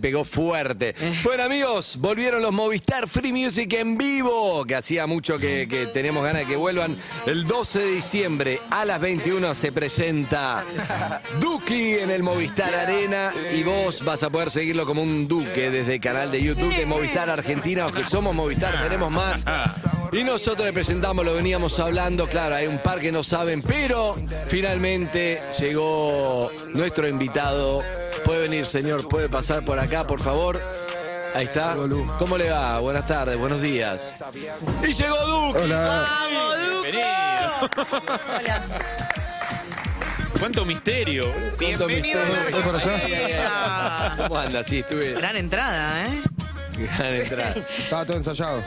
Pegó fuerte. Bueno, amigos, volvieron los Movistar Free Music en vivo, que hacía mucho que, que tenemos ganas de que vuelvan. El 12 de diciembre a las 21 se presenta Duki en el Movistar Arena y vos vas a poder seguirlo como un duque desde el canal de YouTube de Movistar Argentina, o que somos Movistar, tenemos más. Y nosotros le presentamos, lo veníamos hablando, claro, hay un par que no saben, pero finalmente llegó nuestro invitado. Puede venir, señor, puede pasar por acá, por favor. Ahí está. ¿Cómo le va? Buenas tardes, buenos días. Y llegó Duque. ¿Cuánto misterio? ¿Cuánto Bienvenido. misterio? Por allá. ¿Cómo anda? Sí, estuve. Gran entrada, ¿eh? Gran entrada. Estaba todo ensayado.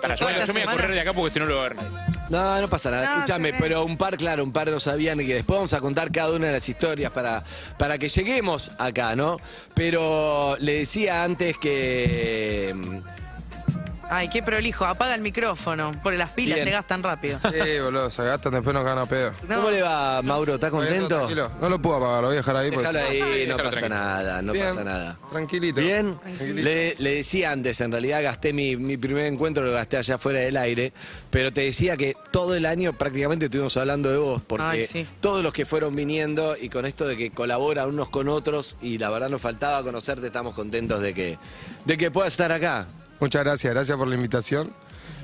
Para, yo, yo me voy a correr de acá porque si no lo va a ver nadie. No, no pasa nada. No, Escúchame, se ve. pero un par, claro, un par no sabían y que después vamos a contar cada una de las historias para, para que lleguemos acá, ¿no? Pero le decía antes que. mm, Ay, qué prolijo. Apaga el micrófono, porque las pilas Bien. se gastan rápido. Sí, boludo, se gastan, después nos gana pedo. No. ¿Cómo le va, Mauro? ¿Está Oye, todo contento? tranquilo. No lo puedo apagar, lo voy a dejar ahí. porque- Déjalo ahí, no Déjalo pasa tranquilo. nada, no Bien, pasa nada. Tranquilito. Bien, Tranquilito. le, le decía antes, en realidad gasté mi, mi primer encuentro, lo gasté allá fuera del aire, pero te decía que todo el año prácticamente estuvimos hablando de vos, porque Ay, sí. todos los que fueron viniendo y con esto de que colaboran unos con otros y la verdad nos faltaba conocerte, estamos contentos de que, de que puedas estar acá. Muchas gracias, gracias por la invitación.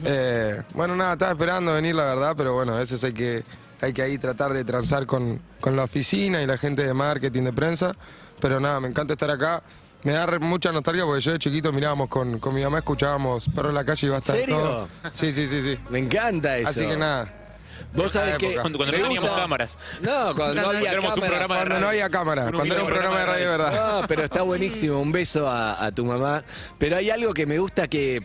Eh, bueno, nada, estaba esperando venir, la verdad, pero bueno, a veces hay que, hay que ahí tratar de transar con, con la oficina y la gente de marketing, de prensa. Pero nada, me encanta estar acá. Me da re- mucha nostalgia porque yo de chiquito mirábamos con, con mi mamá, escuchábamos Perro en la calle y va a estar ¿Serio? todo. Sí, sí, sí, sí. Me encanta eso. Así que nada. Vos sabés que... Cuando, no teníamos gusta- cámaras. No, cuando no había Tenemos un cámaras. programa de Cuando no había cámara, cuando era un programa de radio verdad. No, pero está buenísimo. Un beso a, a tu mamá. Pero hay algo que me gusta que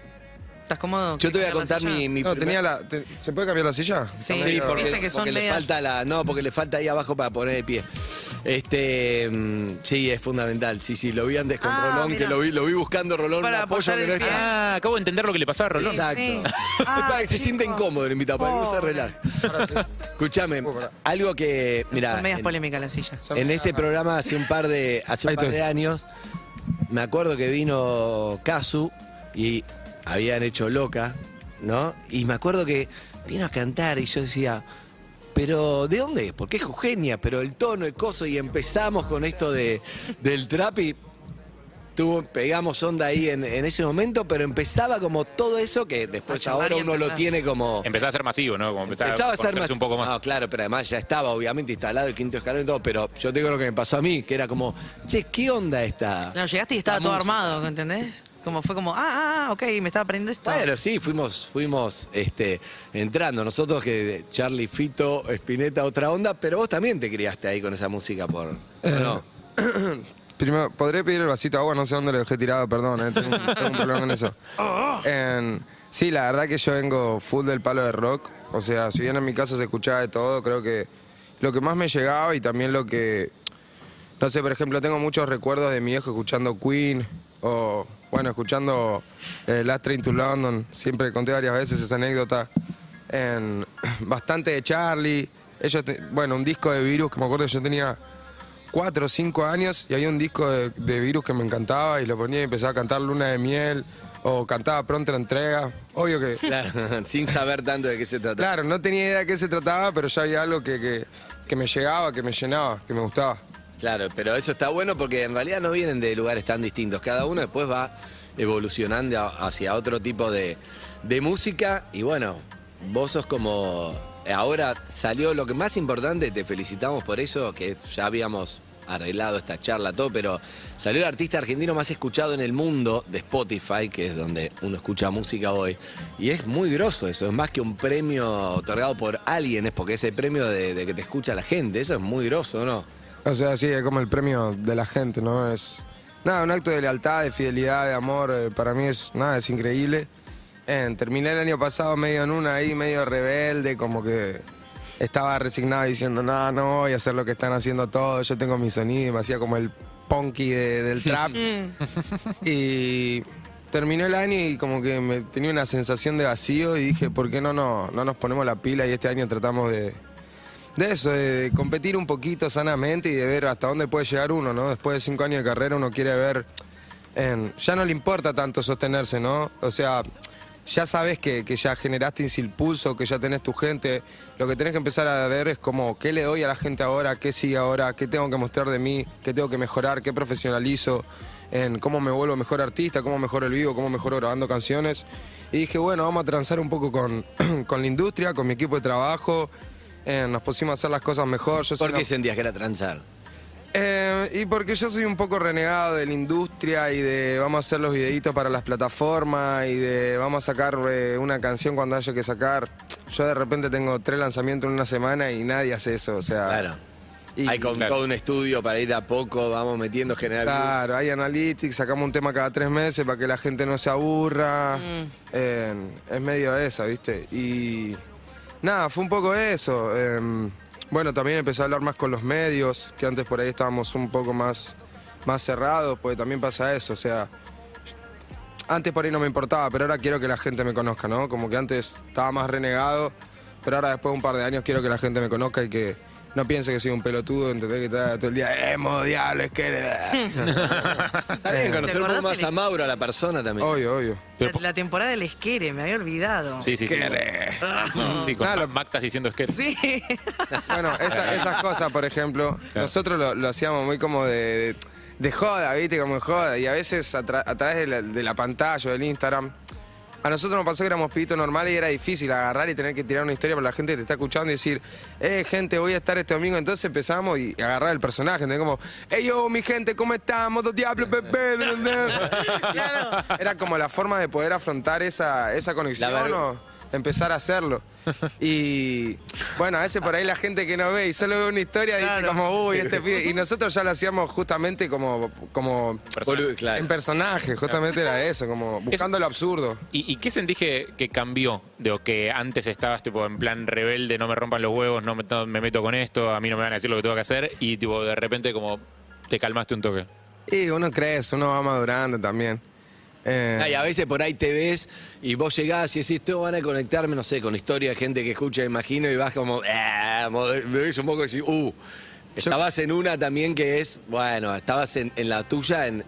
¿Estás cómodo? yo te voy a ¿Quieres contar mi, No, primer- tenía la. te- ¿Se puede cambiar la silla? Sí. Porque, Viste que son porque le medias- falta la. No, porque le falta ahí abajo para poner de pie. Este. mm, Sí, es fundamental. Sí, sí, lo vi antes con Ah, Rolón, que lo vi, lo vi buscando Rolón Para un apoyo apoyar que el no pie. está. Ah, acabo de entender lo que le pasaba a Rolón. Exacto. Sí. Es para Ah, que se sienta chico. incómodo el invitado, para que no se Pobre. relaje. Ahora sí. Escúchame, pará. algo que. Mira, Son medias polémicas las sillas. en este programa hace un par de, hace un par estoy. de años, me acuerdo que vino Casu y habían hecho loca, ¿no? Y me acuerdo que vino a cantar y yo decía, pero ¿de dónde? Porque es Eugenia, pero el tono, el coso, y empezamos con esto de, del trap y tuvo, pegamos onda ahí en, en ese momento, pero empezaba como todo eso que después ahora uno lo tiene como... Empezaba a ser masivo, ¿no? Como empezaba, Empezaba a ser más. un poco más. No, claro, pero además ya estaba obviamente instalado el quinto escalón y todo, pero yo te digo lo que me pasó a mí, que era como, che, ¿qué onda esta? No, llegaste y estaba todo música? armado, ¿entendés? Como fue como, ah, ah, ah, ok, me estaba aprendiendo esto. Bueno, sí, fuimos, fuimos este, entrando. Nosotros que Charlie, Fito, Spinetta, otra onda, pero vos también te criaste ahí con esa música por. ¿o no? Primero, ¿podré pedir el vasito de agua? No sé dónde lo dejé tirado, perdón, eh, tengo, un- tengo un problema con eso. En- sí, la verdad que yo vengo full del palo de rock. O sea, si bien en mi casa se escuchaba de todo, creo que lo que más me llegaba y también lo que. No sé, por ejemplo, tengo muchos recuerdos de mi viejo escuchando Queen o, bueno, escuchando eh, Last Train to London. Siempre conté varias veces esa anécdota. En, bastante de Charlie. Ellos, te- bueno, un disco de Virus que me acuerdo que yo tenía cuatro o cinco años y había un disco de, de Virus que me encantaba y lo ponía y empezaba a cantar Luna de Miel o cantaba Pronta Entrega. Obvio que, Claro, sin saber tanto de qué se trata. claro, no tenía idea de qué se trataba, pero ya había algo que, que, que me llegaba, que me llenaba, que me gustaba. Claro, pero eso está bueno porque en realidad no vienen de lugares tan distintos. Cada uno después va evolucionando hacia otro tipo de, de música y bueno, vos sos como... Ahora salió lo que más importante, te felicitamos por eso, que ya habíamos arreglado esta charla, todo, pero salió el artista argentino más escuchado en el mundo de Spotify, que es donde uno escucha música hoy. Y es muy grosso eso, es más que un premio otorgado por alguien, es porque es el premio de, que te escucha la gente, eso es muy grosso, ¿no? O sea, sí, es como el premio de la gente, ¿no? Es nada, un acto de lealtad, de fidelidad, de amor, eh, para mí es nada, es increíble. Eh, terminé el año pasado medio en una ahí, medio rebelde, como que estaba resignado diciendo, no, no voy a hacer lo que están haciendo todos, yo tengo mi sonido y me hacía como el punky de- del trap. y terminó el año y como que me tenía una sensación de vacío y dije, ¿por qué no, no, no nos ponemos la pila y este año tratamos de, de eso, de competir un poquito sanamente y de ver hasta dónde puede llegar uno, ¿no? Después de cinco años de carrera uno quiere ver, en- ya no le importa tanto sostenerse, ¿no? O sea, ya sabes que, que ya generaste ese impulso, que ya tenés tu gente, lo que tenés que empezar a ver es como, ¿qué le doy a la gente ahora? ¿Qué sigue ahora? ¿Qué tengo que mostrar de mí? ¿Qué tengo que mejorar? ¿Qué profesionalizo? En cómo me vuelvo mejor artista, cómo mejoro el vivo, cómo mejoro grabando canciones. Y dije, bueno, vamos a transar un poco con, con la industria, con mi equipo de trabajo. Eh, nos pusimos a hacer las cosas mejor. Yo ¿Por qué una- sentías que era transar? Eh, y porque yo soy un poco renegado de la industria y de vamos a hacer los videitos para las plataformas y de vamos a sacar eh, una canción cuando haya que sacar. Yo de repente tengo tres lanzamientos en una semana y nadie hace eso, o sea. Claro. y- Hay con Claro. todo un estudio para ir de a poco, vamos metiendo generar views. Claro, hay analytics, sacamos un tema cada tres meses para que la gente no se aburra. Eh, es medio esa, ¿viste? Y nada, fue un poco eso. Bueno, también empecé a hablar más con los medios, que antes por ahí estábamos un poco más, más cerrados, porque también pasa eso, o sea... Antes por ahí no me importaba, pero ahora quiero que la gente me conozca, ¿no? Como que antes estaba más renegado, pero ahora después de un par de años quiero que la gente me conozca y que no piense que soy un pelotudo, ¿entendés? Que está todo el día, emo, diablo, es que... Está bien, conocer un poco más el- a Mauro, a la persona también. obvio, obvio. Pero- La, la temporada del esquere, me había olvidado. Sí, sí, sí. Sí, sí, con Claro. Ma- Mactas diciendo es que. Sí. Bueno, esa- esas cosas, por ejemplo, nosotros lo, lo hacíamos muy como de, de joda, ¿viste? Como de joda. Y a veces a, tra- a través de la, de la pantalla o del Instagram, a nosotros nos pasó que éramos pibitos normales y era difícil agarrar y tener que tirar una historia para la gente que te está escuchando y decir, eh, gente, voy a estar este domingo. Entonces empezamos y agarrar el personaje, ¿entendés? Como, hey, yo, mi gente, ¿cómo estamos? Dos diablos, bebé. Claro. Era como la forma de poder afrontar esa, esa conexión La ver- o empezar a hacerlo. Y bueno, a veces por ahí la gente que no ve y solo ve una historia dice como, uy, este pibe. Y nosotros ya lo hacíamos justamente como, como claro. en personaje, justamente era eso, como buscando lo absurdo. ¿Y, y qué sentís que, que cambió? De lo que antes estabas tipo en plan rebelde, no me rompan los huevos, no me, no me meto con esto, a mí no me van a decir lo que tengo que hacer, y tipo de repente como te calmaste un toque. Y uno crece, uno va madurando también. Eh, Ay, a veces por ahí te ves y vos llegás y decís, todos van a conectarme, no sé, con historia de gente que escucha, imagino, y vas como, "Ah", me ves un poco y decís, uh, estabas en una también que es, bueno, estabas en, en la tuya, en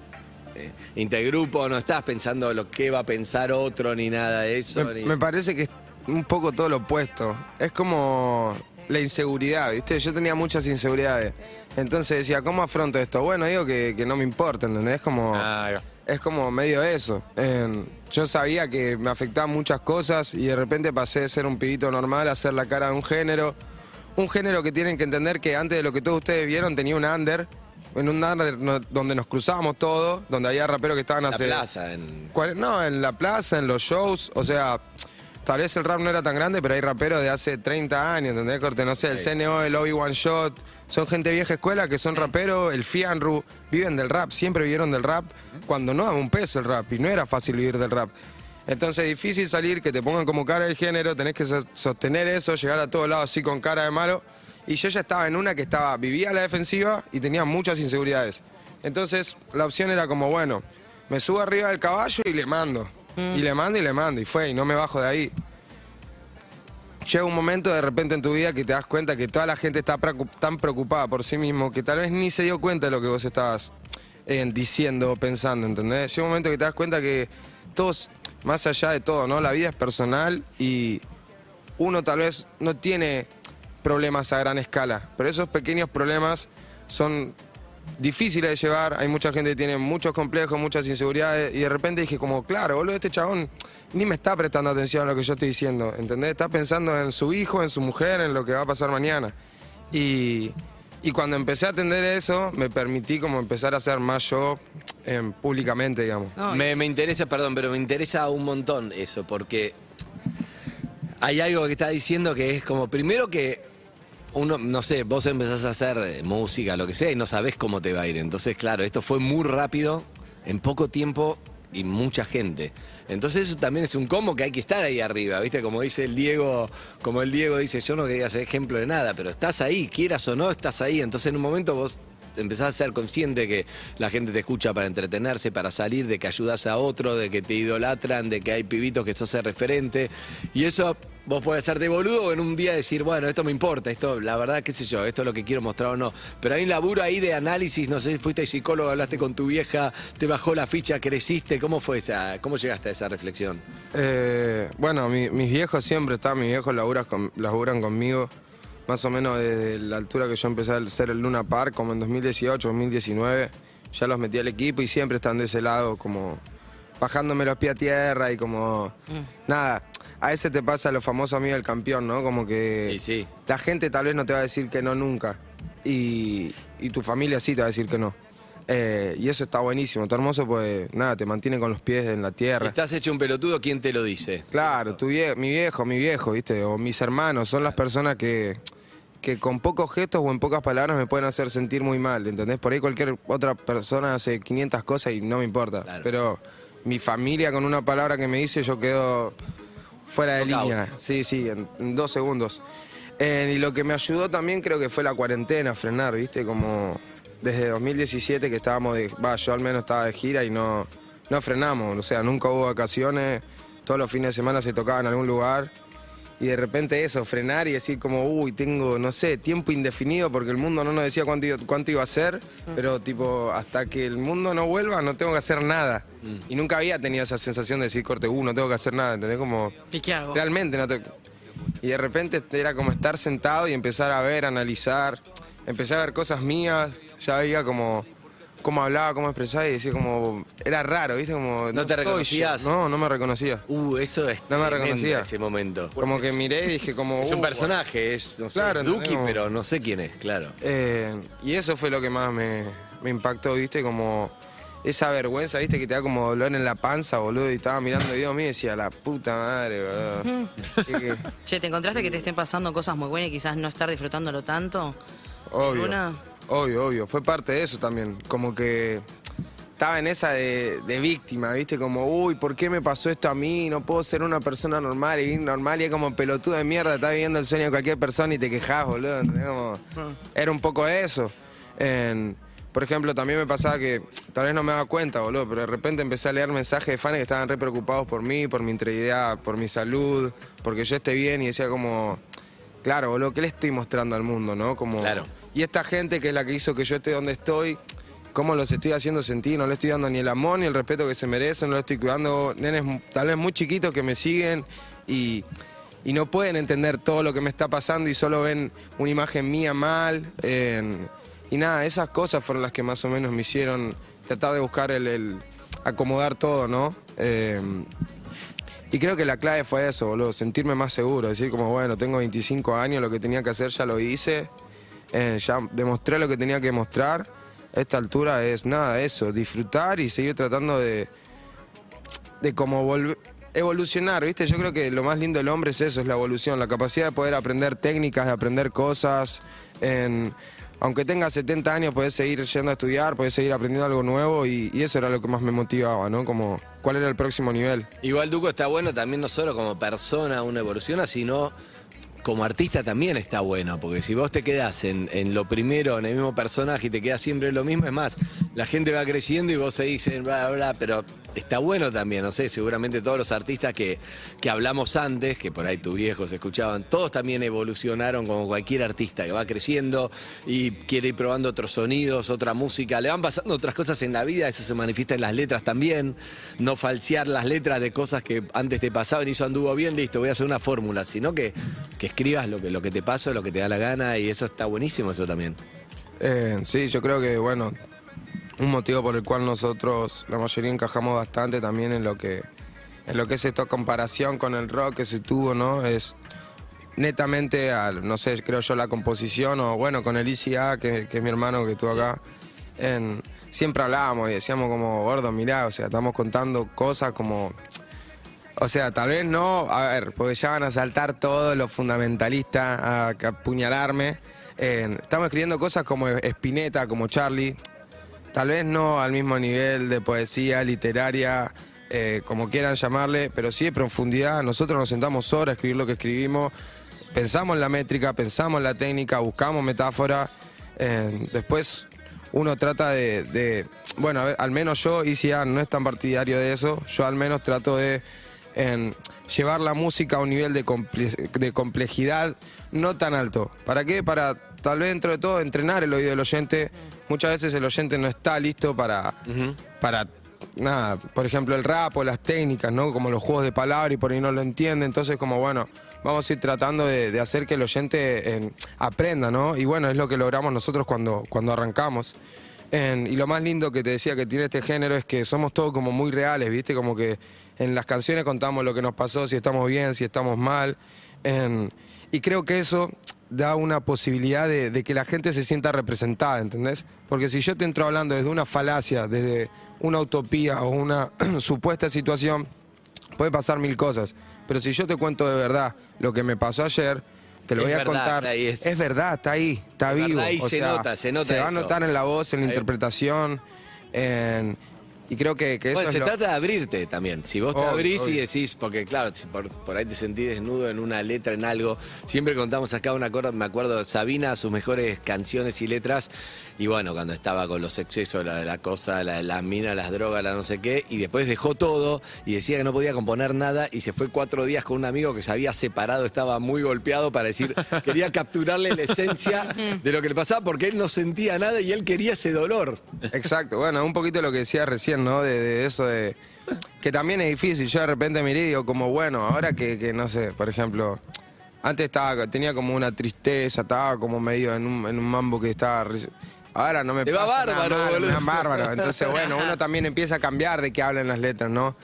eh, intergrupo, no estás pensando lo que va a pensar otro ni nada de eso. Me, ni- me parece que es un poco todo lo opuesto. Es como la inseguridad, ¿viste? Yo tenía muchas inseguridades. Entonces decía, ¿cómo afronto esto? Bueno, digo que, que no me importa, ¿entendés? Es como, Ah. Es como medio eso. Eh, yo sabía que me afectaban muchas cosas y de repente pasé de ser un pibito normal a ser la cara de un género. Un género que tienen que entender que antes de lo que todos ustedes vieron tenía un under. En un under no- donde nos cruzábamos todos, donde había raperos que estaban la hace... plaza, en... No, en la plaza, en los shows, o sea, tal vez el rap no era tan grande, pero hay raperos de hace 30 años, ¿entendés? Corte, no sé, el CNO, el Obi One Shot, son gente vieja escuela que son raperos, el Fianru, viven del rap, siempre vivieron del rap, cuando no daba un peso el rap, y no era fácil vivir del rap. Entonces es difícil salir, que te pongan como cara del género, tenés que so- sostener eso, llegar a todos lados así con cara de malo. Y yo ya estaba en una que estaba, vivía a la defensiva y tenía muchas inseguridades. Entonces la opción era como, bueno, me subo arriba del caballo y le mando. Y le mando y le mando. Y fue, y no me bajo de ahí. Llega un momento de repente en tu vida que te das cuenta que toda la gente está tan preocupada por sí mismo que tal vez ni se dio cuenta de lo que vos estabas eh, diciendo o pensando, ¿entendés? Llega un momento que te das cuenta que todos, más allá de todo, ¿no? La vida es personal y uno tal vez no tiene problemas a gran escala, pero esos pequeños problemas son difíciles de llevar, hay mucha gente que tiene muchos complejos, muchas inseguridades, y de repente dije como, claro, boludo, este chabón ni me está prestando atención a lo que yo estoy diciendo, ¿entendés? Está pensando en su hijo, en su mujer, en lo que va a pasar mañana. Y, y cuando empecé a atender eso, me permití como empezar a ser más yo em, públicamente, digamos. No, Me, me interesa, perdón, pero me interesa un montón eso, porque hay algo que está diciendo que es como, primero que uno, no sé, vos empezás a hacer eh, música, lo que sea, y no sabés cómo te va a ir. Entonces, claro, esto fue muy rápido, en poco tiempo y mucha gente. Entonces eso también es un combo que hay que estar ahí arriba, ¿viste? Como dice el Diego, como el Diego dice, yo no quería ser ejemplo de nada, pero estás ahí, quieras o no, estás ahí. Entonces en un momento vos empezás a ser consciente que la gente te escucha para entretenerse, para salir, de que ayudas a otro, de que te idolatran, de que hay pibitos que sos el referente. Y eso vos podés hacerte boludo o en un día decir, bueno, esto me importa, esto, la verdad, qué sé yo, esto es lo que quiero mostrar o no. Pero hay un laburo ahí de análisis, no sé si fuiste psicólogo, hablaste con tu vieja, te bajó la ficha, creciste, ¿cómo fue esa, cómo llegaste a esa reflexión? Eh, bueno, mi- mis viejos siempre están, mis viejos laburas con- laburan conmigo, más o menos desde la altura que yo empecé a ser el Luna Park, como en 2018, 2019, ya los metí al equipo y siempre están de ese lado, como bajándome los pies a tierra y como, nada, a ese te pasa lo famoso amigo del campeón, ¿no? Como que Sí, sí. la gente tal vez no te va a decir que no nunca y, y tu familia sí te va a decir que no. Eh, y eso está buenísimo, está hermoso, pues nada, te mantiene con los pies en la tierra. Estás hecho un pelotudo, ¿quién te lo dice? Claro, tu vie- mi viejo, mi viejo, ¿viste? O mis hermanos, son las personas que, que con pocos gestos o en pocas palabras me pueden hacer sentir muy mal, ¿entendés? Por ahí cualquier otra persona hace 500 cosas y no me importa. Claro. Pero mi familia con una palabra que me dice yo quedo fuera de Knockout. línea. Sí, sí, en, en dos segundos. Eh, y lo que me ayudó también creo que fue la cuarentena, frenar, ¿viste? Como desde 2017 que estábamos de... Va, yo al menos estaba de gira y no, no frenamos. O sea, nunca hubo vacaciones. Todos los fines de semana se tocaba en algún lugar. Y de repente eso, frenar y decir como, uy, tengo, no sé, tiempo indefinido porque el mundo no nos decía cuánto, iba- cuánto iba a ser, pero tipo, hasta que el mundo no vuelva no tengo que hacer nada. Y nunca había tenido esa sensación de decir, corte, uh, no tengo que hacer nada, ¿entendés? Como, ¿Y qué hago? realmente no te... Y de repente era como estar sentado y empezar a ver, analizar, empecé a ver cosas mías, ya veía como cómo hablaba, cómo expresaba y decía como, era raro, ¿viste? Como, ¿No te yo. reconocías? No, no me reconocía. Uh, eso es No me reconocía. ese momento. Como que miré y dije como... Es un uh, personaje, es, no sé, Claro, Duki, como- pero no sé quién es, claro. Eh, y eso fue lo que más me, me impactó, ¿viste? Como esa vergüenza, ¿viste? Que te da como dolor en la panza, boludo. Y estaba mirando videos míos y decía, la puta madre, boludo. Que- Che, ¿te encontraste que te estén pasando cosas muy buenas y quizás no estar disfrutándolo tanto? obvio, ¿Alguna? Obvio, obvio. Fue parte de eso también. Como que estaba en esa de, de víctima, ¿viste? Como, uy, ¿por qué me pasó esto a mí? No puedo ser una persona normal y normal. Y es como pelotudo de mierda, estás viviendo el sueño de cualquier persona y te quejas, boludo. ¿entendés? Como- Era un poco eso. En- por ejemplo, también me pasaba que tal vez no me daba cuenta, boludo, pero de repente empecé a leer mensajes de fans que estaban re preocupados por mí, por mi integridad, por mi salud, porque yo esté bien y decía como, claro, boludo, ¿qué le estoy mostrando al mundo, no? Como, Claro. Y esta gente que es la que hizo que yo esté donde estoy, ¿cómo los estoy haciendo sentir? No le estoy dando ni el amor ni el respeto que se merecen, no le estoy cuidando. Nenes tal vez muy chiquitos que me siguen y, y no pueden entender todo lo que me está pasando y solo ven una imagen mía mal. y nada, esas cosas fueron las que más o menos me hicieron tratar de buscar el, el acomodar todo, ¿no? Eh, y creo que la clave fue eso, boludo, sentirme más seguro, decir como, bueno, tengo 25 años, lo que tenía que hacer ya lo hice, eh, ya demostré lo que tenía que mostrar. Esta altura es nada, eso, disfrutar y seguir tratando de, de como evolucionar, ¿viste? Yo creo que lo más lindo del hombre es eso, es la evolución, la capacidad de poder aprender técnicas, de aprender cosas. aunque tengas 70 años, puedes seguir yendo a estudiar, puedes seguir aprendiendo algo nuevo y, eso era lo que más me motivaba, ¿no? Como, ¿cuál era el próximo nivel? Igual Duco está bueno también no solo como persona uno evoluciona, sino como artista también está bueno, porque si vos te quedás en, lo primero, en el mismo personaje y te quedas siempre lo mismo, es más, la gente va creciendo y vos seguís en bla, bla, bla, pero está bueno también, no sé, seguramente todos los artistas que, que hablamos antes, que por ahí tus viejos escuchaban, todos también evolucionaron como cualquier artista que va creciendo y quiere ir probando otros sonidos, otra música, le van pasando otras cosas en la vida, eso se manifiesta en las letras también, no falsear las letras de cosas que antes te pasaban y eso anduvo bien, listo, voy a hacer una fórmula, sino que, que escribas lo que, lo que te pasa, lo que te da la gana y eso está buenísimo eso también. Eh, sí, yo creo que, bueno, un motivo por el cual nosotros, la mayoría, encajamos bastante también en lo que, en lo que es esta comparación con el rock que se tuvo, ¿no? Es netamente, al, no sé, creo yo, la composición, o bueno, con el ICA, que, que es mi hermano que estuvo acá, siempre hablábamos y decíamos como, gordo, mirá, o sea, estamos contando cosas como... O sea, tal vez no, a ver, porque ya van a saltar todos los fundamentalistas a, a apuñalarme. Estamos escribiendo cosas como Spinetta, como Charlie. Tal vez no al mismo nivel de poesía literaria, eh, como quieran llamarle, pero sí de profundidad. Nosotros nos sentamos horas a escribir lo que escribimos, pensamos en la métrica, pensamos en la técnica, buscamos metáfora. Eh, después uno trata de, de- bueno, al menos yo, ICA no es tan partidario de eso, yo al menos trato de llevar la música a un nivel de, comple- de complejidad no tan alto. ¿Para qué? Para tal vez dentro de todo entrenar el oído del oyente. Muchas veces el oyente no está listo para, para nada, por ejemplo el rap o las técnicas, ¿no? Como los juegos de palabra y por ahí no lo entiende. Entonces como bueno, vamos a ir tratando de, de hacer que el oyente eh, aprenda, ¿no? Y bueno, es lo que logramos nosotros cuando, cuando arrancamos. En- y lo más lindo que te decía que tiene este género es que somos todos como muy reales, ¿viste? Como que en las canciones contamos lo que nos pasó, si estamos bien, si estamos mal. En- y creo que eso da una posibilidad de, de que la gente se sienta representada, ¿entendés? Porque si yo te entro hablando desde una falacia, desde una utopía o una supuesta situación, puede pasar mil cosas. Pero si yo te cuento de verdad lo que me pasó ayer, te lo Es voy a verdad, contar. ahí es. verdad, está ahí, está Es vivo. verdad o se sea, nota, se nota Se va a notar en la voz, en la Ahí. interpretación. en- y creo que, que eso Bueno, es se lo- trata de abrirte también. Si vos te Obvio, abrís y decís, porque claro, si por, por ahí te sentís desnudo en una letra, en algo, siempre contamos acá una cosa, me acuerdo de Sabina, sus mejores canciones y letras, y bueno, cuando estaba con los excesos, la, la cosa, la, las minas, las drogas, la no sé qué, y después dejó todo y decía que no podía componer nada y se fue cuatro días con un amigo que se había separado, estaba muy golpeado para decir, quería capturarle la esencia de lo que le pasaba porque él no sentía nada y él quería ese dolor. Exacto, bueno, un poquito lo que decía recién, ¿no? De, de eso de. Que también es difícil. Yo de repente miré y digo, como bueno, ahora que, que, no sé, por ejemplo. Antes estaba, tenía como una tristeza, estaba como medio en un, en un mambo que estaba. Ahora no me Te va pasa nada bárbaro, malo, boludo. me va bárbaro. Entonces, bueno, uno también empieza a cambiar de qué hablan las letras, ¿no?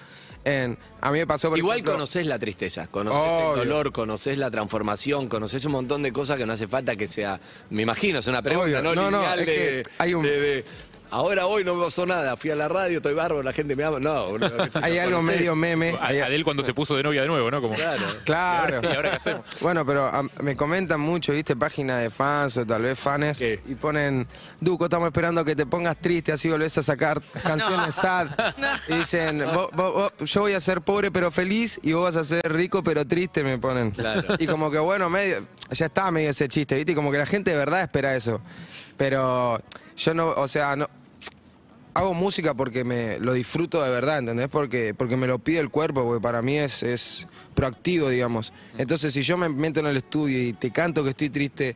En- a mí me pasó por Igual ejemplo- conoces la tristeza, conoces el dolor, conoces la transformación, conoces un montón de cosas que no hace falta que sea. Me imagino, es una pregunta, Obvio. ¿no? No, no, Lineal es de, que hay un- de- de, Ahora hoy no me pasó nada, fui a la radio, estoy bárbaro, la gente me ama. No, yo, Hay algo conocés. medio meme. A- hay- Adel cuando se puso de novia de nuevo, ¿no? Como, Claro. Claro. ¿Y ahora qué hacemos? Bueno, pero am, me comentan mucho, ¿viste? Páginas de fans o tal vez fans. ¿Qué? Y ponen, Duco, estamos esperando que te pongas triste, así volvés a sacar canciones sad. Y dicen, "Vos- vos- vos- yo voy a ser pobre pero feliz y vos vas a ser rico pero triste, me ponen. Claro. Y como que bueno, medio, ya está medio ese chiste, ¿viste? Y como que la gente de verdad espera eso. Pero yo no, o sea, no. Hago música porque me lo disfruto de verdad, ¿entendés? Porque, porque me lo pide el cuerpo, porque para mí es, es proactivo, digamos. Entonces, si yo me meto en el estudio y te canto que estoy triste,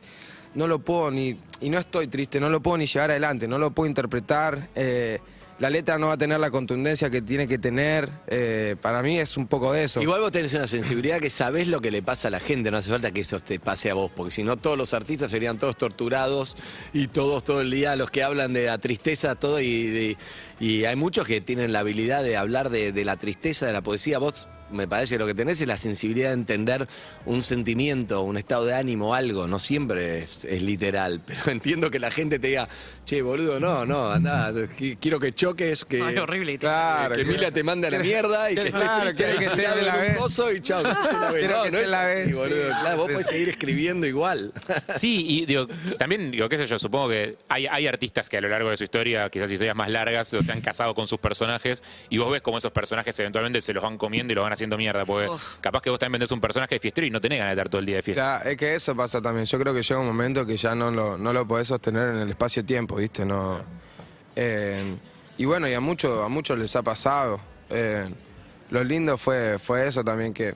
no lo puedo ni. Y no estoy triste, no lo puedo ni llevar adelante, no lo puedo interpretar. eh, la letra no va a tener la contundencia que tiene que tener. eh, para mí es un poco de eso. Igual vos tenés una sensibilidad que sabés lo que le pasa a la gente, no hace falta que eso te pase a vos, porque si no todos los artistas serían todos torturados y todos todo el día los que hablan de la tristeza, todo, y, y- hay muchos que tienen la habilidad de hablar de, de la tristeza, de la poesía. Vos me parece que lo que tenés es la sensibilidad de entender un sentimiento, un estado de ánimo, algo, no siempre es, es literal, pero entiendo que la gente te diga, che, boludo, no, no, anda, qui- quiero que choques, que... Ay, horrible. Claro, que Mila te mande a la mierda y que claro, quiero que esté la en un pozo y chao. que la. Quiero No, que no esté es la así, vez, boludo. sí. Claro, vos podés seguir escribiendo igual. Sí, y digo, también, digo, qué sé yo, supongo que hay, hay artistas que a lo largo de su historia, quizás historias más largas, se han casado con sus personajes, y vos ves cómo esos personajes eventualmente se los van comiendo y los van haciendo mierda, porque Uf. capaz que vos también vendés un personaje de fiestero y no tenés ganas de estar todo el día de fiesta. Ya, es que eso pasa también. Yo creo que llega un momento que ya no lo, no lo podés sostener en el espacio-tiempo, ¿viste? No, eh, y bueno, y a muchos a muchos les ha pasado. Eh, lo lindo fue, fue eso también, que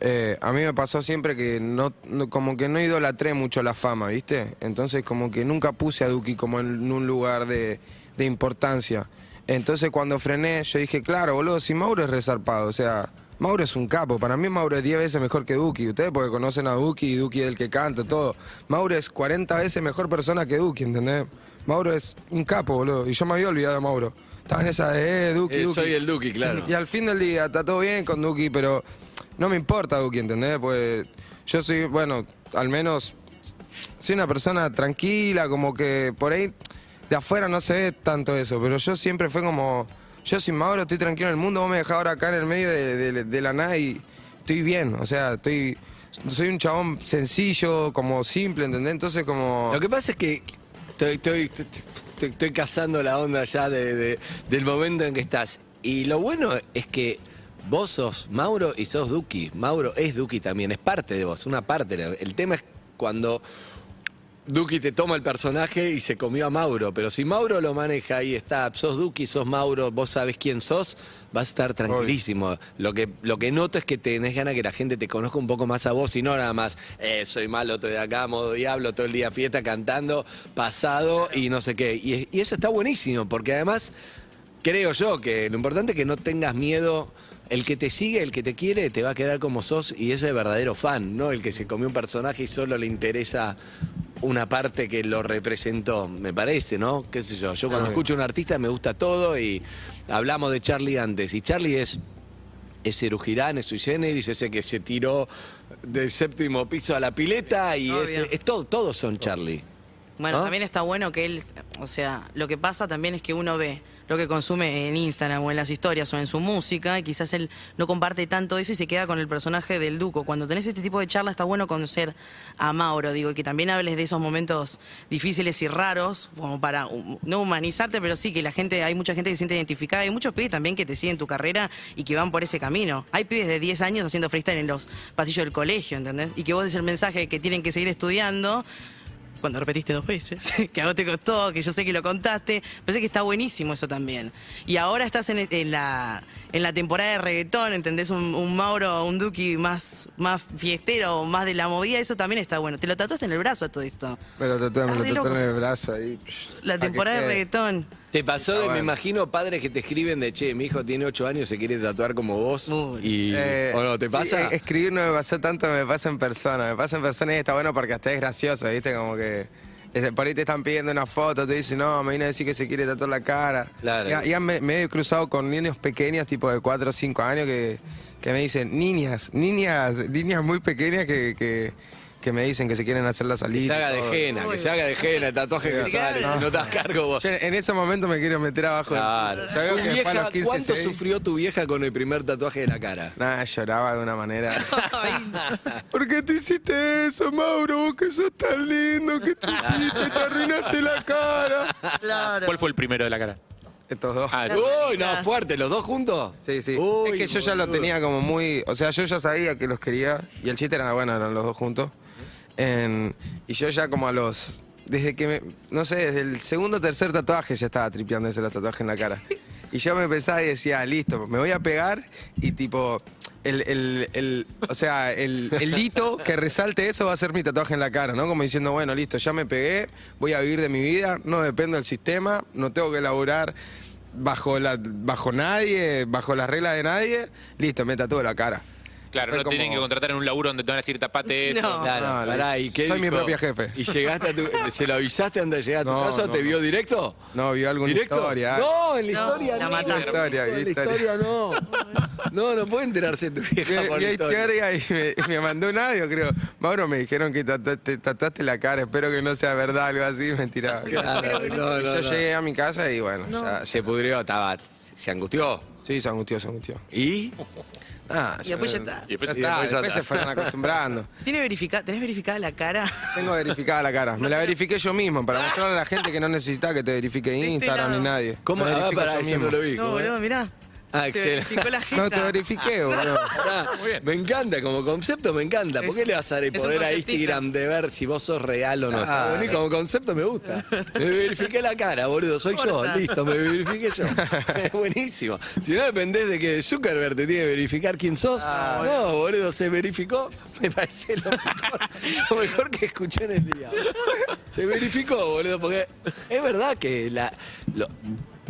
eh, a mí me pasó siempre que no, no- como que no idolatré mucho la fama, ¿viste? Entonces como que nunca puse a Duki como en un lugar de, de importancia. Entonces cuando frené, yo dije, claro, boludo, si Mauro es resarpado, o sea, Mauro es un capo. Para mí Mauro es 10 veces mejor que Duki. Ustedes porque conocen a Duki y Duki es el que canta, todo. Mauro es 40 veces mejor persona que Duki, ¿entendés? Mauro es un capo, boludo. Y yo me había olvidado de Mauro. Estaba en esa de, eh, Duki, Eh, Duki. soy el Duki, claro. Y al fin del día está todo bien con Duki, pero no me importa Duki, ¿entendés? Pues yo soy, bueno, al menos soy una persona tranquila, como que por ahí de afuera no se ve tanto eso, pero yo siempre fue como, yo sin Mauro estoy tranquilo en el mundo, vos me dejás ahora acá en el medio de, la nada y estoy bien, o sea, estoy, soy un chabón sencillo, como simple, ¿entendés? Entonces como... Lo que pasa es que estoy, estoy, estoy, cazando la onda ya de- del momento en que estás. Y lo bueno es que vos sos Mauro y sos Duki. Mauro es Duki también, es parte de vos, una parte. El tema es cuando Duki te toma el personaje y se comió a Mauro, pero si Mauro lo maneja y está, sos Duki, sos Mauro, vos sabés quién sos, vas a estar tranquilísimo. Lo que, lo que noto es que tenés ganas que la gente te conozca un poco más a vos y no nada más, eh, soy malo, estoy de acá, modo diablo, todo el día fiesta, cantando, pasado y no sé qué. Y, y eso está buenísimo, porque además creo yo que lo importante es que no tengas miedo. El que te sigue, el que te quiere, te va a quedar como sos y ese es verdadero fan, no el que se comió un personaje y solo le interesa una parte que lo representó, me parece, ¿no? ¿Qué sé yo? Yo cuando Ah, escucho a un artista me gusta todo y hablamos de Charlie antes. Y Charlie es, es Girán, es sui generis, ese que se tiró del séptimo piso a la pileta y Obvio. es, es todo, todos son Charlie. Bueno, ¿No? también está bueno que él, o sea, lo que pasa también es que uno ve lo que consume en Instagram o en las historias o en su música y quizás él no comparte tanto eso y se queda con el personaje del Duco. Cuando tenés este tipo de charla está bueno conocer a Mauro, digo, y que también hables de esos momentos difíciles y raros, como para no humanizarte, pero sí que la gente, hay mucha gente que se siente identificada, hay muchos pibes también que te siguen tu carrera y que van por ese camino. Hay pibes de 10 años haciendo freestyle en los pasillos del colegio, ¿entendés? Y que vos des el mensaje de que tienen que seguir estudiando cuando repetiste dos veces, que a vos te costó, que yo sé que lo contaste, pensé que está buenísimo eso también. Y ahora estás en, en la, en la temporada de reggaetón, ¿entendés? Un, un Mauro, un Duki más, más fiestero, más de la movida, eso también está bueno. Te lo tatuaste en el brazo a todo esto. Me lo tatué, me lo tatué en el brazo ahí. La temporada de reggaetón. Te pasó de, me imagino, padres que te escriben de, che, mi hijo tiene ocho años, se quiere tatuar como vos. Uy. Y, Eh, ¿O no te pasa? eh, escribir no me pasó tanto, me pasa en persona. Me pasa en persona y está bueno porque hasta es gracioso, ¿viste? Como que. este, Por ahí te están pidiendo una foto, te dicen, no, me vino a decir que se quiere tatuar la cara. Claro. Y, y me, me he cruzado con niños pequeños, tipo de 4 o 5 años, que, que me dicen, niñas, niñas, niñas muy pequeñas que, que, que me dicen que se quieren hacer la que salida. se haga de jena, que se haga de jena, el tatuaje que sale, si no te das cargo vos. Yo en ese momento me quiero meter abajo. Claro. Ya veo Tu que vieja, los 15, ¿Cuánto 16, sufrió tu vieja con el primer tatuaje de la cara? Nada, lloraba de una manera. ¿Por qué te hiciste eso, Mauro? Vos que sos tan lindo, ¿qué te hiciste? Te arruinaste la cara. Claro. ¿Cuál fue el primero de la cara? Estos dos. Ah. Uy, no, fuerte, ¿los dos juntos? Sí, sí. Uy, es que yo ya lo tenía como muy. O sea, yo ya sabía que los quería. Y el chiste era, bueno, eran los dos juntos. Y yo ya como a los. Desde que me. No sé, desde el segundo o tercer tatuaje ya estaba tripeando ese los tatuajes en la cara. Y yo me pensaba y decía, listo, me voy a pegar y tipo. El, el- el- o sea, el, el hito que resalte eso va a ser mi tatuaje en la cara, ¿no? Como diciendo, bueno, listo, ya me pegué, voy a vivir de mi vida, no dependo del sistema, no tengo que laburar bajo la bajo nadie, bajo las reglas de nadie, listo, me tatúo la cara. Claro, Fue no tienen que contratar en un laburo donde te van a decir tapate eso. No. Claro, No, pará, ¿y qué soy mi dijo? propio jefe. ¿Y llegaste a tu, se lo avisaste antes de llegar a tu No, casa? no, ¿Te vio directo? No, vio alguna ¿Directo? historia. No, en la No, historia la no. mataste. Historia, en la historia. historia no. No, no puede enterarse tu Vi, vieja por vi la historia. historia y me, me mandó un audio, creo. Mauro, me dijeron que tatu- te tatuaste la cara, espero que no sea verdad, algo así, mentira. Claro, no, no, yo no. llegué a mi casa y bueno, ya, Se pudrió, estaba, se angustió. Sí, se angustió, se angustió. ¿Y? Ah, Y después ya está. Y después- Ya está, después ya después está. se fueron acostumbrando. ¿Tiene verifica ¿Tenés verificada la cara? Tengo verificada la cara. Me la verifiqué yo mismo para mostrarle a la gente que no necesita que te verifique este Instagram ni nadie. ¿Cómo? Ah, pará, yo eso mismo. no lo vi. No, boludo, mirá. Ah, excelente. la No, te verifiqué, boludo. Ah, bien. me encanta, como concepto me encanta. ¿Por qué le vas a dar el poder a. Instagram de ver si vos sos real o no? Ah. como concepto me gusta. Me verifiqué la cara, boludo. Soy yo, listo, me verifiqué yo. Es buenísimo. Si no dependés de que Zuckerberg te tiene que verificar quién sos, Ah. no, boludo, se verificó. Me parece lo mejor, lo mejor que escuché en el día. Se verificó, boludo, porque es verdad que la. lo-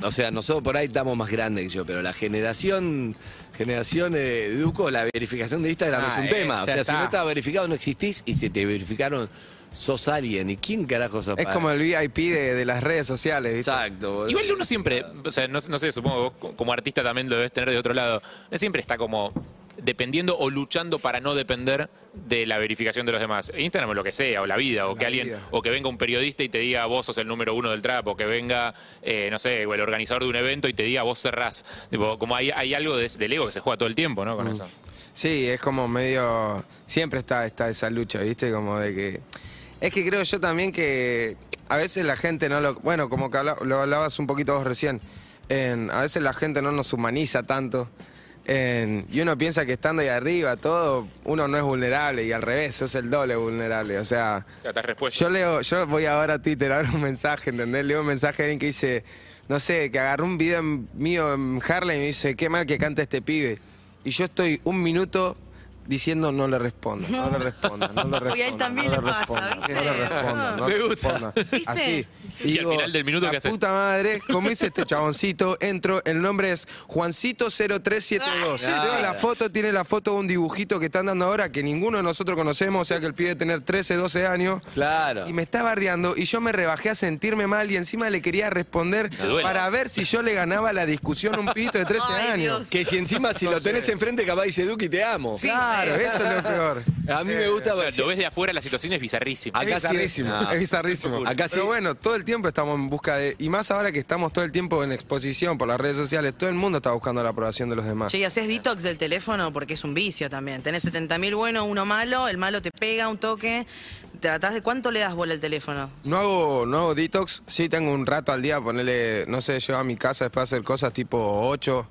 o sea, nosotros por ahí estamos más grandes que yo, pero la generación, generación eh, Duco, la verificación de Instagram Ah, es un eh, tema. O sea, si está. no estás verificado no existís y si te verificaron sos alguien. ¿Y quién carajo sos? Es para- como el VIP de, de las redes sociales, ¿viste? Exacto, boludo. Igual uno siempre, o sea, no, no sé, supongo vos co- como artista también lo debes tener de otro lado, uno siempre está como dependiendo o luchando para no depender de la verificación de los demás. Instagram o lo que sea, o la vida, o La que alguien, vida. o que venga un periodista y te diga vos sos el número uno del trap, o que venga, eh, no sé, o el organizador de un evento y te diga vos cerrás. Tipo, como hay, hay algo de, del ego que se juega todo el tiempo, ¿no? Con eso. Sí, es como medio. Siempre está, está esa lucha, ¿viste? Como de que. Es que creo yo también que a veces la gente no lo. Bueno, como que lo hablabas un poquito vos recién. en- a veces la gente no nos humaniza tanto. Y uno piensa que estando ahí arriba, todo, uno no es vulnerable y al revés, sos el doble vulnerable. O sea, Ya te yo leo, yo voy ahora a Twitter a ver un mensaje, ¿entendés? Leo un mensaje de alguien que dice, no sé, que agarró un video mío en Harlem y me dice, qué mal que canta este pibe. Y yo estoy un minuto diciendo no le respondo, no le respondo, no le respondo. Uy, a él también no le le pasa, respondo, ¿viste? No le respondo, no Me le. Así. Y al final del minuto, la puta madre, como dice este chaboncito, entro, el nombre es Juancito0372. Ah, Veo la foto, tiene la foto de un dibujito que están dando ahora que ninguno de nosotros conocemos, o sea que el pibe debe tener 13, 12 años. Claro. Y me está bardeando y yo me rebajé a sentirme mal y encima le quería responder para ver si yo le ganaba la discusión a un pibito de 13 Ay, años. Dios. Que si encima si lo tenés enfrente capaz dice Duki te amo. Claro, eso es lo peor. A mí me gusta sea, porque- lo ves de afuera, la situación es bizarrísima. Acá es sí- bizarrísimo, es bizarrísimo. Acá sí- Pero bueno, todo el tiempo estamos en busca de... Y más ahora que estamos todo el tiempo en exposición por las redes sociales, todo el mundo está buscando la aprobación de los demás. Che, y haces detox del teléfono porque es un vicio también. Tenés 70.000 bueno, uno malo, el malo te pega un toque. ¿Tratás de cuánto le das bola al teléfono? No hago, no hago detox, sí tengo un rato al día, ponerle, no sé, llego a mi casa después de hacer cosas tipo 8,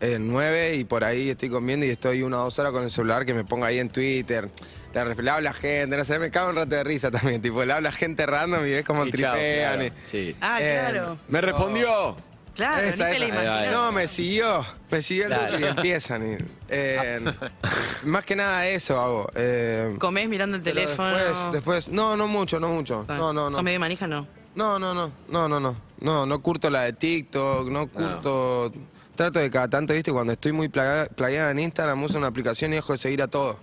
eh, 9 y por ahí estoy comiendo y estoy una o dos horas con el celular que me pongo ahí en Twitter. Le, le habla gente, no sé, me cago un rato de risa también, tipo, le habla gente random y ves como Y chao, tripean. claro, y- sí. Ah, Eh, claro. Me respondió. Claro, Esa, ni te la esa. No, me siguió. Me siguió el Claro. Y empiezan. y, eh, más que nada eso hago. eh, Comés mirando el teléfono. Después, después, no, no mucho, no mucho. Ah, No, no, no. ¿Sos medio manija? No. No, no, no, no, no, no. No, no curto la de TikTok, no curto. Trato de cada tanto, viste, cuando estoy muy plaga- plagueada en Instagram, uso una aplicación y dejo de seguir a todos.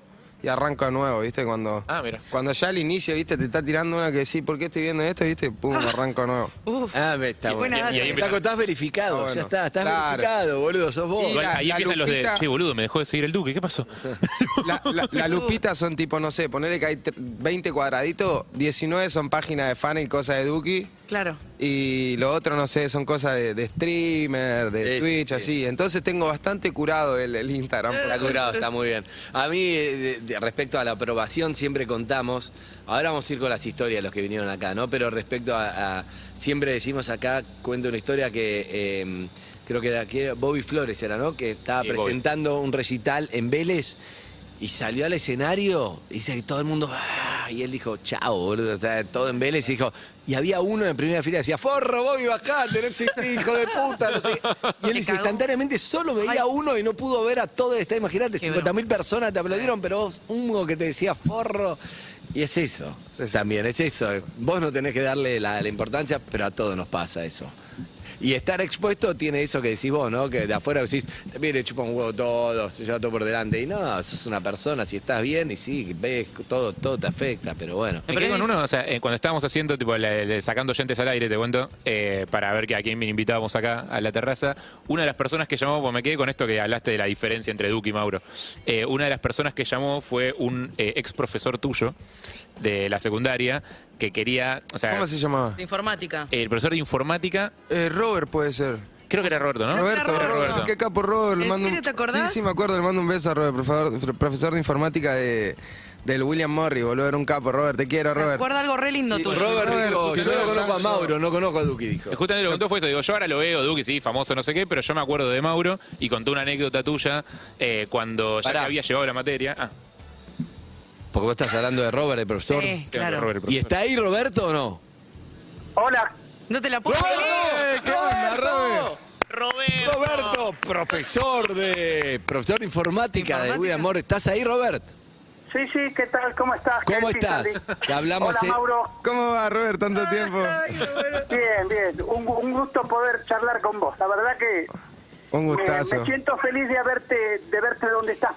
Y arranco de nuevo, viste, cuando. Ah, mira. Cuando ya al inicio, viste, te está tirando una que sí, ¿por qué estoy viendo esto? Viste, pum, arranco de nuevo. Uf. Ah, me está Y- bueno. buena y- y ahí data. Taco, estás verificado, Ah, bueno. ya está, estás Claro. verificado, boludo, sos vos. Y Igual la- ahí la empiezan los de, che, boludo, me dejó de seguir el Duque, ¿qué pasó? La, la, la lupita son tipo, no sé, ponerle que hay tre- 20 cuadraditos, 19 son páginas de fan y cosas de Duki. Claro. Y lo otro, no sé, son cosas de, de streamer, de Sí, sí, Twitch, sí. así. Entonces tengo bastante curado el, el Instagram. por Está suerte. curado, está muy bien. A mí, eh, de- de- respecto a la aprobación, siempre contamos. Ahora vamos a ir con las historias de los que vinieron acá, ¿no? Pero respecto a. a- siempre decimos acá, cuento una historia que. eh, creo que era, que era Bobby Flores, era, ¿no? Que estaba Sí, Bobby. presentando un recital en Vélez. Y salió al escenario, y dice que todo el mundo, "Ah", y él dijo, chao, boludo, está todo en Vélez, y dijo, y había uno en primera fila que decía, forro, Bobby, bajate, no existís, hijo de puta, no sé. Y él dice, instantáneamente solo veía uno y no pudo ver a todo el estadio, imagínate, Qué 50 mil personas te aplaudieron, pero vos, uno que te decía forro, y es eso, también, es eso, vos no tenés que darle la, la importancia, pero a todos nos pasa eso. Y estar expuesto tiene eso que decís vos, ¿no? Que de afuera decís, mire, chupa un huevo todo, se lleva todo por delante. Y no, sos una persona, si estás bien y sí, ves, todo, todo te afecta, pero bueno. Me quedé con eh, cuando estábamos haciendo, tipo, sacando oyentes al aire, te cuento, eh, para ver que a quién me invitábamos acá a la terraza, una de las personas que llamó, pues me quedé con esto que hablaste de la diferencia entre Duque y Mauro. Eh, una de las personas que llamó fue un eh, ex profesor tuyo de la secundaria que quería, o sea, ¿Cómo se llamaba? De informática. el profesor de informática, Eh, Robert puede ser. creo que era Roberto, ¿no? Roberto, Era Roberto. Roberto. Qué capo Robert. le ¿En mando un- serio te acordás? Sí, sí, me acuerdo. Le mando un beso a Robert, profesor, profesor de informática de, del William Morris, boludo. Era un capo, Robert. Te quiero, ¿Se Robert. acuerda algo re lindo Sí, tuyo? Robert, Robert, dijo, si yo no Robert conozco a Mauro, no conozco a Duki, dijo. Justamente lo que contó fue eso, digo, yo ahora lo veo, Duque, sí, famoso, no sé qué, pero yo me acuerdo de Mauro y contó una anécdota tuya eh, cuando ya Pará. había llevado la materia. Ah, Porque vos estás hablando de Robert, el profesor. Sí, claro, claro. Robert, el ¿Y está ahí Roberto o no? Hola, No te la puedo creer. Eh, ¿Qué onda, Robert? Roberto. Roberto, profesor de profesor de informática, de. William Morris. ¿Estás ahí, Robert? sí, sí, ¿qué tal? ¿Cómo estás? ¿Cómo estás? Te hablamos Hola, Mauro. ¿Cómo va, Robert? Tanto tiempo. Bien, bien. Un, gu- un gusto poder charlar con vos. La verdad que Un me, gustazo. me siento feliz de verte, de verte donde estás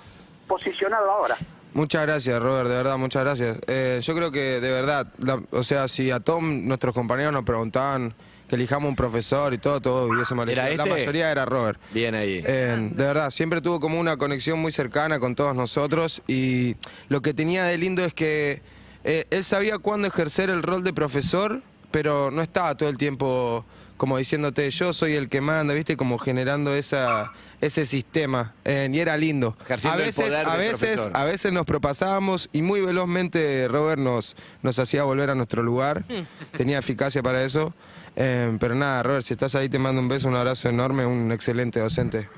posicionado ahora. Muchas gracias, Robert, de verdad, muchas gracias. Eh, yo creo que, de verdad, la- o sea, si a todos nuestros compañeros nos preguntaban que elijamos un profesor y todo, todos hubiésemos ¿Era elegido. La este? mayoría era Robert. Bien ahí. Eh, de verdad, siempre tuvo como una conexión muy cercana con todos nosotros y lo que tenía de lindo es que eh, él sabía cuándo ejercer el rol de profesor, pero no estaba todo el tiempo como diciéndote yo soy el que manda, viste, como generando esa ese sistema eh, y era lindo. Ejerciendo a el veces, poder a veces, a veces nos propasábamos y muy velozmente Robert nos nos hacía volver a nuestro lugar. tenía eficacia para eso. Eh, pero nada, Robert, si estás ahí te mando un beso, un abrazo enorme, un excelente docente.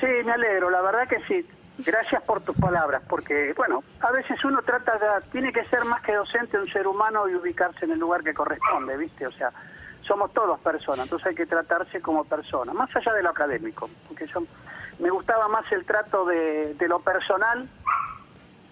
Sí, me alegro, la verdad que sí. Gracias por tus palabras, porque, bueno, a veces uno trata de, tiene que ser más que docente un ser humano y ubicarse en el lugar que corresponde, ¿viste? O sea, somos todos personas, entonces hay que tratarse como personas, más allá de lo académico, porque yo me gustaba más el trato de, de lo personal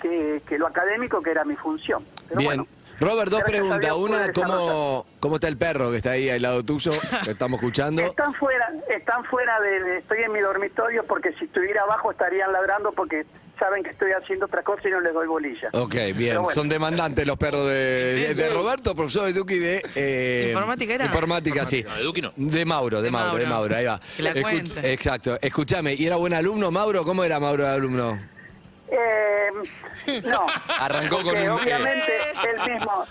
que, que lo académico, que era mi función. Pero Bien. bueno, Robert, dos preguntas. Una. ¿cómo, ¿cómo está el perro que está ahí al lado tuyo? Que estamos escuchando. Están fuera, están fuera de, de- estoy en mi dormitorio porque si estuviera abajo estarían ladrando porque saben que estoy haciendo otra cosa y no les doy bolilla. Ok, bien. Bueno. Son demandantes los perros de, de- de Roberto, profesor de Duki de... eh, ¿Informática era? Informática, sí. No, de Duki no. De Mauro, de, De Mauro, de Mauro. Ahí va. Que la cuente. Exacto. Escúchame, ¿y era buen alumno Mauro? ¿Cómo era Mauro de alumno? Eh, no. Arrancó con porque un- Obviamente él mismo.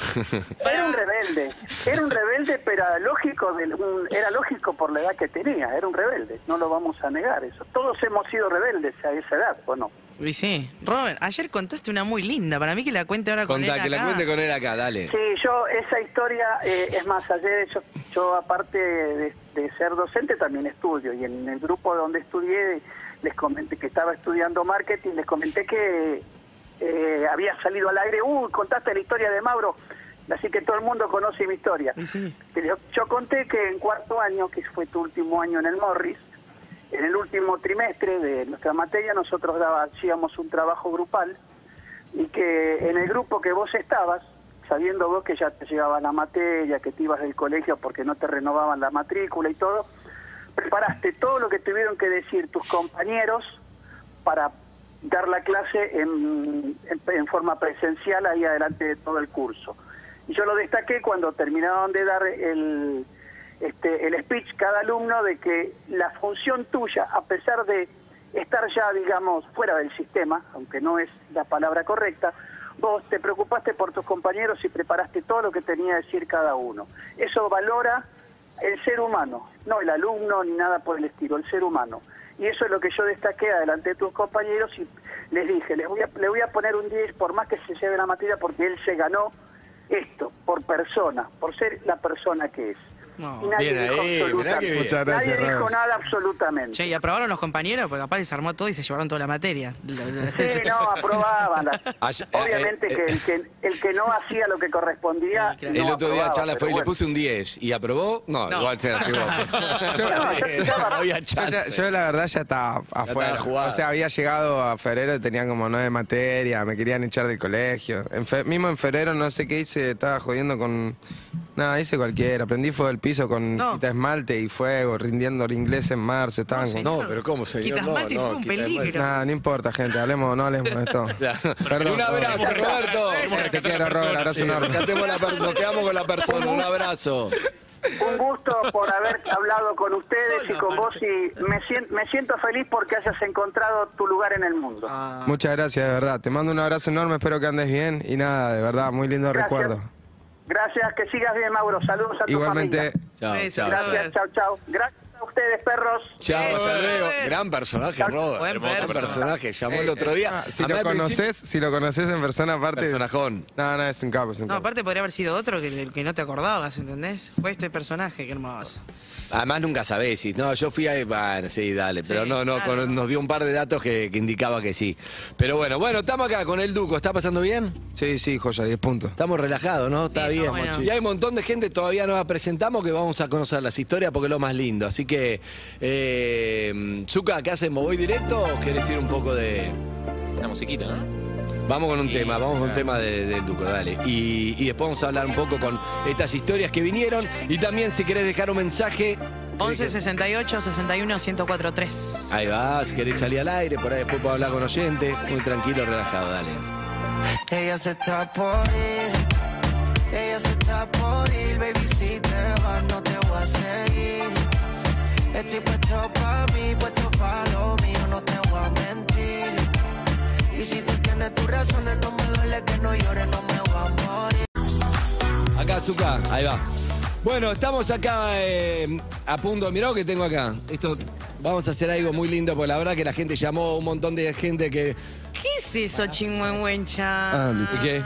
Era un rebelde, era un rebelde, pero lógico, de un- era lógico por la edad que tenía, era un rebelde, no lo vamos a negar eso. Todos hemos sido rebeldes a esa edad, ¿o no? Y sí. Robert, ayer contaste una muy linda. Para mí que la cuente ahora con Contá, él que la acá. cuente con él acá, dale. Sí, yo, esa historia, eh, es más, ayer yo, yo aparte de, de ser docente también estudio y en el grupo donde estudié les comenté que estaba estudiando marketing, les comenté que eh, había salido al aire, uy, contaste la historia de Mauro, así que todo el mundo conoce mi historia. Sí. Yo, yo conté que en cuarto año, que fue tu último año en el Morris, en el último trimestre de nuestra materia nosotros daba, hacíamos un trabajo grupal y que en el grupo que vos estabas, sabiendo vos que ya te llevaban la materia, que te ibas del colegio porque no te renovaban la matrícula y todo, preparaste todo lo que tuvieron que decir tus compañeros para dar la clase en, forma presencial ahí adelante de todo el curso. Y yo lo destaqué cuando terminaron de dar el, este, el speech cada alumno de que la función tuya, a pesar de estar ya, digamos, fuera del sistema, aunque no es la palabra correcta, vos te preocupaste por tus compañeros y preparaste todo lo que tenía que decir cada uno. Eso valora el ser humano, no el alumno ni nada por el estilo, el ser humano. Y eso es lo que yo destaqué adelante de tus compañeros y les dije, les voy a, le voy a poner un 10 por más que se lleve la materia porque él se ganó esto, por persona, por ser la persona que es. No. Y nadie Bien dijo ahí, absolutamente-. Muchas gracias, nadie dijo Robert. nada absolutamente. Che, ¿y aprobaron los compañeros? Porque capaz les armó todo y se llevaron toda la materia. Sí, no, aprobaban. la- Ay- Obviamente eh, que, eh, el que el que no hacía lo que correspondía. El no otro día charla fue y le puse un 10. ¿Y aprobó? No, No. igual se la llevó. No, yo estaba- había chance. la verdad ya estaba afuera. jugado. o sea, había llegado a febrero y tenían como nueve materias, me querían echar del colegio. En fe- mismo en febrero no sé qué hice, estaba jodiendo con... Nada, hice cualquiera. Prendí fuego del piso con No. quita esmalte y fuego, rindiendo el inglés en marzo. Estaban No, con- No, pero ¿cómo, señor? Quitas No, mate y no, fue un quita peligro. mate. Nada, no importa, gente. Hablemos, no hablemos de esto. Perdón. un abrazo. Roberto. Eh, Te quiero, Robert, abrazo enorme. Cantemos la per- nos quedamos con la persona. Un abrazo. Un gusto por haber hablado con ustedes y con vos y me siento, me siento feliz porque hayas encontrado tu lugar en el mundo. Ah. Muchas gracias, de verdad. Te mando un abrazo enorme, espero que andes bien. Y nada, de verdad, muy lindo Gracias. recuerdo. Gracias, que sigas bien Mauro. Saludos a tu Igualmente, familia. Chao, chao. gracias. Chao, chao. Gracias a ustedes, perros. Chao, luego. Robert. Gran personaje, Robert. Buen perso. personaje. Llamó el Eh, otro día. ah, Si lo conoces, si lo conoces en persona aparte. Personajón. No, no, es un capo, es un No, capo. aparte podría haber sido otro que no te acordabas, ¿entendés? Fue este personaje, qué hermoso. Además nunca sabés si. No, yo fui ahí. Bueno, sí, dale. Pero no, no, claro. con- nos dio un par de datos que, que indicaba que sí. Pero bueno, bueno, estamos acá con el Duco. ¿Está pasando bien? Sí, sí, joya, 10 puntos. Estamos relajados, ¿no? Está Sí, bien. está bueno. Y hay un montón de gente todavía no la presentamos que vamos a conocer las historias porque es lo más lindo. Así que, eh, Zuka, ¿qué hacemos? ¿Voy directo o querés ir un poco de.? La musiquita, ¿no? Vamos con un Sí, tema, vamos con un tema de- del Duco, dale. Y, y después vamos a hablar un poco con estas historias que vinieron. Y también, si querés dejar un mensaje. 11 68 61 1043 3. Ahí va, si querés salir al aire, por ahí después puedo hablar con oyentes. Muy tranquilo, relajado, dale. Ella se está por ir, ella se está por ir, baby, si te vas no te voy a seguir. Estoy puesto pa' mí, puesto pa' lo mío, Y si tú tienes tus razones, no me duele que no llores, no me voy a morir. Acá, Zuka, ahí va. Bueno, estamos acá eh, a punto. Mirá lo que tengo acá. Esto, vamos a hacer algo muy lindo, porque la verdad que la gente llamó, un montón de gente que. ¿Qué es eso, chingüengüencha? Ah. ¿Y qué?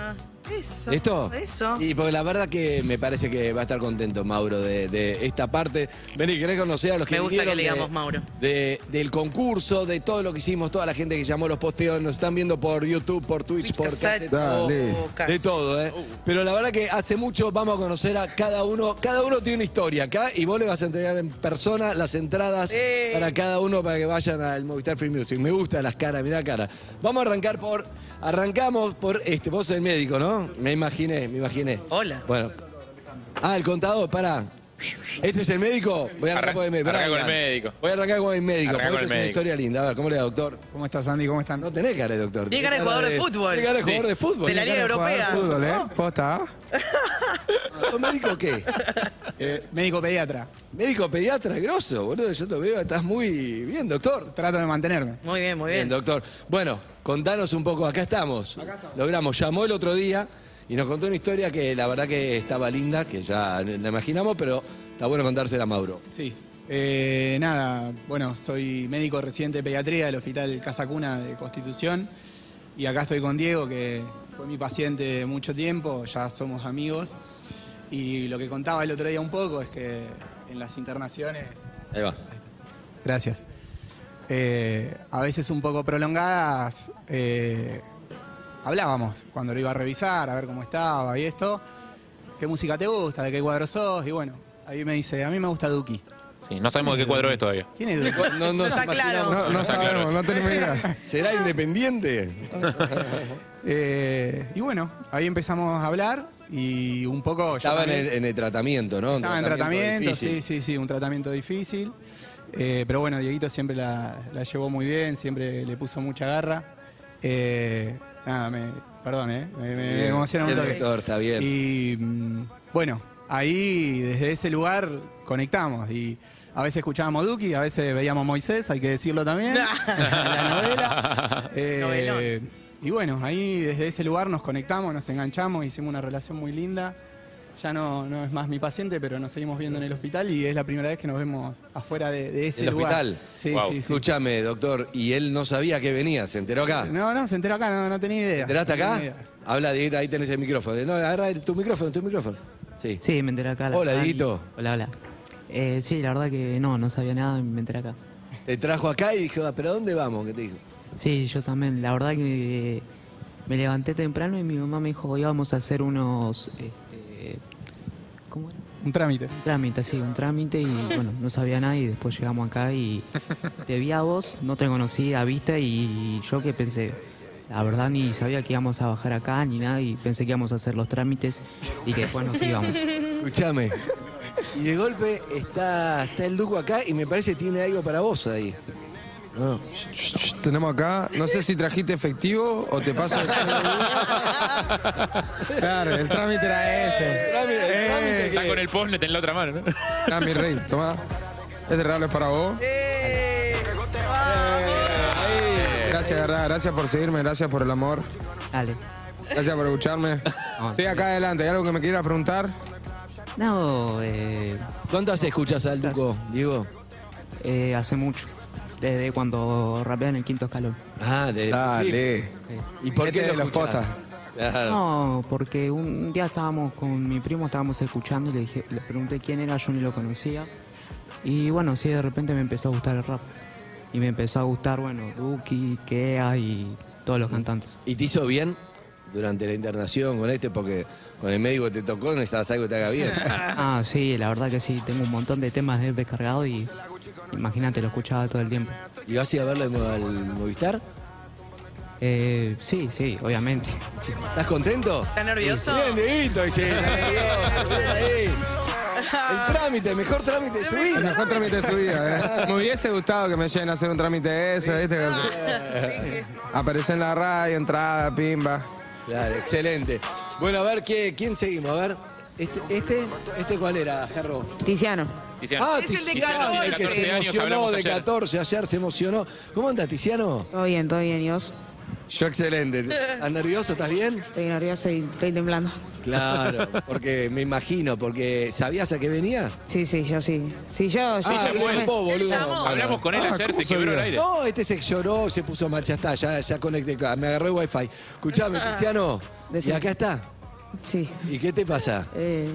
Eso. ¿Listo? Eso. Y porque la verdad que me parece que va a estar contento Mauro de, de esta parte. Vení, ¿querés conocer a los que Me gusta que le de- digamos Mauro. de- del concurso, de todo lo que hicimos, toda la gente que llamó los posteos, nos están viendo por YouTube, por Twitch, por Cassette. Dale. De todo, ¿eh? Pero la verdad que hace mucho vamos a conocer a cada uno. Cada uno tiene una historia acá y vos le vas a entregar en persona las entradas para cada uno para que vayan al Movistar Free Music. Me gustan las caras, mirá la cara. Vamos a arrancar por. Arrancamos por este. Vos el médico, ¿no? Me imaginé, me imaginé. Hola. Bueno. Ah, el contador, pará. ¿Este es el médico? Voy a arrancar Arran- con el médico. arranca con el médico. Voy a arrancar con el médico, Arranca porque con esto el es una médico. historia linda. A ver, ¿cómo le da, doctor? ¿Cómo estás, Andy? ¿Cómo están? No tenés cara de doctor. Tiene cara de jugador de fútbol. Tiene cara de jugador de fútbol. De la Liga Europea. Fútbol, ¿eh? ¿Posta? ¿Sos médico o qué? Eh, médico pediatra. Médico pediatra, grosso, boludo. Yo te veo, estás muy bien, doctor. Trato de mantenerme. Muy bien, muy Bien, bien. doctor. Bueno, contanos un poco, acá estamos. Logramos, llamó el otro día y nos contó una historia que la verdad que estaba linda, que ya la imaginamos, pero está bueno contársela a Mauro. Sí. Eh, nada, bueno, soy médico residente de pediatría del Hospital Casa Cuna de Constitución. Y acá estoy con Diego, que fue mi paciente mucho tiempo, ya somos amigos. Y lo que contaba el otro día un poco es que en las internaciones Ahí va. Gracias. Eh, a veces un poco prolongadas, eh, hablábamos cuando lo iba a revisar, a ver cómo estaba y esto. ¿Qué música te gusta? ¿De qué cuadro sos? Y bueno, ahí me dice, a mí me gusta Duki. Sí, no sabemos de qué cuadro es todavía. ¿Quién es Duki? No, no, Está claro. No, no Está sabemos, no tenemos idea. ¿Será independiente? Eh, y bueno, ahí empezamos a hablar y un poco... Estaba en el, en el tratamiento, ¿no? Estaba en tratamiento, difícil. sí, sí, sí, un tratamiento difícil. Eh, pero bueno, Dieguito siempre la, la llevó muy bien, siempre le puso mucha garra. Eh, nada, me, perdón, ¿eh? me, me Bien, emociona un toque. está bien. Y mm, bueno, ahí desde ese lugar conectamos y a veces escuchábamos Duki, a veces veíamos Moisés, hay que decirlo también, la novela. Eh, y bueno, ahí desde ese lugar nos conectamos, nos enganchamos, hicimos una relación muy linda. Ya no, no es más mi paciente, pero nos seguimos viendo en el hospital y es la primera vez que nos vemos afuera de, de ese ¿El lugar. hospital? Sí, Wow. sí, sí. Escúchame, doctor, y él no sabía que venía, ¿se enteró acá? No, no, se enteró acá, no, no tenía idea. ¿Te enteraste No acá? idea. Habla, Dieguito, ahí tenés el micrófono. No, agarra el- tu micrófono, tu micrófono. Sí. Sí, me enteré acá. la Hola, verdad, y- Dieguito. Hola, hola. Eh, sí, la verdad que no, no sabía nada, me enteré acá. Te trajo acá y dijo, "Ah, ¿pero a dónde vamos? ¿Qué te dijo? Sí, yo también. La verdad que me levanté temprano y mi mamá me dijo, hoy vamos a hacer unos... Este, ¿Cómo era? Un trámite. Un trámite, sí, un trámite y bueno, no sabía nada y después llegamos acá y te vi a vos, no te conocí a vista y yo que pensé, la verdad ni sabía que íbamos a bajar acá ni nada y pensé que íbamos a hacer los trámites y que después nos íbamos. Escúchame. Y de golpe está, está el Duco acá y me parece que tiene algo para vos ahí. No. Tenemos acá, no sé si trajiste efectivo o te paso el Claro, el trámite era ese. Trámite, Eh, trámite Está que- con el postnet en la otra mano, ¿no? Ah, mi rey, toma. Este regalo es para vos. Gracias, de verdad, gracias por seguirme, gracias por el amor, Dale. gracias por escucharme. No, Estoy acá adelante, ¿hay algo que me quieras preguntar? No, eh, ¿Cuántas escuchas al Duco, Diego? eh, hace mucho. Desde cuando rapeaba en el quinto escalón. Ah, de. Dale. ¿Y por qué de lo los. Claro. No, porque un día estábamos con mi primo, estábamos escuchando y le, dije, le pregunté quién era, yo ni lo conocía. Y bueno, sí, de repente me empezó a gustar el rap. Y me empezó a gustar, bueno, Duki, Kea y todos los cantantes. ¿Y te hizo bien durante la internación con este? Porque con el médico te tocó necesitabas algo que te haga bien. Ah, sí, la verdad que sí, tengo un montón de temas descargados y imagínate, lo escuchaba todo el tiempo. ¿Y vas a ir a verlo al Movistar? Eh, sí, sí, obviamente. ¿Estás contento? ¿Estás nervioso? Bien, Dieguito, dice. El trámite, el mejor trámite de su El vida. mejor trámite de su vida, ¿eh? Me hubiese gustado que me lleguen a hacer un trámite de eso, ¿viste? Aparece en la radio, entrada, pimba. Claro, excelente. Bueno, a ver, ¿qué, ¿quién seguimos? A ver, este, este, este cuál era, Jarro? Tiziano. Tiziano. Ah, Es el de Tiziano, 14. el que se 14 años, emocionó hablamos de ayer. 14, ayer se emocionó. ¿Cómo anda, Tiziano? Todo bien, todo bien, ¿y vos? Yo excelente. ¿Estás nervioso? ¿Estás bien? Estoy nervioso y estoy temblando. Claro, porque me imagino, porque ¿sabías a qué venía? Sí, sí, yo sí. Sí, yo, yo. Ah, yo- me- vos, boludo. Hablamos con él Ah, ayer, ¿cómo se quebró el sabía? aire. No, este se lloró, se puso mal, ya está, ya, ya conecté, me agarró el wifi. Escuchame, Tiziano, ¿y Decime. acá está? Sí. ¿Y qué te pasa? Eh,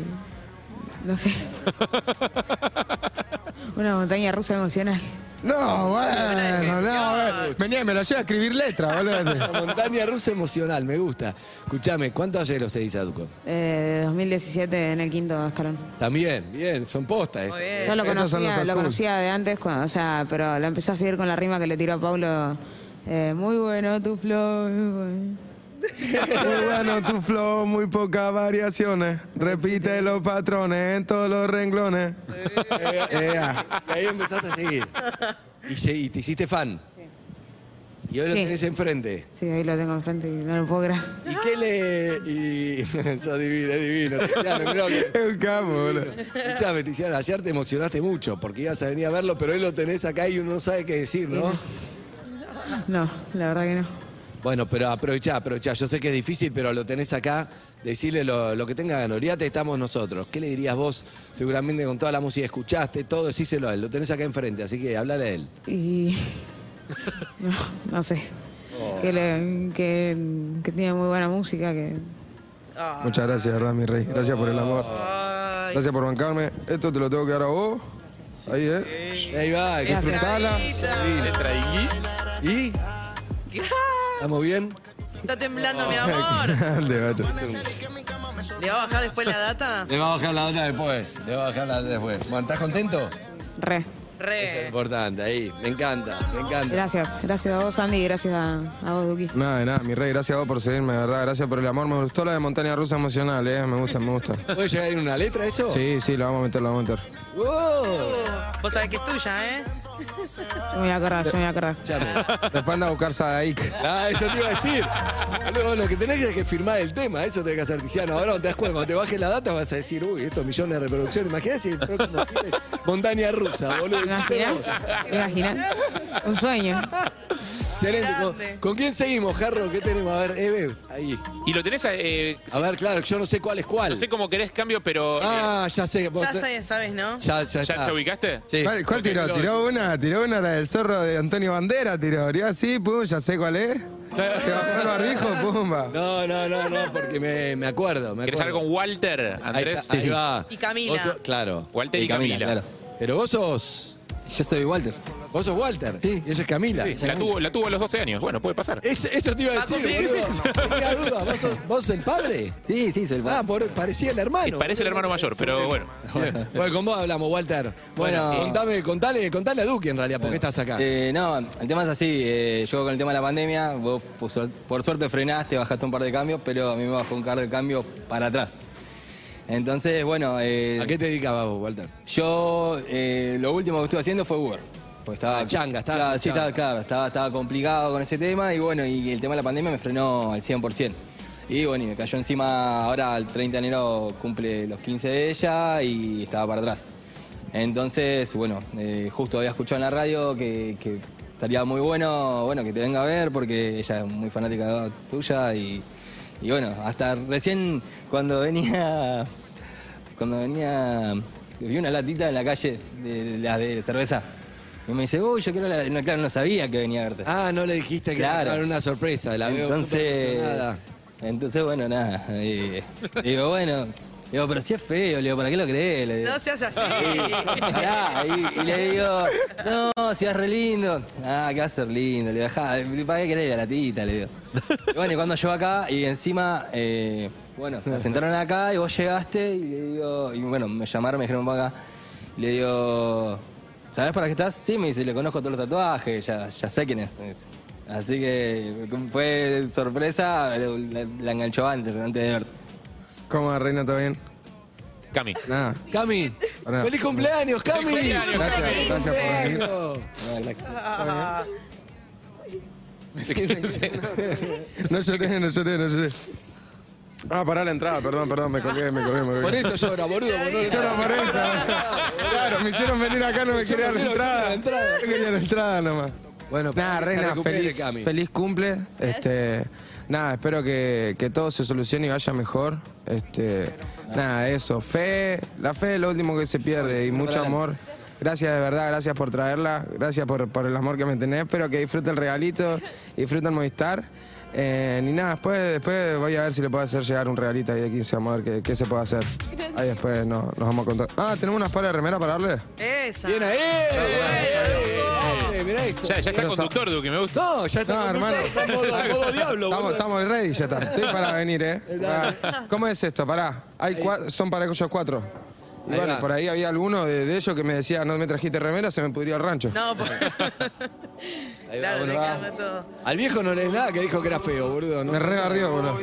no sé. Una montaña rusa emocional. No, bueno, no, bueno. Vení, me lo lleva a escribir letra, boludo. Montaña rusa emocional, me gusta. Escuchame, ¿cuántos años los seguís a Duco? Eh, 2017 en el quinto escalón. También, bien, son postas. Muy ¿eh? bien. Yo lo Estos son los conocía, lo conocía de antes, cuando- o sea, pero lo empecé a seguir con la rima que le tiró a Paulo. Eh, muy bueno tu flow. muy bueno. Muy bueno tu flow, muy pocas variaciones. Repite los patrones en todos los renglones. Ea. Y ahí empezaste a seguir. Y, se- y te hiciste fan. Y hoy lo Sí. tenés enfrente. Sí, ahí lo tengo enfrente y no lo puedo creer. ¿Y qué le.? Y. Sos divino, es divino. Tiziano, creo que- Es un capo, boludo. Escuchame, Tiziano, ayer te emocionaste mucho porque ibas a venir a verlo, pero hoy lo tenés acá y uno no sabe qué decir, ¿no? No, la verdad que no. Bueno, pero aprovechá, aprovechá. Yo sé que es difícil, pero lo tenés acá. Decirle lo, lo que tenga ganas. Olvídate, estamos nosotros. ¿Qué le dirías vos? Seguramente con toda la música escuchaste, todo, decíselo a él. Lo tenés acá enfrente, así que hablale a él. Y. No, no sé. Que, le- que, que tiene muy buena música, que. Muchas gracias, verdad, mi rey. Gracias por el amor. Gracias por bancarme. Esto te lo tengo que dar a vos. Ahí, ¿eh? Ahí va, disfrutala. De Gui. ¿Y? ¿Estamos bien? Está temblando, mi amor. Grande, gacho. ¿Le va a bajar después la data? Le va a bajar la data después. Le va a bajar la data después. Bueno, ¿estás contento? Re. Es Re. importante, ahí. Me encanta, me encanta. Gracias. Gracias a vos, Andy, y gracias a, a vos, Duki. Nada, de nada, mi rey. Gracias a vos por seguirme, de verdad. Gracias por el amor. Me gustó la de montaña rusa emocional, ¿eh? Me gusta, me gusta. ¿Puede llegar ir una letra eso? Sí, sí, la vamos a meter, la vamos a meter. ¡Wow! Vos sabés que es tuya, ¿eh? Yo me voy a acordar, yo me voy a. Escuchame. Después anda a buscar Sadaik. Ah, eso te iba a decir. Luego lo que tenés es que firmar el tema, eso tenés que hacer Tiziano. Ahora no te das cuenta, cuando te bajes la data vas a decir, uy, estos millones de reproducciones. Imagínate si el próximo hit es montaña rusa, boludo. ¿Te. Un sueño. Excelente. ¿Con, con quién seguimos, Jarro? ¿Qué tenemos? A ver, Eve, ahí. Y lo tenés, eh, A ver, claro, yo no sé cuál es cuál. no sé cómo querés cambio, pero. Ah, ya sé. vos- Ya sé, sabes, ¿no? Ya, ya, ¿Ya está. te ubicaste? Sí. ¿Cuál, cuál tiró? ¿Tiró una? ¿Tiró una la del zorro de Antonio Bandera? ¿Tiró? ¿Tiró así? Pum, ya sé cuál es. Se bajó el barbijo, pumba. No, no, no, no, porque me, me acuerdo. Me ¿Querés acuerdo. hablar con Walter, Ahí, Andrés? está, ahí va. Y Camila. Vos sos- claro. Walter y, Camila. Pero vos sos. Yo soy Walter. Vos sos Walter. Sí. Y ella es Camila. Sí, la, tuvo, la tuvo a los 12 años. Bueno, puede pasar. Es- eso te iba a Va a decir, cumplir, boludo. Tenía duda. ¿Vos sos, vos sos el padre? Sí, sí, soy el Ah, Walter. por- parecía el hermano. Sí, parece el hermano mayor, pero bueno. Bien. Bueno, con vos hablamos, Walter. Bueno, Bueno. contame, contale, contale a Duque en realidad, ¿por qué estás acá? Eh, no, el tema es así. eh, yo con el tema de la pandemia, vos por, suer- por suerte frenaste, bajaste un par de cambios, pero a mí me bajó un par de cambios para atrás. Entonces, bueno, eh, ¿A qué te dedicabas vos, Walter? yo eh, lo último que estuve haciendo fue Uber. Porque estaba, Ah, changa, estaba sí, changa. estaba, claro, estaba, estaba complicado con ese tema y bueno, y el tema de la pandemia me frenó al 100%. Y bueno, y me cayó encima, ahora el 30 de enero cumple los 15 de ella y estaba para atrás. Entonces, bueno, eh, justo había escuchado en la radio que, que estaría muy bueno, bueno, que te venga a ver porque ella es muy fanática tuya y, y bueno, hasta recién cuando venía, cuando venía, vi una latita en la calle de, las de cerveza. Y me dice, uy, yo quiero la... No, claro, no sabía que venía a verte. Ah, no le dijiste que Claro. era una sorpresa, la veo Entonces, entonces bueno, nada. y- digo, bueno, digo, pero si es feo, le digo, ¿para qué lo crees? Le digo. No seas así. Pará, y, y le digo, no, si es re lindo. Ah, que va a ser lindo. Le digo, "Ja, ¿para qué querés la latita? Le digo. Y bueno, y cuando llego acá, y encima, eh, bueno, me sentaron acá y vos llegaste y le digo, y bueno, me llamaron, me dijeron, "Ven acá. Y le digo, ¿sabés para qué estás? Sí, me dice, le conozco todos los tatuajes, ya, ya sé quién es. me dice. Así que fue sorpresa, la, la enganchó antes, antes de verte. ¿Cómo, reina? ¿Todo bien? Cami. Nada. Cami, Pará. feliz cumpleaños, Cami. cumpleaños, Gracias, ¡Feliz gracias por venir. cumpleaños! No lloré, no lloré, no lloré. Ah, pará la entrada, perdón, perdón, me colgué, me colgué, me colgué. Por eso llora, boludo. boludo. Lloro por eso. Claro, me hicieron venir acá, no me Yo quería la entrada. la entrada. Yo quería la entrada nomás. Bueno, Nada, para que se reina, recupere, feliz, Cami. feliz cumple. Este, nada, espero que, que todo se solucione y vaya mejor. Este, nada, eso. Fe, la fe es lo último que se pierde y mucho amor. Gracias de verdad, gracias por traerla, gracias por, por el amor que me tenés. Espero que disfrute el regalito, disfrute el Movistar. Eh, ni nada, después, después voy a ver si le puedo hacer llegar un regalito ahí de 15, vamos a ver qué, qué se puede hacer. Ahí después no- nos vamos a contar. Ah, ¿tenemos unas pares de remera para darle? Esa. Bien ahí. Mirá esto. Ya, ya está Pero conductor, Duque, me gusta. No, ya está No, conductor, hermano. está en modo, modo diablo. Estamos, boludo. estamos ready, ya está. Estoy para venir, ¿eh? Pará. ¿Cómo es esto? Pará. Hay cua- son para ellos cuatro. Y Ahí bueno, va. por ahí había alguno de, de ellos que me decía, no me trajiste remera, se me pudría el rancho. No, por... Ahí va, claro, te va. todo. Al viejo no le es nada que dijo que era feo, boludo. ¿no? Me regarrió, boludo.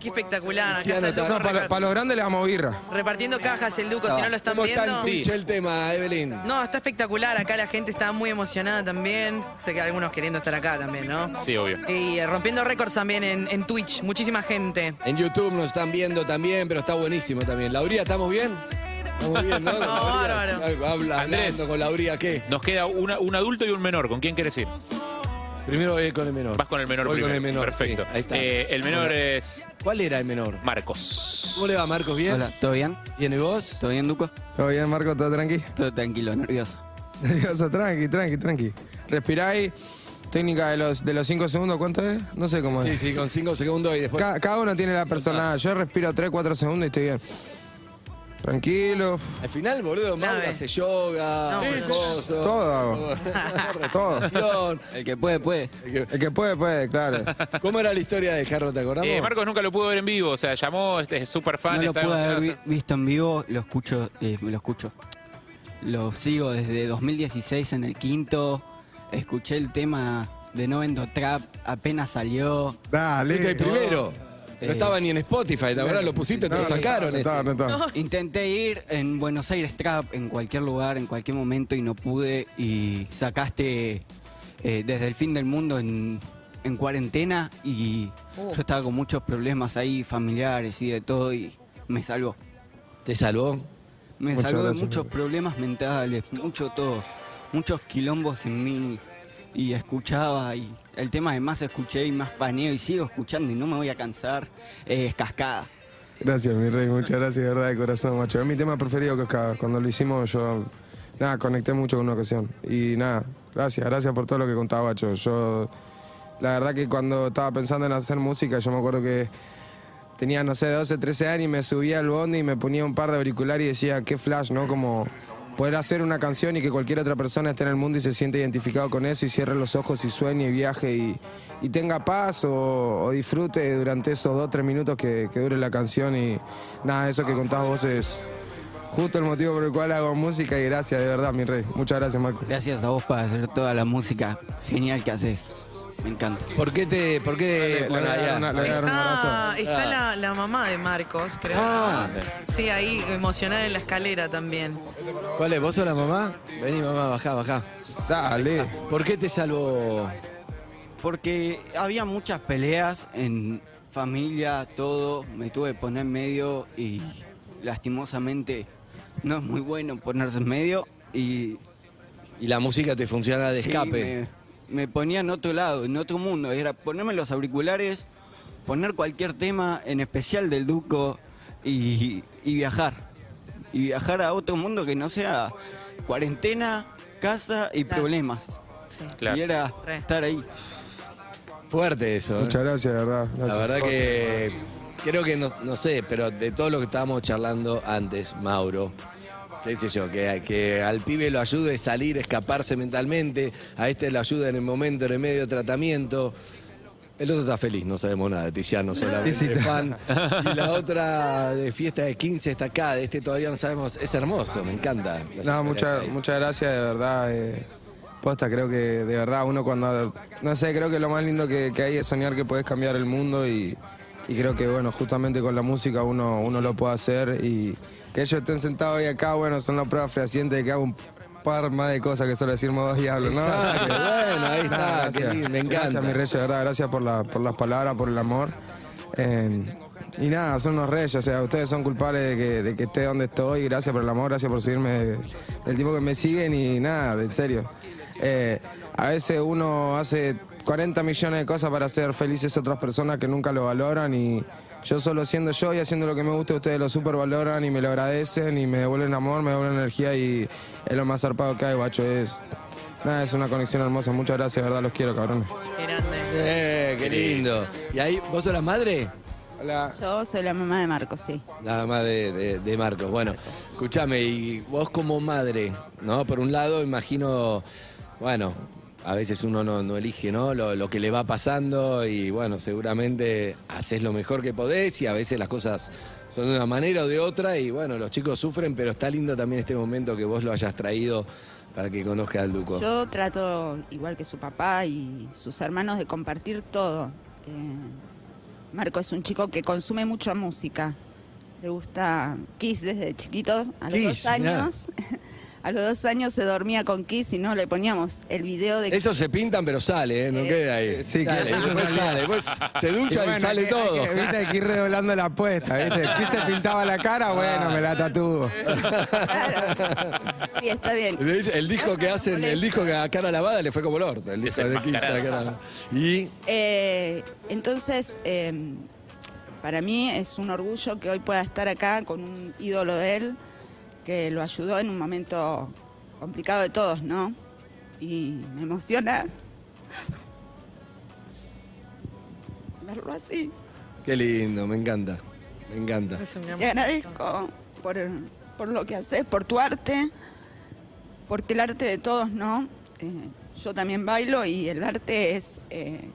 Qué espectacular. Acá Luciano, está el está- Duco No, para, los grandes le damos birra. repartiendo cajas el Duco, si no lo están ¿Cómo está en viendo. Twitch el tema, Evelyn? No, está espectacular. Acá la gente está muy emocionada también. Sé que algunos queriendo estar acá también, ¿no? Sí, obvio. Y eh, rompiendo récords también en, en Twitch. Muchísima gente. En YouTube nos están viendo también, pero está buenísimo también. Lauría, ¿estamos bien? Estamos bien, ¿no? No, Lauría. bárbaro. Habla, Andrés. hablando con Lauría, ¿qué? Nos queda una- un adulto y un menor. ¿Con quién quieres ir? Primero voy con el menor. Vas con el menor Voy primero. con el menor, Perfecto. sí, ahí está. Eh, el menor es ¿Cuál era el menor? Marcos. ¿Cómo le va, Marcos? ¿Bien? Hola, ¿todo bien? ¿Bien y vos? ¿Todo bien, Duco? ¿Todo bien, Marco? ¿Todo tranqui? Todo tranquilo, nervioso. Nervioso, tranqui, tranqui, tranqui. Respiráis. Técnica de los de los cinco segundos, ¿cuánto es? No sé cómo Sí, es. sí, con cinco segundos y después. Ca- Cada, uno tiene la personalidad. Yo respiro 3, 4 segundos y estoy bien. Tranquilo. Al final, boludo, Mauro Clave. hace yoga, Todo hago. Todo. El que puede, puede. El que puede, puede, claro. ¿Cómo era la historia de Jarro, te acordamos? Eh, Marcos nunca lo pudo ver en vivo, o sea, llamó, este, es súper fan. no lo está pude haber vi- visto en vivo, lo escucho, eh, me lo escucho. Lo sigo desde 2016 en el quinto. Escuché el tema de No Vendo Trap, apenas salió. Dale. Fuiste el primero. No Eh, estaba ni en Spotify, ¿te acordás? Lo pusiste, te lo No, sacaron. No, ese. no. Intenté ir en Buenos Aires Trap, en cualquier lugar, en cualquier momento y no pude. Y sacaste eh, desde el fin del mundo en, en cuarentena y Uh. yo estaba con muchos problemas ahí, familiares y de todo y me salvó. ¿Te salvó? Me Muchas salvó de gracias, muchos amigo. problemas mentales, mucho todo, muchos quilombos en mí y escuchaba y el tema de más escuché y más faneo y sigo escuchando y no me voy a cansar, es cascada. Gracias, mi rey, muchas gracias, de verdad, de corazón, macho. Es mi tema preferido, Cascada. Cuando lo hicimos, yo, nada, conecté mucho con una ocasión. Y nada, gracias, gracias por todo lo que contaba, macho. Yo, la verdad que cuando estaba pensando en hacer música, yo me acuerdo que tenía, no sé, 12, 13 años y me subía al bondi y me ponía un par de auriculares y decía, qué flash, ¿no? Como poder hacer una canción y que cualquier otra persona esté en el mundo y se siente identificado con eso y cierre los ojos y sueñe y viaje y, y tenga paz o, disfrute durante esos dos, tres minutos que, que dure la canción y nada, eso que contás vos es justo el motivo por el cual hago música y gracias, de verdad, mi rey. Muchas gracias, Marco. Gracias a vos por hacer toda la música genial que haces. Me encanta. ¿Por qué te.? ¿Por qué.? Le- bueno, le voy a dar allá. una- le voy a dar un Está, abrazo. está la, la mamá de Marcos, creo. Ah. Sí, ahí emocionada en la escalera también. ¿Cuál es? ¿Vos sos la mamá? Vení, mamá, bajá, bajá. Dale. ¿Por qué te salvó? Porque había muchas peleas en familia, todo. Me tuve que poner en medio y lastimosamente no es muy bueno ponerse en medio. Y Y la música te funciona de sí, escape. Me, ponía en otro lado, en otro mundo. Era ponerme los auriculares, poner cualquier tema, en especial del Duco, y, y viajar. Y viajar a otro mundo que no sea cuarentena, casa y Claro. problemas. Sí. Claro. Y era estar ahí. Fuerte eso. ¿eh? Muchas gracias, de verdad. La gracias. verdad que creo que no, no sé, pero de todo lo que estábamos charlando antes, Mauro, qué sé yo, que, que al pibe lo ayude a salir, escaparse mentalmente, a este lo ayuda en el momento, en el medio de tratamiento. El otro está feliz, no sabemos nada de Tiziano, solamente sí. fan. Y la otra de fiesta de 15 está acá, de este todavía no sabemos. Es hermoso, me encanta. No, muchas, muchas gracias, de verdad. eh, posta, creo que de verdad uno cuando. No sé, creo que lo más lindo que, que hay es soñar que puedes cambiar el mundo y, y creo que, bueno, justamente con la música uno, uno lo puede hacer y que ellos estén sentados ahí acá, bueno, son las pruebas fehacientes de que hago un par más de cosas que solo decir modos diablos, ¿no? Exacto, bueno, ahí está, Nada, me encanta. Gracias, mi rey, de verdad, gracias por, la, por las palabras, por el amor. Eh, y nada, son unos reyes, o sea, ustedes son culpables de que, de que esté donde estoy. Gracias por el amor, gracias por seguirme, del tipo que me siguen y nada, en serio. Eh, a veces uno hace 40 millones de cosas para hacer felices a otras personas que nunca lo valoran y yo solo siendo yo y haciendo lo que me gusta, ustedes lo super valoran y me lo agradecen y me devuelven amor, me devuelven energía y es lo más zarpado que hay, guacho. Es, nada, es una conexión hermosa. Muchas gracias, de verdad, los quiero, cabrones. Qué grande. Eh, qué lindo. ¿Y ahí, vos sos la madre? Hola. Yo soy la mamá de Marcos, sí. La mamá de, de- de Marcos. Bueno, escúchame, y vos como madre, ¿no? Por un lado, imagino, bueno, a veces uno no, no elige, ¿no? Lo, lo que le va pasando y, bueno, seguramente haces lo mejor que podés y a veces las cosas son de una manera o de otra y, bueno, los chicos sufren, pero está lindo también este momento que vos lo hayas traído para que conozca al Duco. Yo trato, igual que su papá y sus hermanos, de compartir todo. Eh, Marco es un chico que consume mucha música. Le gusta Kiss desde chiquito. A los Kiss, dos mirá. A los dos años se dormía con Kiss y no le poníamos el video de Eso se pintan, pero sale, ¿eh? No queda ahí. Sí, Sale, que- después sale, después se ducha y, bueno, sale hay que- todo. hay que- viste, hay que ir redoblando la apuesta, ¿viste? Aquí se pintaba la cara, bueno, me la tatúo. Sí, está bien. De hecho, el disco que hacen, el disco que a cara lavada le fue como el orto, el disco de Kiss a cara lavada. Y Eh, entonces, eh, para mí es un orgullo que hoy pueda estar acá con un ídolo de él que lo ayudó en un momento complicado de todos, ¿no? Y me emociona verlo así. qué lindo, me encanta. Me encanta. Te agradezco por, por lo que haces, por tu arte, porque el arte de todos, ¿no? Eh, yo también bailo y el arte es eh,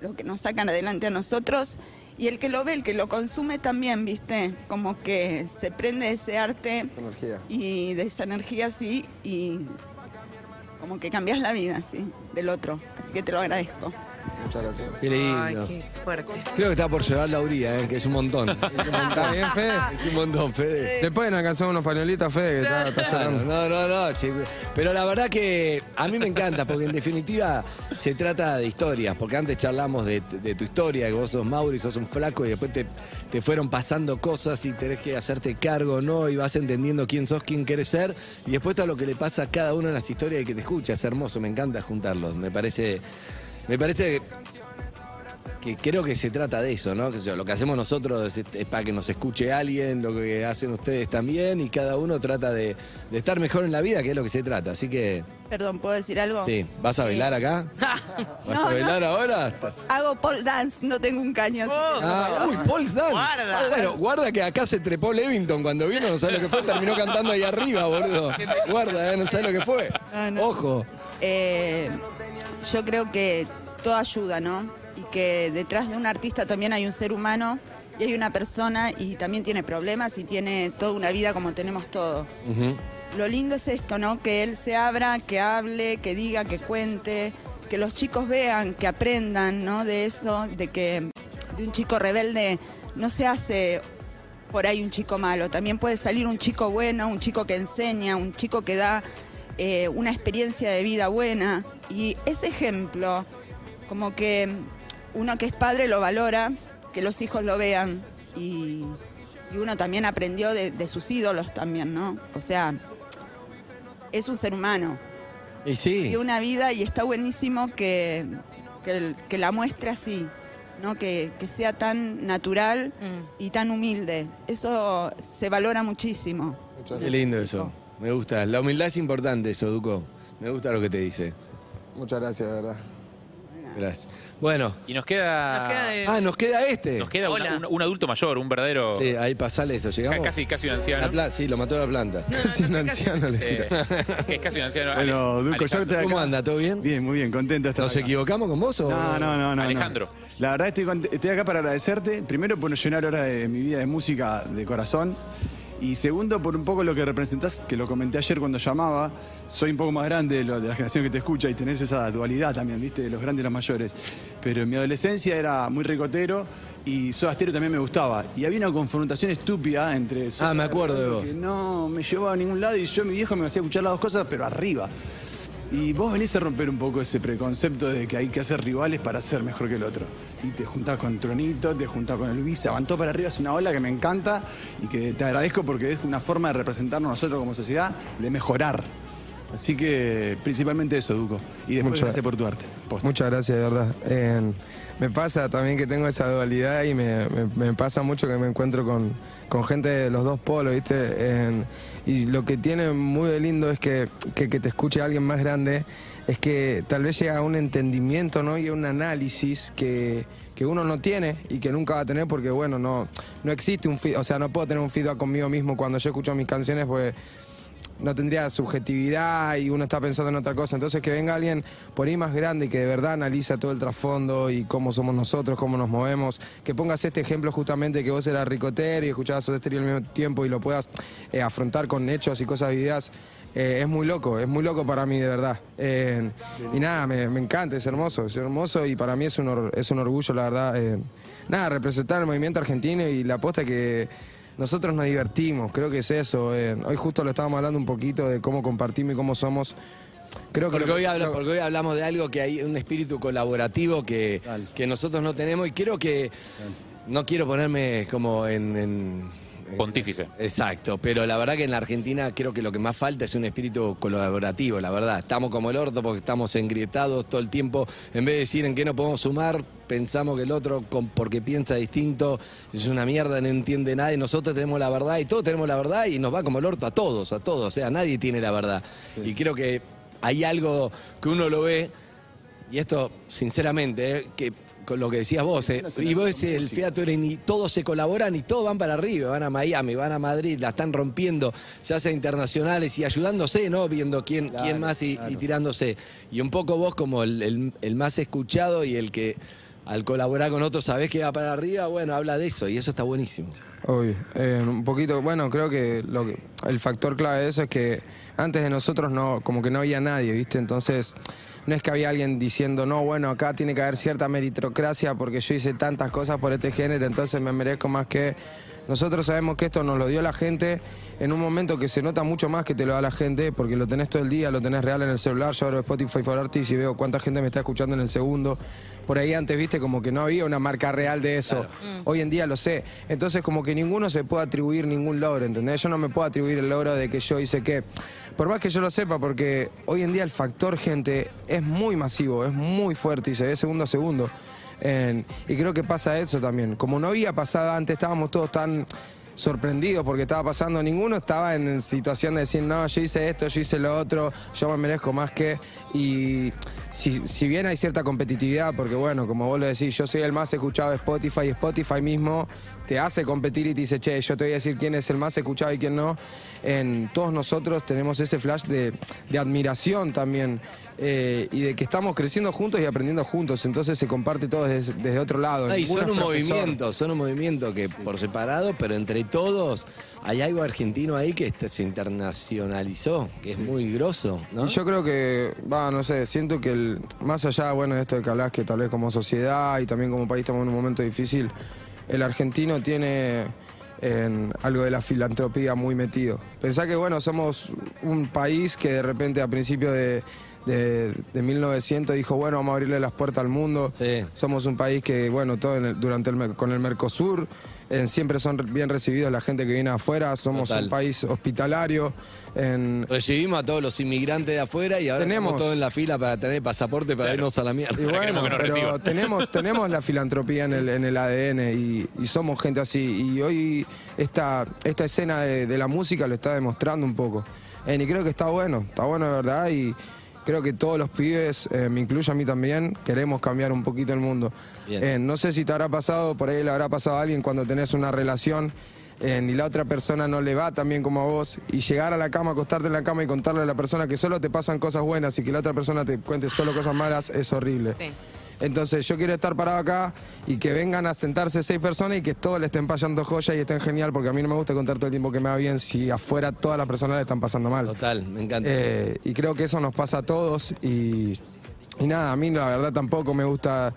lo que nos sacan adelante a nosotros. Y el que lo ve, el que lo consume también, ¿viste? Como que se prende ese arte Energía. y de esa energía, sí, y como que cambias la vida, sí, del otro. Así que te lo agradezco. Muchas gracias. Qué lindo. Ay, qué fuerte. Creo que está por llevar la uría, ¿eh? que es un montón. Es un montón. ¿Está bien, Fede? Es un montón, Fede. ¿Le pueden alcanzar unos pañuelitos Fede que está, está Claro, llorando? no, no, no. sí. Pero la verdad que a mí me encanta, porque en definitiva se trata de historias. Porque antes charlamos de, de tu historia, que vos sos Mauro y sos un flaco, y después te, te fueron pasando cosas y tenés que hacerte cargo, ¿no? Y vas entendiendo quién sos, quién querés ser. Y después todo lo que le pasa a cada uno en las historias y que te escucha. Es hermoso, me encanta juntarlos. Me parece. Me parece que creo que se trata de eso, ¿no? Que yo, lo que hacemos nosotros es, es para que nos escuche alguien, lo que hacen ustedes también, y cada uno trata de, de estar mejor en la vida, que es lo que se trata. Así que, Perdón, ¿puedo decir algo? sí, ¿vas a bailar acá? ¿Vas No, a bailar no. ahora? Hago pole dance, no tengo un caño. así Ah, uy, Paul Dance. Guarda. Bueno, guarda que acá se trepó Levington cuando vino, no sabe lo que fue, terminó cantando ahí arriba, boludo. Guarda, eh, no sabe lo que fue. No, no. Ojo. Eh, yo creo que todo ayuda, ¿no? Y que detrás de un artista también hay un ser humano y hay una persona y también tiene problemas y tiene toda una vida como tenemos todos. Lo lindo es esto, ¿no? Que él se abra, que hable, que diga, que cuente, que los chicos vean, que aprendan, ¿no? De eso, de que de un chico rebelde no se hace por ahí un chico malo, también puede salir un chico bueno, un chico que enseña, un chico que da eh, una experiencia de vida buena. Y ese ejemplo, como que uno que es padre lo valora, que los hijos lo vean y, y uno también aprendió de, de sus ídolos también, ¿no? O sea, es un ser humano. Y sí. Y una vida y está buenísimo que, que, el- que la muestre así, ¿no? Que, que sea tan natural y tan humilde. Eso se valora muchísimo. Qué lindo eso. Me gusta. La humildad es importante, eso, Duco. Me gusta lo que te dice. Muchas gracias, de verdad. Gracias. Bueno. Y nos queda. Nos queda de- Ah, nos queda este. Nos queda una- Hola. un, un adulto mayor, un verdadero. Sí, ahí pasale eso. ¿Llegamos? ca- Casi, casi un anciano. La pla- sí, lo mató la planta. Casi un anciano le que es casi un anciano. Bueno, Ale- Duco, ya Alejandro. te ¿Cómo acá. anda? ¿Todo bien? Bien, muy bien, contento de estar ¿Nos acá. equivocamos con vos o...? No, no, no, no. Alejandro. no. La verdad estoy, cont- estoy acá para agradecerte. Primero por llenar ahora de mi vida de música de corazón. Y segundo, por un poco lo que representás, que lo comenté ayer cuando llamaba. Soy un poco más grande de, lo- de la generación que te escucha y tenés esa dualidad también, ¿viste? De los grandes y los mayores. Pero en mi adolescencia era muy ricotero y Soda Stereo también me gustaba. Y había una confrontación estúpida entre... Soda Ah, me acuerdo de vos. que No me llevaba a ningún lado y yo, mi viejo, me hacía escuchar las dos cosas, pero arriba. Y vos venís a romper un poco ese preconcepto de que hay que hacer rivales para ser mejor que el otro. Y te juntás con Tronito, te juntás con Luis, se avantó para arriba, es una ola que me encanta y que te agradezco porque es una forma de representarnos nosotros como sociedad, de mejorar. Así que principalmente eso, Duco. Y después Muchas- gracias por tu arte. Muchas gracias, de verdad. Eh, me pasa también que tengo esa dualidad y me, me- me pasa mucho que me encuentro con, con gente de los dos polos, ¿viste? En- y lo que tiene muy de lindo es que, que, te escuche alguien más grande es que tal vez llega a un entendimiento, ¿no? Y a un análisis que, que uno no tiene y que nunca va a tener porque, bueno, no, no existe un feedback, o sea, no puedo tener un feedback conmigo mismo cuando yo escucho mis canciones, pues no tendría subjetividad y uno está pensando en otra cosa. Entonces que venga alguien por ahí más grande y que de verdad analiza todo el trasfondo y cómo somos nosotros, cómo nos movemos, que pongas este ejemplo justamente que vos eras ricotero y escuchabas Soda Stereo al mismo tiempo y lo puedas eh, afrontar con hechos y cosas vividas. eh, es muy loco, es muy loco para mí de verdad. Eh, y nada, me, encanta, es hermoso, es hermoso y para mí es un, es un orgullo, la verdad. eh, nada, representar el movimiento argentino y la aposta que nosotros nos divertimos, creo que es eso. eh. Hoy justo lo estábamos hablando un poquito de cómo compartimos y cómo somos. Creo que Porque lo- hoy, porque hablamos de algo que hay un espíritu colaborativo que, que nosotros no tenemos y creo que no quiero ponerme como en, en- Pontífice. Exacto, pero la verdad que en la Argentina creo que lo que más falta es un espíritu colaborativo, la verdad. Estamos como el orto porque estamos engrietados todo el tiempo. En vez de decir en qué no podemos sumar, pensamos que el otro, con- porque piensa distinto, es una mierda, no entiende nada y nosotros tenemos la verdad y todos tenemos la verdad y nos va como el orto a todos, a todos. O sea, nadie tiene la verdad. Y creo que hay algo que uno lo ve y esto, sinceramente, eh, que con lo que decías vos, eh, y vos el Fiat Touring y todos se colaboran y todos van para arriba, van a Miami, van a Madrid, la están rompiendo, se hacen internacionales y ayudándose, ¿no? Viendo quién, quién más y, y tirándose. Y un poco vos como el, el- el más escuchado y el que al colaborar con otros sabés que va para arriba, bueno, habla de eso y eso está buenísimo. Obvio. Eh, un poquito, bueno, creo que, lo que el factor clave de eso es que antes de nosotros no, como que no había nadie, ¿viste? Entonces, no es que había alguien diciendo, no, bueno, acá tiene que haber cierta meritocracia porque yo hice tantas cosas por este género, entonces me merezco más que. Nosotros sabemos que esto nos lo dio la gente en un momento que se nota mucho más que te lo da la gente, porque lo tenés todo el día, lo tenés real en el celular. Yo abro Spotify for Artists y veo cuánta gente me está escuchando en el segundo. Por ahí antes, viste, como que no había una marca real de eso. Hoy en día lo sé. Entonces, como que ninguno se puede atribuir ningún logro, ¿entendés? Yo no me puedo atribuir el logro de que yo hice qué. Por más que yo lo sepa, porque hoy en día el factor gente es muy masivo, es muy fuerte y se ve segundo a segundo. En- y creo que pasa eso también. Como no había pasado antes, estábamos todos tan sorprendidos porque estaba pasando, ninguno estaba en situación de decir, no, yo hice esto, yo hice lo otro, yo me merezco más que... Y si, si bien hay cierta competitividad, porque bueno, como vos lo decís, yo soy el más escuchado de Spotify y Spotify mismo te hace competir y te dice, che, yo te voy a decir quién es el más escuchado y quién no. En todos nosotros tenemos ese flash de, de admiración también eh, y de que estamos creciendo juntos y aprendiendo juntos, entonces se comparte todo desde, desde otro lado. Y son un profesor. movimiento, son un movimiento que por separado, pero entre todos hay algo argentino ahí que este- se internacionalizó, que es muy grosso, ¿no? Y yo creo que, va, no sé, siento que el, más allá, bueno, de esto de que hablas que tal vez como sociedad y también como país estamos en un momento difícil, el argentino tiene en algo de la filantropía muy metido. Pensá que, bueno, somos un país que de repente a principios de, de, de 1900 dijo, bueno, vamos a abrirle las puertas al mundo. Somos un país que, bueno, todo en el- durante el, con el Mercosur, eh, siempre son bien recibidos la gente que viene afuera, somos Total. un país hospitalario. En, Recibimos a todos los inmigrantes de afuera y ahora Tenemos- estamos todos en la fila para tener pasaporte para irnos a la mierda. Y bueno, pero tenemos, tenemos la filantropía en el, en el ADN y, y somos gente así. Y hoy esta, esta escena de, de la música lo está demostrando un poco. Eh, y creo que está bueno, está bueno de verdad y creo que todos los pibes, eh, me incluyo a mí también, queremos cambiar un poquito el mundo. Eh, no sé si te habrá pasado, por ahí le habrá pasado a alguien cuando tenés una relación eh, y la otra persona no le va tan bien como a vos y llegar a la cama, acostarte en la cama y contarle a la persona que solo te pasan cosas buenas y que la otra persona te cuente solo cosas malas es horrible. Entonces yo quiero estar parado acá y que vengan a sentarse seis personas y que todos le estén pasando joya y estén genial porque a mí no me gusta contar todo el tiempo que me va bien si afuera todas las personas le están pasando mal. Total, me encanta. Eh, y creo que eso nos pasa a todos y, y nada, a mí la verdad tampoco me gusta...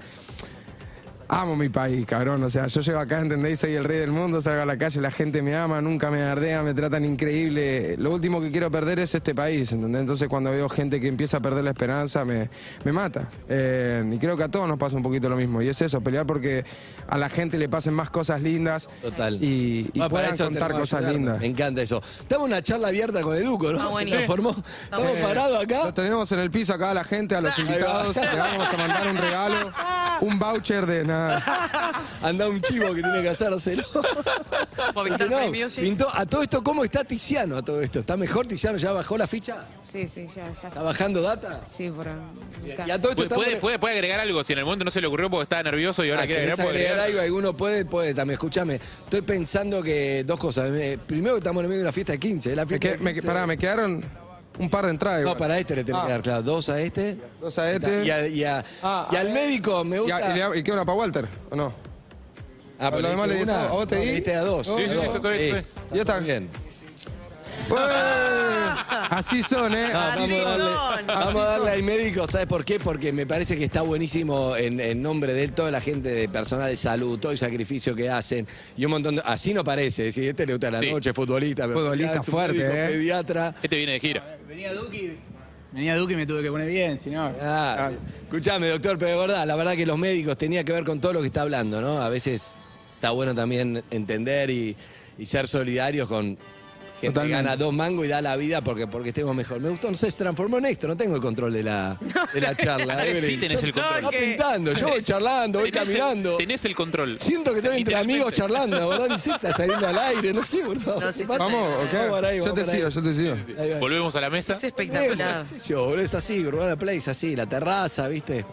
Amo mi país, cabrón. O sea, yo llego acá, ¿entendéis? Soy el rey del mundo, salgo a la calle, la gente me ama, nunca me ardea, me tratan increíble. Lo último que quiero perder es este país, ¿entendés? Entonces cuando veo gente que empieza a perder la esperanza, me, me mata. Eh, y creo que a todos nos pasa un poquito lo mismo. Y es eso, pelear porque a la gente le pasen más cosas lindas. Total. Y, y Ah, para puedan eso contar cosas lindas. Me encanta eso. Estamos en una charla abierta con Educo, ¿no? Ah, Se buenísimo. transformó. Estamos Eh, parados acá. Lo tenemos en el piso acá a la gente, a los invitados. Le vamos a mandar un regalo. un voucher de Anda un chivo que tiene que hacérselo. Movistar No, Music. pintó- a todo esto, ¿cómo está Tiziano a todo esto? ¿Está mejor Tiziano? ¿Ya bajó la ficha? Sí, sí, ya, ya. ¿Está bajando data? Sí, por Y a todo esto Puede, está puede, puede- agregar algo, si en el momento no se le ocurrió porque estaba nervioso y ahora Ah, quiere ¿querés agregar, puede agregar agregar. algo? ¿Alguno puede? Puede también. Escúchame. Estoy pensando que dos cosas. Eh, Primero que estamos en medio de una fiesta de 15. La Me, fiesta que- de me- 15. pará, me quedaron un par de entradas. No, igual. para este le tengo Ah. que dar, claro. Dos a este. Dos a este. Y, a- y a- Ah, y a al ver. médico me ¿Y, gusta. a- y le- y queda una para Walter? ¿O no? Ah, pero lo demás le diste di una. todo. ¿A vos te No, di? le diste a dos. Sí, a sí, dos. sí, está bien, está bien. Ya está. Bien. ¡Pues! Así son, ¿eh? Ah, Así vamos a darle, son. vamos Así a darle son. al médico, ¿sabes por qué? Porque me parece que está buenísimo en, en nombre de él, toda la gente de personal de salud, todo el sacrificio que hacen y un montón de. Así no parece, si este le gusta la Sí. noche, futbolista, pero Futbolista fuerte, médico, ¿eh? pediatra. Este viene de gira. Venía Duki, venía Duki y me tuve que poner bien, si no. Ah, escuchame, doctor, pero de verdad, la verdad que los médicos tenía que ver con todo lo que está hablando, ¿no? A veces está bueno también entender y, y ser solidarios con gente que Totalmente. gana dos mangos y da la vida porque, porque estemos mejor. Me gustó, no sé, se transformó en esto, no tengo el control de la, de la charla. Dale, sí tenés Yo- el control. No, pintando, yo voy charlando, voy Tenés el- caminando. tenés el control. Siento que estoy entre amigos charlando, la verdad, ni sé, está saliendo al aire, no sé, boludo. No, sí ¿Qué está pasa? Vamos, ok. Vamos ahí, yo vamos te sigo, yo te sigo. Ahí va. Volvemos a la mesa. Es espectacular. Eh, yo, boludo, es así, Urbana Play es así, la terraza, ¿viste?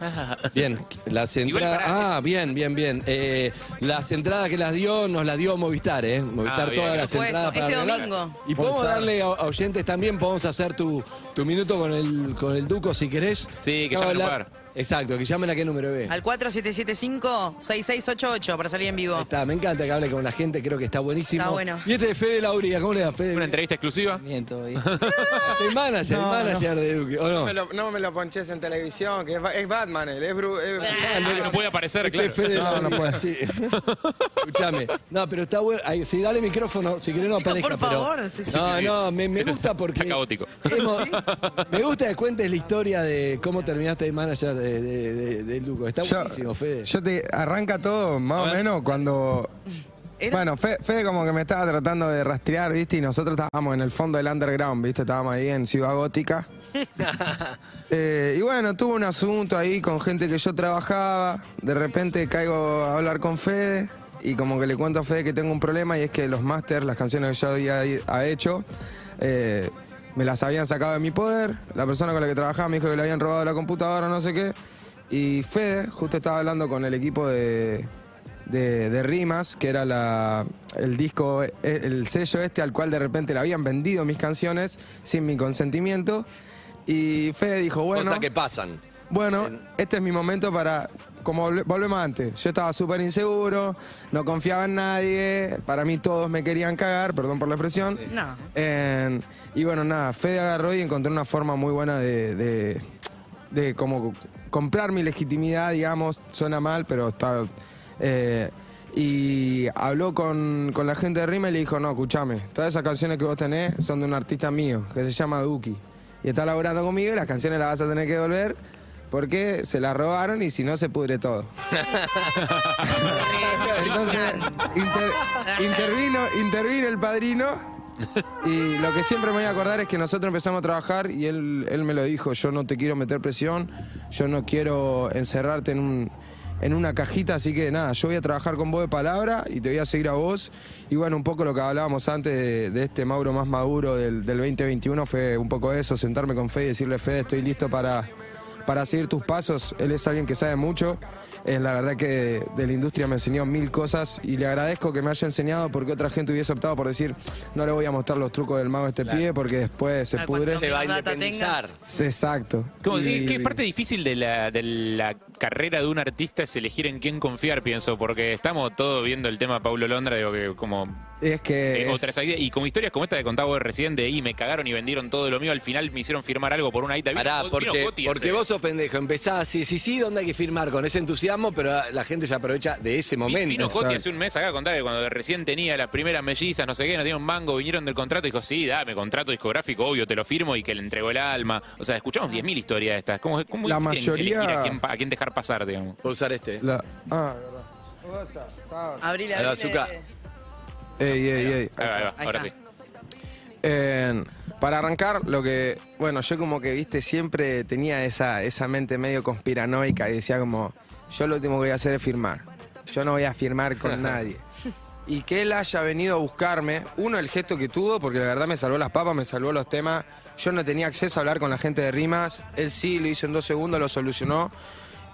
Bien, las entradas. Ah, bien, bien, bien. Eh, las entradas que las dio, nos las dio Movistar, ¿eh? Movistar Ah, bien. todas Por las supuesto, entradas para este regalar. domingo. Y podemos darle a, a oyentes también, podemos hacer tu, tu minuto con el, con el Duco si querés. Sí, que Vamos a llamen al hablar- Exacto, que llamen a qué número ve. Al 4775-6688 para salir en vivo. Está, me encanta que hable con la gente, creo que está buenísimo. Está bueno. Y este es Fede Lauría, ¿cómo le va, Fede? Una entrevista exclusiva. Bien, todo bien. Soy manager, No, manager de Duque, ¿o no? No me, lo, no me lo ponches en televisión, que es, Ba- es Batman, él es, Bru- es- Ah, no, no puede aparecer, Este claro. es Fede No, no Lauría, puede. sí. Escúchame. No, pero está bueno. Ahí, sí, dale micrófono, si querés no Chicos, aparezca. por pero- favor, sí, sí, no, no, me, me gusta porque. Está caótico. hemos- me gusta que cuentes la historia de cómo terminaste de manager de, de, de- del Duco. Está Yo- buenísimo, Fede. Yo te arranca todo más o menos cuando. Era- Bueno, Fe- Fede como que me estaba tratando de rastrear, ¿viste? Y nosotros estábamos en el fondo del underground, ¿viste? Estábamos ahí en Ciudad Gótica. Eh, y bueno, tuve un asunto ahí con gente que yo trabajaba. De repente caigo a hablar con Fede. Y como que le cuento a Fede que tengo un problema y es que los masters, las canciones que yo había ha hecho, eh, me las habían sacado de mi poder. La persona con la que trabajaba me dijo que le habían robado la computadora, no sé qué. Y Fede justo estaba hablando con el equipo de, de, de Rimas, que era la, el disco, eh, el sello este al cual de repente le habían vendido mis canciones sin mi consentimiento. Y Fede dijo, bueno, Cosas que pasan. bueno, este es mi momento para, como volve- volvemos antes, yo estaba súper inseguro, no confiaba en nadie, para mí todos me querían cagar, perdón por la expresión. No. En- y bueno, nada, Fede agarró y encontró una forma muy buena de, de, de como comprar mi legitimidad, digamos, suena mal, pero está... eh, y habló con, con la gente de Rima y le dijo, no, escúchame, todas esas canciones que vos tenés son de un artista mío, que se llama Duki. Y está laburando conmigo y las canciones las vas a tener que devolver porque se las robaron y si no se pudre todo. Entonces, inter- intervino, intervino el padrino. Y lo que siempre me voy a acordar es que nosotros empezamos a trabajar y él, él me lo dijo, yo no te quiero meter presión, yo no quiero encerrarte en, un, en una cajita, así que nada, yo voy a trabajar con vos de palabra y te voy a seguir a vos. Y bueno, un poco lo que hablábamos antes de, de este Mauro más maduro del, del 2021 fue un poco eso, sentarme con Fede y decirle, Fede, estoy listo para, para seguir tus pasos. Él es alguien que sabe mucho. Eh, la verdad que de, de la industria me enseñó mil cosas y le agradezco que me haya enseñado porque otra gente hubiese optado por decir no le voy a mostrar los trucos del mago a este pibe porque después se Ah, pudre. Se va a independizar. tengas. Exacto. Como, Y- ¿qué, qué parte difícil de la, de la carrera de un artista es elegir en quién confiar, pienso? Porque estamos todos viendo el tema Paulo Londra, digo que como es que eh, es- otras ideas, y como historias como esta que contaba vos recién de y me cagaron y vendieron todo lo mío, al final me hicieron firmar algo por una guita. Pará, Vino- porque, vino Coti a porque vos sos pendejo. Empezás así, sí, sí, ¿dónde hay que firmar? Con ese entusiasmo, pero la gente se aprovecha de ese momento. Vino Coti hace un mes acá a contar que cuando recién tenía las primeras mellizas, no sé qué, no tenía un mango, vinieron del contrato y dijo, sí, dame contrato discográfico, obvio, te lo firmo y que le entregó el alma. O sea, escuchamos 10.000 historias de estas. ¿Cómo, cómo La mayoría- a quién, a quién dejar pasar, digamos? Voy a usar este. la- ah, verdad. Va, abrile. Zucca. Ey, ey, ey. Ahí va, ahí va, Ahí ahora está. sí. Eh, Para arrancar, lo que, bueno, yo como que, viste, siempre tenía esa, esa mente medio conspiranoica y decía como, yo lo último que voy a hacer es firmar. Yo no voy a firmar con nadie. Y que él haya venido a buscarme, uno, el gesto que tuvo, porque la verdad me salvó las papas, me salvó los temas. Yo no tenía acceso a hablar con la gente de rimas, él sí, lo hizo en dos segundos, lo solucionó.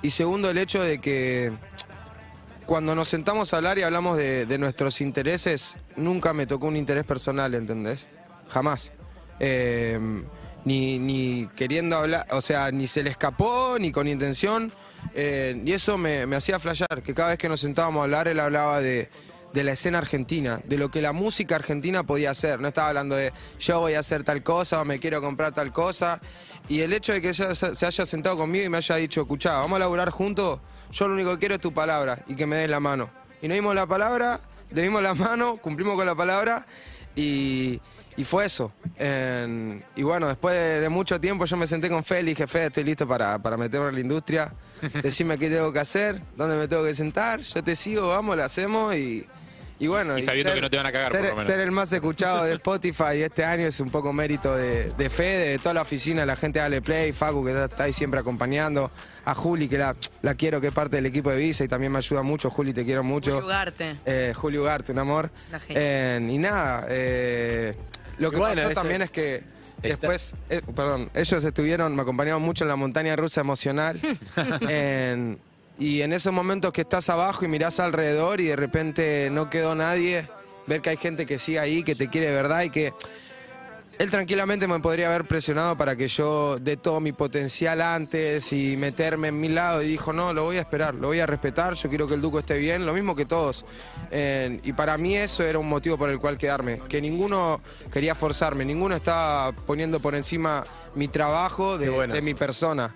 Y segundo, el hecho de que cuando nos sentamos a hablar y hablamos de, de nuestros intereses, nunca me tocó un interés personal, ¿entendés? Jamás. Eh, ni, ni queriendo hablar, o sea, ni se le escapó, ni con intención. Eh, y eso me, me hacía flashear, que cada vez que nos sentábamos a hablar, él hablaba de, de la escena argentina, de lo que la música argentina podía hacer. No estaba hablando de yo voy a hacer tal cosa o me quiero comprar tal cosa. Y el hecho de que ella se haya sentado conmigo y me haya dicho, escuchá, vamos a laburar juntos, yo lo único que quiero es tu palabra y que me des la mano. Y nos dimos la palabra, le dimos la mano, cumplimos con la palabra y, y fue eso. Y bueno, después de, de mucho tiempo yo me senté con Feli y dije, Fede, estoy listo para, para meterme en la industria. Decime qué tengo que hacer, dónde me tengo que sentar, yo te sigo, vamos, lo hacemos y... Y bueno, Y sabiendo que no te van a cagar, ser, por lo menos. ser el más escuchado de Spotify este año es un poco mérito de, de Fede, de toda la oficina, la gente de Ale Play, Facu que está ahí siempre acompañando, a Juli que la, la quiero, que es parte del equipo de Visa y también me ayuda mucho, Juli te quiero mucho. Julio Ugarte. Eh, Julio Ugarte, un amor. La genia. Eh, y nada, eh, lo que bueno, pasó también es que después, eh, perdón, ellos estuvieron, me acompañaron mucho en la montaña rusa emocional. En- y en esos momentos que estás abajo y mirás alrededor y de repente no quedó nadie, ver que hay gente que sigue ahí, que te quiere de verdad y que él tranquilamente me podría haber presionado para que yo dé todo mi potencial antes y meterme en mi lado y dijo, no, lo voy a esperar, lo voy a respetar, yo quiero que el Duco esté bien, lo mismo que todos. Eh, y para mí eso era un motivo por el cual quedarme, que ninguno quería forzarme, ninguno estaba poniendo por encima mi trabajo de, mi persona.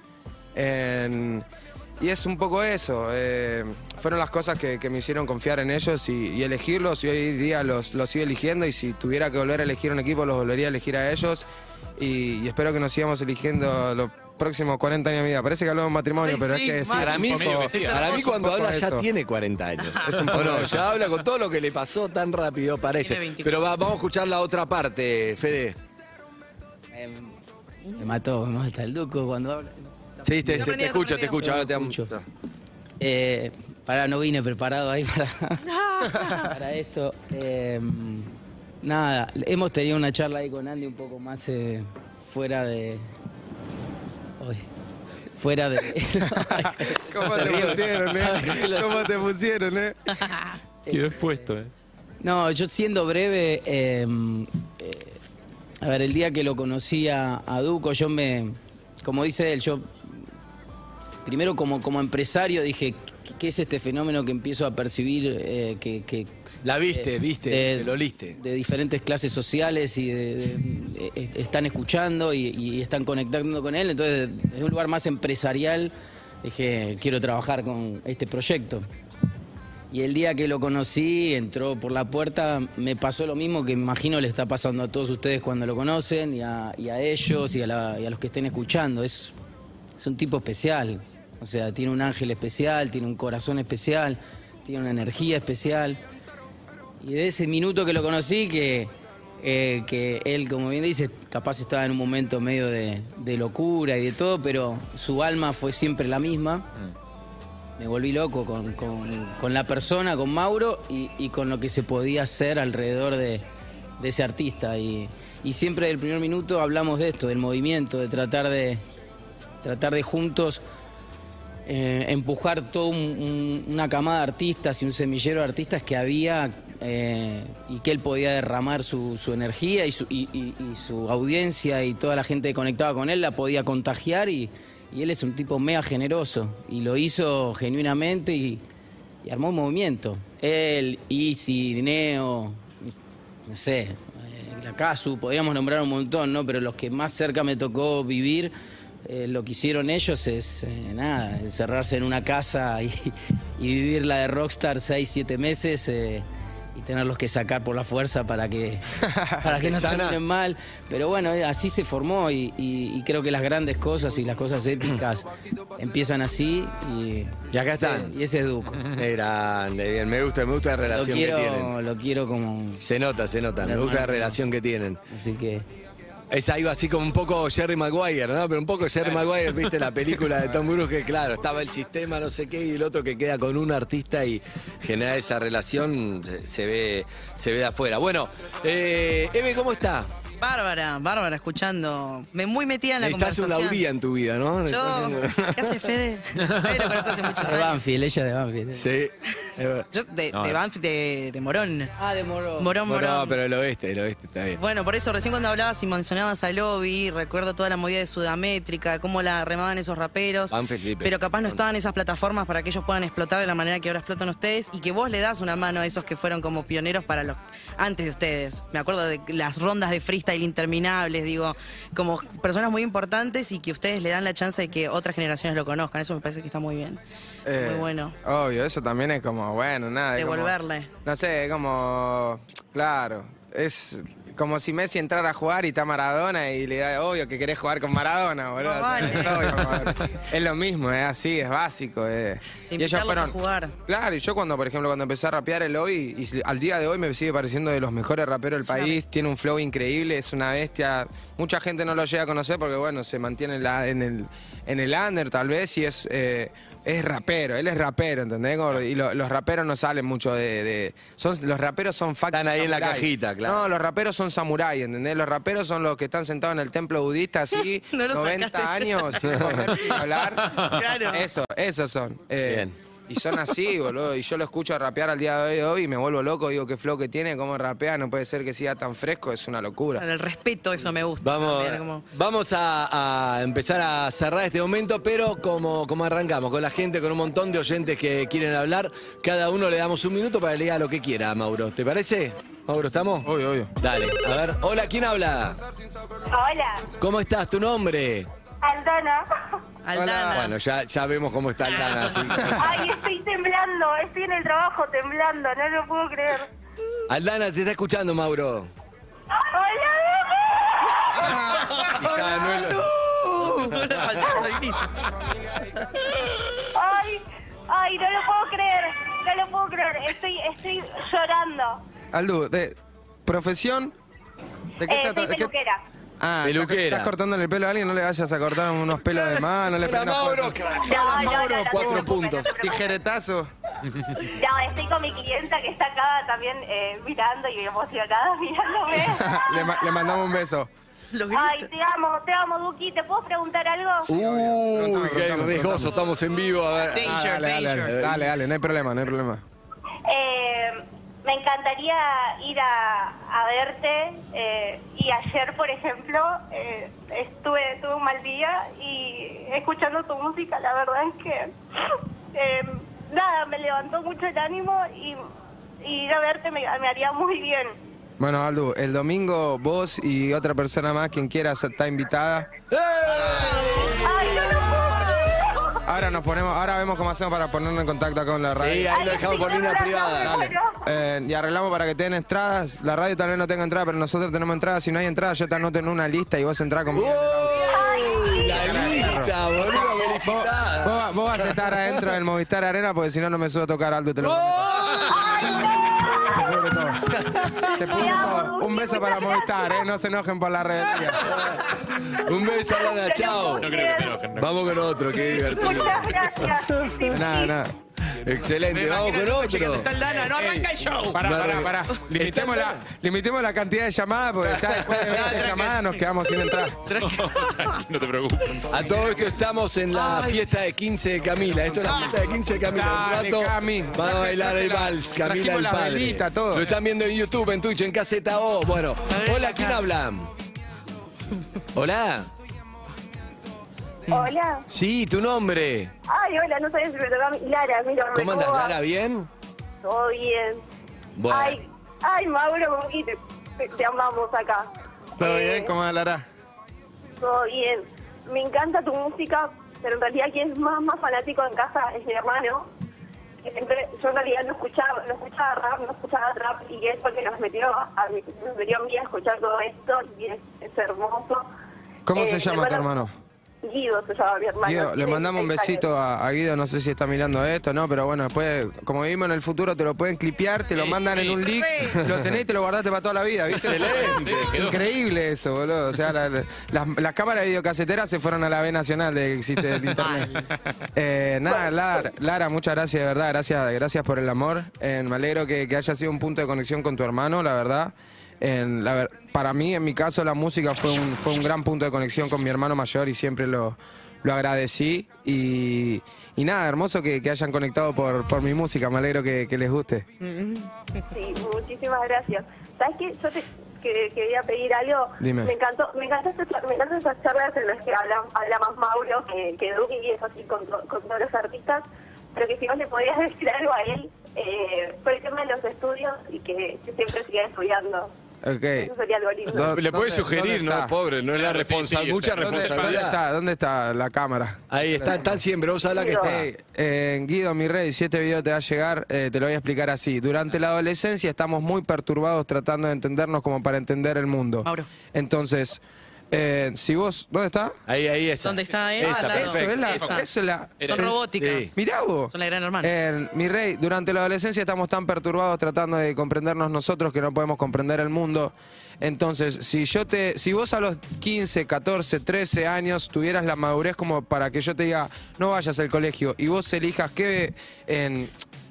Y es un poco eso. eh, fueron las cosas que, que me hicieron confiar en ellos y, y elegirlos. Y hoy día los, los sigo eligiendo. Y si tuviera que volver a elegir un equipo, los volvería a elegir a ellos. Y, y espero que nos sigamos eligiendo los próximos 40 años de mi vida. Parece que hablo de un matrimonio, Ay, pero sí, es que sí, para mí, poco- para mí es un cuando habla ya tiene 40 años. Es un ¿O poco no? Ya habla con todo lo que le pasó tan rápido, parece. Tiene 24. Pero va- vamos a escuchar la otra parte, Fede. Me mató, me mata el Duco cuando habla. Sí, te, No te escucho, te escucho. Ahora te Escucho. Eh, para, no vine preparado ahí para, para esto. Eh, nada, hemos tenido una charla ahí con Andy un poco más eh, fuera de. Uy, fuera de. ¿Cómo te pusieron, eh? ¿Cómo te pusieron, eh? Quedó expuesto, eh. No, yo siendo breve, eh, eh, a ver, el día que lo conocí a, a Duco, yo me, como dice él, yo primero como, como empresario dije, ¿qué, es este fenómeno que empiezo a percibir? eh, que, que- La viste, viste, de- lo liste. de diferentes clases sociales y de- de- eh, están escuchando y, y están conectando con él. Entonces, desde un lugar más empresarial, dije, quiero trabajar con este proyecto. Y el día que lo conocí, entró por la puerta, me pasó lo mismo que me imagino le está pasando a todos ustedes cuando lo conocen, y a, y a ellos, y a, la- y a los que estén escuchando. Es, es un tipo especial. O sea, tiene un ángel especial, tiene un corazón especial, tiene una energía especial. Y de ese minuto que lo conocí, que, eh, que él, como bien dice, capaz estaba en un momento medio de, de locura y de todo, pero su alma fue siempre la misma. Me volví loco con, con- con la persona, con Mauro y, y con lo que se podía hacer alrededor de, de ese artista. Y, y siempre del primer minuto hablamos de esto, del movimiento, de tratar de, tratar de juntos eh, empujar toda una camada de artistas y un semillero de artistas que había eh, y que él podía derramar su, energía y su, y- su audiencia y toda la gente que conectaba con él la podía contagiar y, él es un tipo mega generoso y lo hizo genuinamente y, y armó un movimiento. Él, Isi, Neo, no sé, eh, la Casu, podríamos nombrar un montón, ¿no? Pero los que más cerca me tocó vivir, eh, lo que hicieron ellos es, eh, nada, encerrarse en una casa y, y vivir la de Rockstar seis, siete meses eh, y tenerlos que sacar por la fuerza para que, para que no terminen mal. Pero bueno, eh, así se formó y, y- y creo que las grandes cosas y las cosas épicas empiezan así y, Y acá están. y ese es Duco. Qué grande, bien. Me gusta, me gusta la Lo relación que tienen. lo quiero como... Se nota, se nota. Me gusta la relación que tienen. Así que... Es algo así como un poco Jerry Maguire, ¿no? Pero un poco Jerry Maguire, viste la película de Tom Cruise que claro, estaba el sistema, no sé qué, y el otro que queda con un artista y genera esa relación, se, se ve, se ve de afuera. Bueno, eh, Eve, ¿cómo está? Bárbara, Bárbara, escuchando. Me muy metida en la Necesitas una conversación. Lauría en tu vida, ¿no? Yo, ¿qué hace Fede? Fede lo conozco hace muchos De años. Banfield, ella de Banfield. Sí. Yo de, No, de eh. Banfield, de, de Morón. Ah, de Morón. Morón, Morón. pero el oeste, el oeste está bien. Bueno, por eso recién cuando hablabas y mencionabas a Lobby, recuerdo toda la movida de Sudamétrica, cómo la remaban esos raperos. Banfield, Pero capaz no estaban esas plataformas para que ellos puedan explotar de la manera que ahora explotan ustedes y que vos le das una mano a esos que fueron como pioneros para los antes de ustedes. Me acuerdo de las rondas de freestyle interminables, digo, como personas muy importantes y que ustedes le dan la chance de que otras generaciones lo conozcan. Eso me parece que está muy bien. Eh, Muy bueno. Obvio, eso también es como, bueno, nada. como- Devolverle. no sé, es como. Claro, es como si Messi entrara a jugar y está Maradona y le da, obvio que querés jugar con Maradona, boludo. No vale. Es, obvio. Es lo mismo, es así, es básico. eh. Y ellos fueron. a jugar. Claro, y yo cuando, por ejemplo, cuando empecé a rapear el lobby, y al día de hoy me sigue pareciendo de los mejores raperos del Es país, tiene un flow increíble, es una bestia. Mucha gente no lo llega a conocer porque, bueno, se mantiene en, la- en el, en el under tal vez y es, eh, es rapero, él es rapero, ¿entendés? Y lo- los raperos no salen mucho de... de- son, los raperos son fucking Están ahí en la cajita, claro. No, los raperos son samuráis, ¿entendés? Los raperos son los que están sentados en el templo budista así, No lo 90 sacaste. años, sin comer, sin hablar. Claro. Eso, esos son. Eh, Bien. Y son así, boludo. Y yo lo escucho rapear al día de hoy y me vuelvo loco. Digo, qué flow que tiene, cómo rapea. No puede ser que siga tan fresco. Es una locura. El respeto, eso me gusta. Vamos, también, como- vamos a, a empezar a cerrar este momento, pero como, como arrancamos, con la gente, con un montón de oyentes que quieren hablar, cada uno le damos un minuto para que le diga lo que quiera, Mauro. ¿Te parece? Mauro, ¿estamos? Obvio, obvio. Dale, a ver. Hola, ¿quién habla? Hola, ¿Cómo estás? ¿Tu nombre? Aldana. Aldana. Bueno, ya, ya vemos cómo está Aldana, así. Ay, estoy temblando, estoy en el trabajo temblando, no lo puedo creer. Aldana, te está escuchando, Mauro. ¡Hola, Quizá no es lo- Ay, ay, no lo puedo creer, no lo puedo creer, estoy, estoy llorando. Aldu, de profesión. ¿De qué Eh, soy de qué- peluquera. Ah, Peluquera. ¿estás, estás cortándole el pelo a alguien? No le vayas a cortar unos pelos de más. No le Mauro, fuerte- crack. No, no, no, no, cuatro no, puntos. no te preocupes. Tijeretazo. No, estoy con mi clienta que está acá también eh, mirando y emocionada mirándome. le, ma- le mandamos un beso. Ay, te amo, te amo, Duki. ¿Te puedo preguntar algo? Uy, qué riesgoso, estamos en vivo. A ver. Ah, dale, dale, dale, dale, dale, no hay problema, no hay problema. Eh, me encantaría ir a, a verte eh, y ayer, por ejemplo, eh, estuve tuve un mal día y escuchando tu música, la verdad es que eh, nada, me levantó mucho el ánimo y, y ir a verte me, me haría muy bien. Bueno, Aldu, el domingo vos y otra persona más, quien quiera, está invitada. Ay, no lo puedo. Ahora nos ponemos, ahora vemos cómo hacemos para ponernos en contacto acá con la radio. Sí, ahí lo dejamos por línea privada. Dale. Eh, y arreglamos para que te den entradas. La radio tal vez no tenga entrada, pero nosotros tenemos entradas. Si no hay entradas, yo te anoto en una lista y vos entrás conmigo. La lista, boludo, verificada. Vos, vos vas a estar adentro del Movistar Arena porque si no, no me subo a tocar alto. Te lo prometo. Se pudre todo. Se pudre todo. Un beso para Movistar, ¿eh? No se enojen por la rebeldía. Un beso, Aldana, chao. No creo que se enojen. no. Vamos con otro, qué divertido. Muchas gracias. Nada, nada. Excelente, vamos con otro. Está Aldana, no arranca el show. Pará, No, pará, re- pará. Limitemos la, limitemos la cantidad de llamadas porque ya después de 20 llamadas nos quedamos sin entrar. No te preocupes. A todo esto estamos en la fiesta de 15 de Camila. Esto es la fiesta de 15 de Camila. Un rato Cami. van a bailar el vals, Camila el padre. velita, todo. Lo están viendo en YouTube, en Twitch, en Caseta O. Bueno, hola, ¿quién habla? Hola. Hola. Sí, tu nombre. Ay, hola, no sabía si me tocaba mi- Lara, mira, ¿Cómo andas? Lara? ¿Bien? Todo bien. Bueno. Ay, ay, Mauro, te, te- te amamos acá. ¿Todo Eh, bien? ¿Cómo Lara? Todo bien. Me encanta tu música, pero en realidad quien es más, más fanático en casa es mi hermano. Que siempre, yo en realidad no escuchaba, no escuchaba rap, no escuchaba trap, y es porque nos metió a, mí- nos metió a mí a escuchar todo esto, y es, es hermoso. ¿Cómo Eh, se llama tu hermano? Guido se llama mi hermano. Guido, le mandamos un 16 besito a, a Guido, no sé si está mirando esto, ¿no? Pero bueno, después, como vimos en el futuro, te lo pueden clipear, te lo mandan en un link, lo tenés y te lo guardaste para toda la vida, ¿viste? Excelente. Increíble eso, boludo. O sea, la- la- las, las cámaras de videocaseteras se fueron a la B nacional de que existe el internet. Eh, nada, Lara, Lara, muchas gracias, de verdad. Gracias, gracias por el amor. Eh, me alegro que, que haya sido un punto de conexión con tu hermano, la verdad. En la para mí, en mi caso, la música fue un, fue un gran punto de conexión con mi hermano mayor y siempre lo, lo agradecí. Y, y nada, hermoso que, que hayan conectado por, por mi música. Me alegro que, que les guste. Sí, muchísimas gracias. ¿Sabes qué? Yo te que- quería pedir algo. Dime. Me encantó, me encantó esta- me encantan esas charlas en las que habla, habla más Mauro que, que Duki y es así con, con todos los artistas. Pero que si vos le podías decir algo a él eh, por el tema de los estudios y que, que siempre siga estudiando. Ok. Eso sería algo lindo. Do- Le puede ¿dónde- sugerir, dónde ¿no? está? Pobre, no es la Claro, sí, mucha ¿Dónde, dónde responsabilidad. está, ¿Dónde está la cámara? Ahí está, están siempre, vos habla que Digo. está. Eh, Guido, mi rey, si este video te va a llegar, eh, te lo voy a explicar así. Durante la adolescencia estamos muy perturbados tratando de entendernos como para entender el mundo. Mauro. Entonces, eh, si vos... ¿Dónde está? Ahí, ahí, esa. ¿Dónde está él? Esa, Al lado. Eso es la... Esa. Eso es la Son robóticas. Sí. Mirá vos. Son la gran hermana. Eh, mi rey, durante la adolescencia estamos tan perturbados tratando de comprendernos nosotros que no podemos comprender el mundo. Entonces, si yo te, si vos a los 15, 14, 13 años tuvieras la madurez como para que yo te diga, no vayas al colegio y vos elijas qué, en,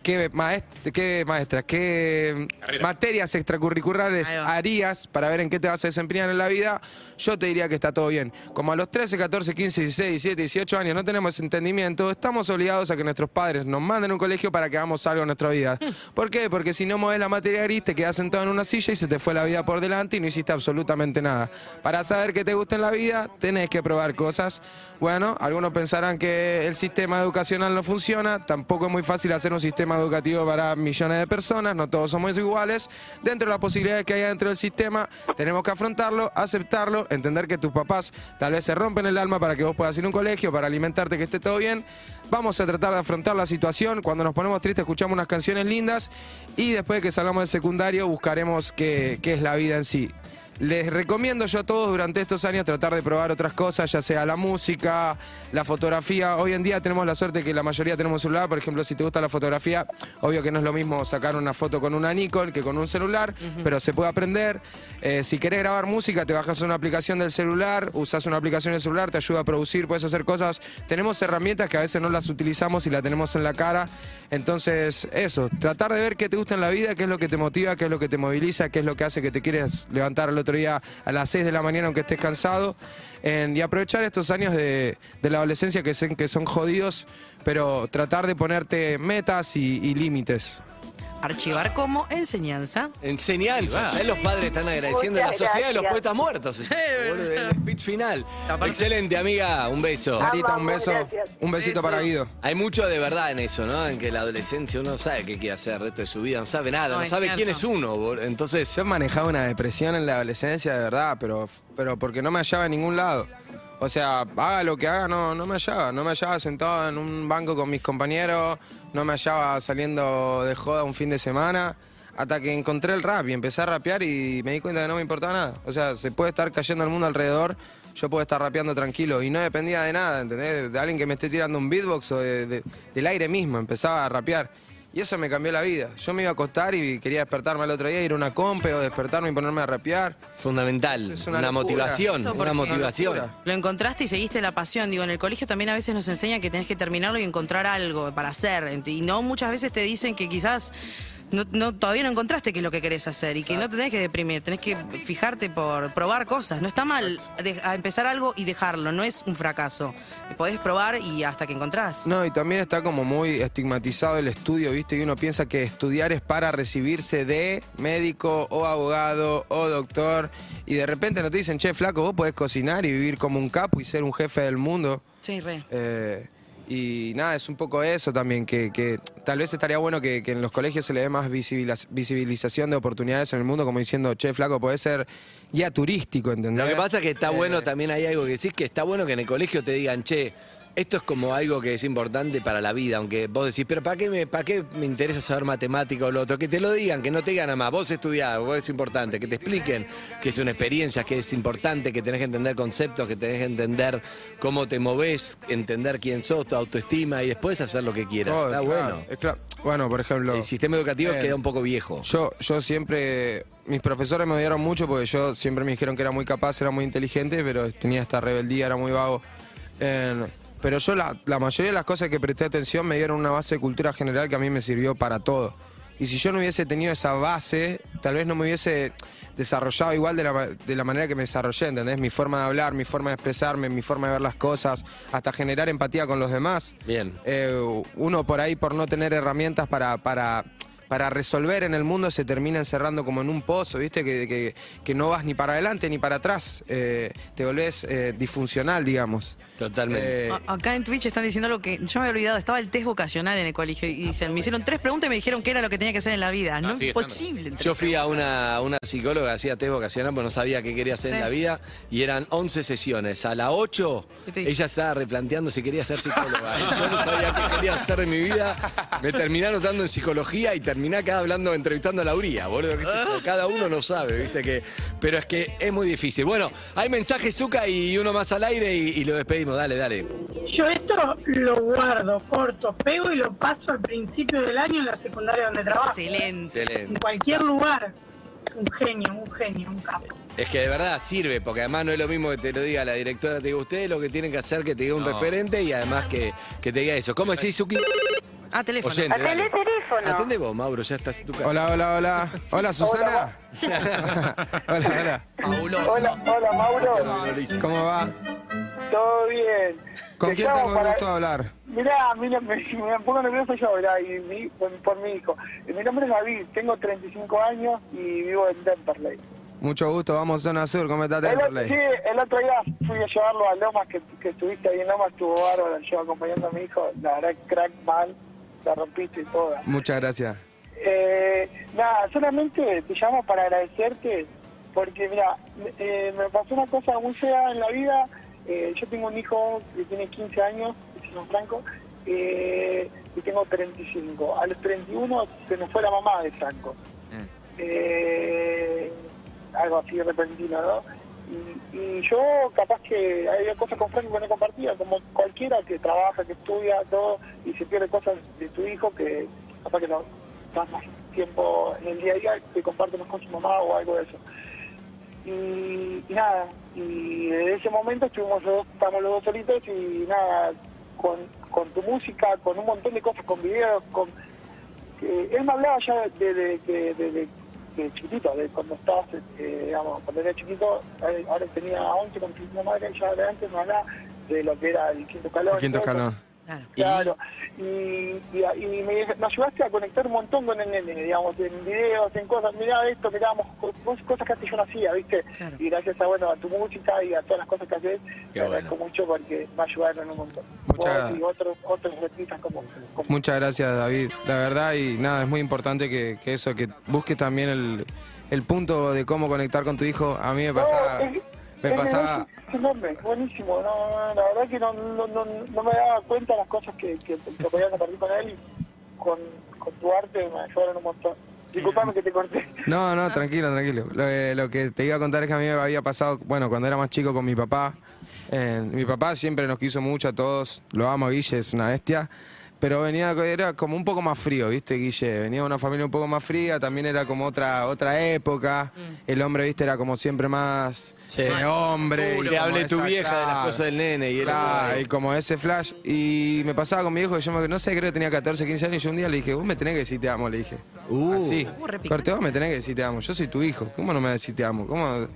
qué, maestra, qué maestra, qué Carrera. materias extracurriculares harías para ver en qué te vas a desempeñar en la vida, yo te diría que está todo bien. Como a los 13, 14, 15, 16, 17, 18 años no tenemos ese entendimiento, estamos obligados a que nuestros padres nos manden a un colegio para que hagamos algo en nuestra vida. ¿Por qué? Porque si no mueves la materia gris, te quedas sentado en una silla y se te fue la vida por delante y no hiciste absolutamente nada. Para saber qué te gusta en la vida, tenés que probar cosas. Bueno, algunos pensarán que el sistema educacional no funciona, tampoco es muy fácil hacer un sistema educativo para millones de personas, no todos somos iguales. Dentro de las posibilidades que hay dentro del sistema, tenemos que afrontarlo, aceptarlo, entender que tus papás tal vez se rompen el alma para que vos puedas ir a un colegio, para alimentarte, que esté todo bien. Vamos a tratar de afrontar la situación. Cuando nos ponemos tristes, escuchamos unas canciones lindas y después de que salgamos del secundario, buscaremos qué, qué es la vida en sí. Les recomiendo yo a todos durante estos años tratar de probar otras cosas, ya sea la música, la fotografía. Hoy en día tenemos la suerte que la mayoría tenemos celular. Por ejemplo, si te gusta la fotografía, obvio que no es lo mismo sacar una foto con una Nikon que con un celular, pero se puede aprender. Eh, si querés grabar música, te bajas una aplicación del celular, usas una aplicación del celular, te ayuda a producir, puedes hacer cosas. Tenemos herramientas que a veces no las utilizamos y la tenemos en la cara. Entonces, eso, tratar de ver qué te gusta en la vida, qué es lo que te motiva, qué es lo que te moviliza, qué es lo que hace que te quieres levantar al otro día a las 6 de la mañana aunque estés cansado. Y aprovechar estos años de, de la adolescencia que, sé que son jodidos, pero tratar de ponerte metas y límites. Archivar como enseñanza. Enseñanza. Los padres están agradeciendo a la Muchas sociedad de los gracias. poetas muertos. Es el speech final. Excelente, amiga. Un beso. Marita, un Vamos, beso, gracias. un besito para Guido. Hay mucho de verdad en eso, ¿no? En que la adolescencia uno no sabe qué quiere hacer el resto de su vida, no sabe nada, No, no, es sabe quién es cierto. uno. bol- Entonces, Yo he manejado una depresión en la adolescencia, de verdad, pero, pero porque no me hallaba en ningún lado. O sea, haga lo que haga, no, no me hallaba. No me hallaba sentado en un banco con mis compañeros, no me hallaba saliendo de joda un fin de semana. Hasta que encontré el rap y empecé a rapear y me di cuenta que no me importaba nada. O sea, se puede estar cayendo el mundo alrededor, yo puedo estar rapeando tranquilo y no dependía de nada, ¿entendés? De alguien que me esté tirando un beatbox o de- de- del aire mismo, empezaba a rapear. Y eso me cambió la vida. Yo me iba a acostar y quería despertarme al otro día, ir a una compe o despertarme y ponerme a rapear. fundamental. Es una, motivación, Eso una motivación. Lo encontraste y seguiste la pasión. Digo, en el colegio también a veces nos enseñan que tenés que terminarlo y encontrar algo para hacer. Y no muchas veces te dicen que quizás no, no- todavía no encontraste qué es lo que querés hacer y que no tenés que deprimir, tenés que fijarte por probar cosas. No está mal de- a empezar algo y dejarlo, no es un fracaso. Podés probar y hasta que encontrás. No, y también está como muy estigmatizado el estudio, ¿viste? Y uno piensa que estudiar es para recibirse de médico o abogado o doctor. Y de repente no te dicen, che, flaco, vos podés cocinar y vivir como un capo y ser un jefe del mundo. Sí, re. Eh, y nada, es un poco eso también, que, que tal vez estaría bueno que, que en los colegios se le dé más visibiliz- visibilización de oportunidades en el mundo, como diciendo, che, flaco, podés ser guía turístico, ¿entendés? Lo que pasa es que está Eh, bueno, también hay algo que decís, que está bueno que en el colegio te digan, che, Esto es como algo que es importante para la vida, aunque vos decís, pero ¿para qué me, para qué me interesa saber matemática o lo otro? Que te lo digan, que no te digan nada más. Vos estudiás, vos es importante, que te expliquen que es una experiencia, que es importante, que tenés que entender conceptos, que tenés que entender cómo te movés, entender quién sos, tu autoestima y después hacer lo que quieras. Oh, Está claro, bueno. es claro. Bueno, por ejemplo. El sistema educativo eh, queda un poco viejo. Yo, yo siempre. Mis profesores me odiaron mucho porque yo siempre me dijeron que era muy capaz, era muy inteligente, pero tenía esta rebeldía, era muy vago. Eh, pero yo, la, la mayoría de las cosas que presté atención me dieron una base de cultura general que a mí me sirvió para todo. Y si yo no hubiese tenido esa base, tal vez no me hubiese desarrollado igual de la, de la manera que me desarrollé, ¿entendés? Mi forma de hablar, mi forma de expresarme, mi forma de ver las cosas, hasta generar empatía con los demás. Bien. Eh, uno por ahí, por no tener herramientas para, para, para resolver en el mundo, se termina encerrando como en un pozo, ¿viste? Que, que- que no vas ni para adelante ni para atrás. Eh, te volvés eh, disfuncional, digamos. Totalmente. Eh, Acá en Twitch están diciendo algo que yo me había olvidado. Estaba el test vocacional en el colegio y dicen, me hicieron tres preguntas y me dijeron qué era lo que tenía que hacer en la vida. No es sigue posible. Yo fui a una, una psicóloga, hacía test vocacional, porque no sabía qué quería hacer en la vida, y eran 11 sesiones. A la 8, ¿Qué te dijo? ella estaba replanteando si quería ser psicóloga. Y yo no sabía qué quería hacer en mi vida. Me terminé anotando en psicología y terminé acá hablando, entrevistando a Lauría, boludo. qué sé yo, Cada uno lo sabe, ¿viste? que Pero es que es muy difícil. Bueno, hay mensajes, Zuka, y uno más al aire y, y lo despedimos. Dale, dale. Yo esto lo guardo, corto, pego y lo paso al principio del año en la secundaria donde trabajo. Excelente. En Excelente. cualquier lugar. Es un genio, un genio, un capo. Es que de verdad sirve, porque además no es lo mismo que te lo diga la directora, te diga ustedes lo que tienen que hacer, que te diga un No. referente y además que, que te diga eso. ¿Cómo decís, Suki? Ah, teléfono. Oyente, dale. Teléfono. Atende vos, Mauro, ya estás en tu casa. Hola, hola, hola. Hola, Susana. hola, hola. Fabuloso. Hola, hola Mauro. ¿Cómo va? ¿Todo bien? ¿Con quién tengo el gusto de hablar? Mirá, mira, me, me pongo nervioso yo, mirá, y mi- por, por mi hijo. Eh, Mi nombre es David, tengo 35 años y vivo en Temperley. Mucho gusto, vamos a Zona Sur. ¿Cómo está El, otro- Temperley? sí, el otro día fui a llevarlo a Lomas, que, que estuviste ahí en Lomas, estuvo bárbaro, yo acompañando a mi hijo, la verdad, crack mal, la rompiste toda. Muchas gracias. Eh, nada, solamente te llamo para agradecerte, porque mira, eh, me pasó una cosa muy fea en la vida. Eh, yo tengo un hijo que tiene 15 años, llama Franco, eh, y tengo 35. A los 31 se me fue la mamá de Franco. Eh, algo así repentino, ¿no? Y, yo capaz que había cosas con Franco que no compartía, como cualquiera que trabaja, que estudia, todo, y se pierde cosas de tu hijo que capaz que no estás más tiempo en el día a día que comparte más con su mamá o algo de eso. Y, nada, y desde ese momento estuvimos los dos, estamos los dos solitos y nada, con, con tu música, con un montón de cosas, con videos, con... que él me hablaba ya de, de, de, de- de- chiquitito, de cuando estabas, eh, digamos, cuando era chiquito, ahora tenía 11 con su madre, ya de antes me hablaba de lo que era el quinto calor. El quinto escalón. Claro, y, y, y me, me ayudaste a conectar un montón con el nene, digamos, en videos, en cosas, mirá esto, mirábamos cosas que antes yo no hacía, ¿viste? Y gracias a, bueno, a tu música y a todas las cosas que haces, te agradezco mucho porque me ayudaron un montón. Muchas- Vos y otros, otros artistas como, como Muchas gracias, David. La verdad, y nada, es muy importante que, que eso, que busques también el, el punto de cómo conectar con tu hijo. A mí me pasaba. es- Me pasaba. Es enorme, buenísimo. No, no, la verdad que no, no, no, no me daba cuenta de las cosas que, que, que podía compartir con él y con, con tu arte me ayudaron un montón. Disculpame que te corté. No, no, tranquilo, tranquilo. Lo, eh, lo que te iba a contar es que a mí me había pasado, bueno, cuando era más chico con mi papá. eh, mi papá siempre nos quiso mucho a todos. Lo amo, Guille, es una bestia. Pero venía, era como un poco más frío, ¿viste, Guille? Venía de una familia un poco más fría, también era como otra otra época. El hombre, ¿viste? Era como siempre más de hombre. como hable tu vieja de las cosas del nene y Claro, y como ese flash. Y me pasaba con mi hijo, que yo me- no sé, creo que tenía 14, 15 años, y yo un día le dije, vos me tenés que decir te amo, le dije. Así. Corte, vos me tenés que decir te amo. Yo soy tu hijo. ¿Cómo no me decir te amo? ¿Cómo?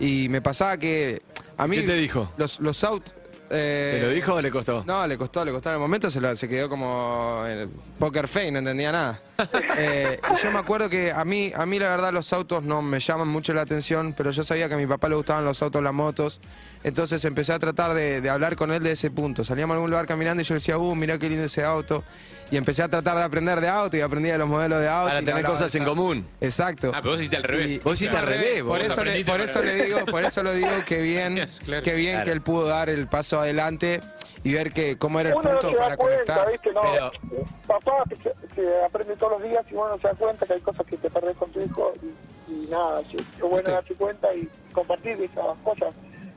Y me pasaba que a mí... ¿Qué te dijo? Los, los autos... eh, ¿Te lo dijo o le costó? No, le costó, le costó. En el momento se, lo- se quedó como en poker face, no entendía nada. Eh, yo me acuerdo que a mí, a mí la verdad los autos no me llaman mucho la atención, pero yo sabía que a mi papá le gustaban los autos, las motos. Entonces empecé a tratar de, de hablar con él de ese punto. Salíamos a algún lugar caminando y yo le decía, uh, mirá qué lindo ese auto. Y empecé a tratar de aprender de auto y aprendí de los modelos de auto. Para tener hablaba cosas en común. Exacto. Ah, pero vos hiciste al revés. Y- Vos hiciste al revés, vos Por eso, le, por eso le digo, por eso lo digo que bien, Claro. que bien Claro. que él pudo dar el paso adelante y ver que cómo era el Uno no punto se da para cuenta, conectar. ¿viste? No, papá que se, se aprende todos los días y uno no se da cuenta que hay cosas que te perdés con tu hijo y, y nada, es bueno darse cuenta y compartir esas cosas.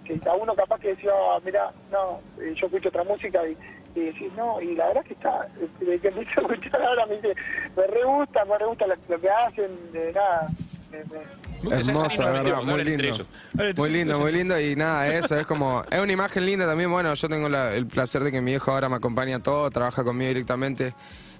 Que a uno capaz que decía, ah, mira, no, eh, yo escucho otra música y, y decís, no, y la verdad que está, eh, de que empecé a escuchar ahora me dice, me re gusta, me re gusta lo, lo que hacen, de nada. me- de verdad, muy lindo. Muy lindo, muy lindo y nada, eso es como, es una imagen linda también, bueno, yo tengo la- el placer de que mi hijo ahora me acompaña a todo, trabaja conmigo directamente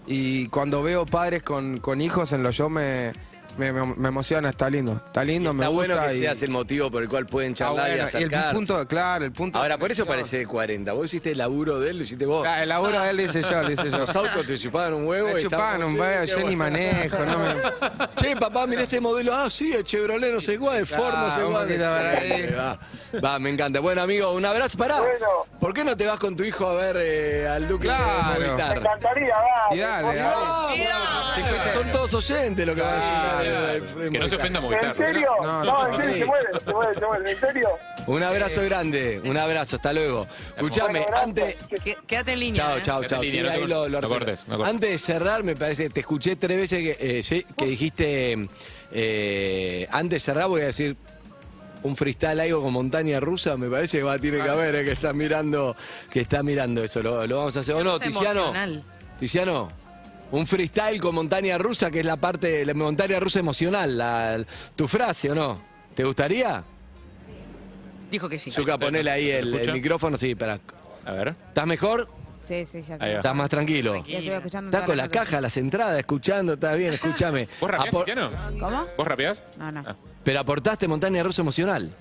y cuando veo padres con, con hijos en los shows me, me, me- me emociona, está lindo, está lindo, me Está gusta. bueno que y- seas el motivo por el cual pueden charlar Ah, y bueno, y el acercarse. punto, claro, el punto. Ahora, por eso parece de 40. Vos hiciste el laburo de él, lo hiciste vos. Ah, el laburo de él lo hice yo, lo hice yo. Los autos te chupaban un huevo. Me y chupaban un huevo, yo ni bueno. manejo, no me- Che, papá, mira este modelo. Ah, sí, el Chevrolet no sé cuál, el Ford no sé un cuál. Va, me encanta. Bueno, amigo, un abrazo. Pará. ¿Por qué no te vas con tu hijo a ver eh, al Duque Claro. de Movistar? Me encantaría, va. Y dale, dale. Ah, Son todos oyentes lo que van a llenar. Que no se ofenda ¿En Movistar. serio? No, No, no, en serio, sí. se muere, se muere, se muere. ¿En serio? Un abrazo grande, un abrazo, hasta luego. Escuchame, Bueno, antes. Qué- Quédate en línea. Chao, ¿eh? chao, chao. en Sí, ahí lo, lo no cortes, no cortes. Antes de cerrar, me parece, te escuché tres veces que, eh, sí, que dijiste. eh, antes de cerrar, voy a decir. Un freestyle algo con montaña rusa, me parece que va, tiene que haber, eh, que está mirando, que está mirando eso. Lo, lo vamos a hacer. ¿O no, Tiziano? emocional. Tiziano, un freestyle con montaña rusa, que es la parte, la montaña rusa emocional, la- tu frase, ¿o no? ¿Te gustaría? Dijo que sí. Zuka, ponele ahí el, micrófono, sí, para. A ver. ¿Estás mejor? Sí, sí, ya. Ahí va. ¿Estás más tranquilo? Ya estoy escuchando. Estás con la caja, las entradas, escuchando, estás bien, escúchame. ¿Vos rapeás? ¿Cómo? ¿Vos rapeás? No, no. Ah. Pero aportaste montaña rusa emocional.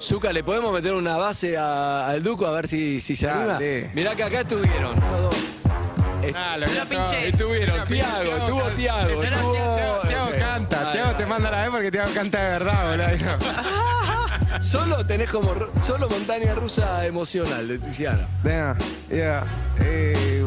Zuka, ¿le podemos meter una base a- al Duco a ver si, si se anima? Dale. Mirá que acá estuvieron todos. Ah, lo todo. pinché. Estuvieron Tiago, tuvo Tiago. Tiago canta, Dale, Tiago te manda la vez porque Tiago canta de verdad, boludo. Solo tenés como. Solo montaña rusa emocional de Tiziano. Yeah, yeah, ey,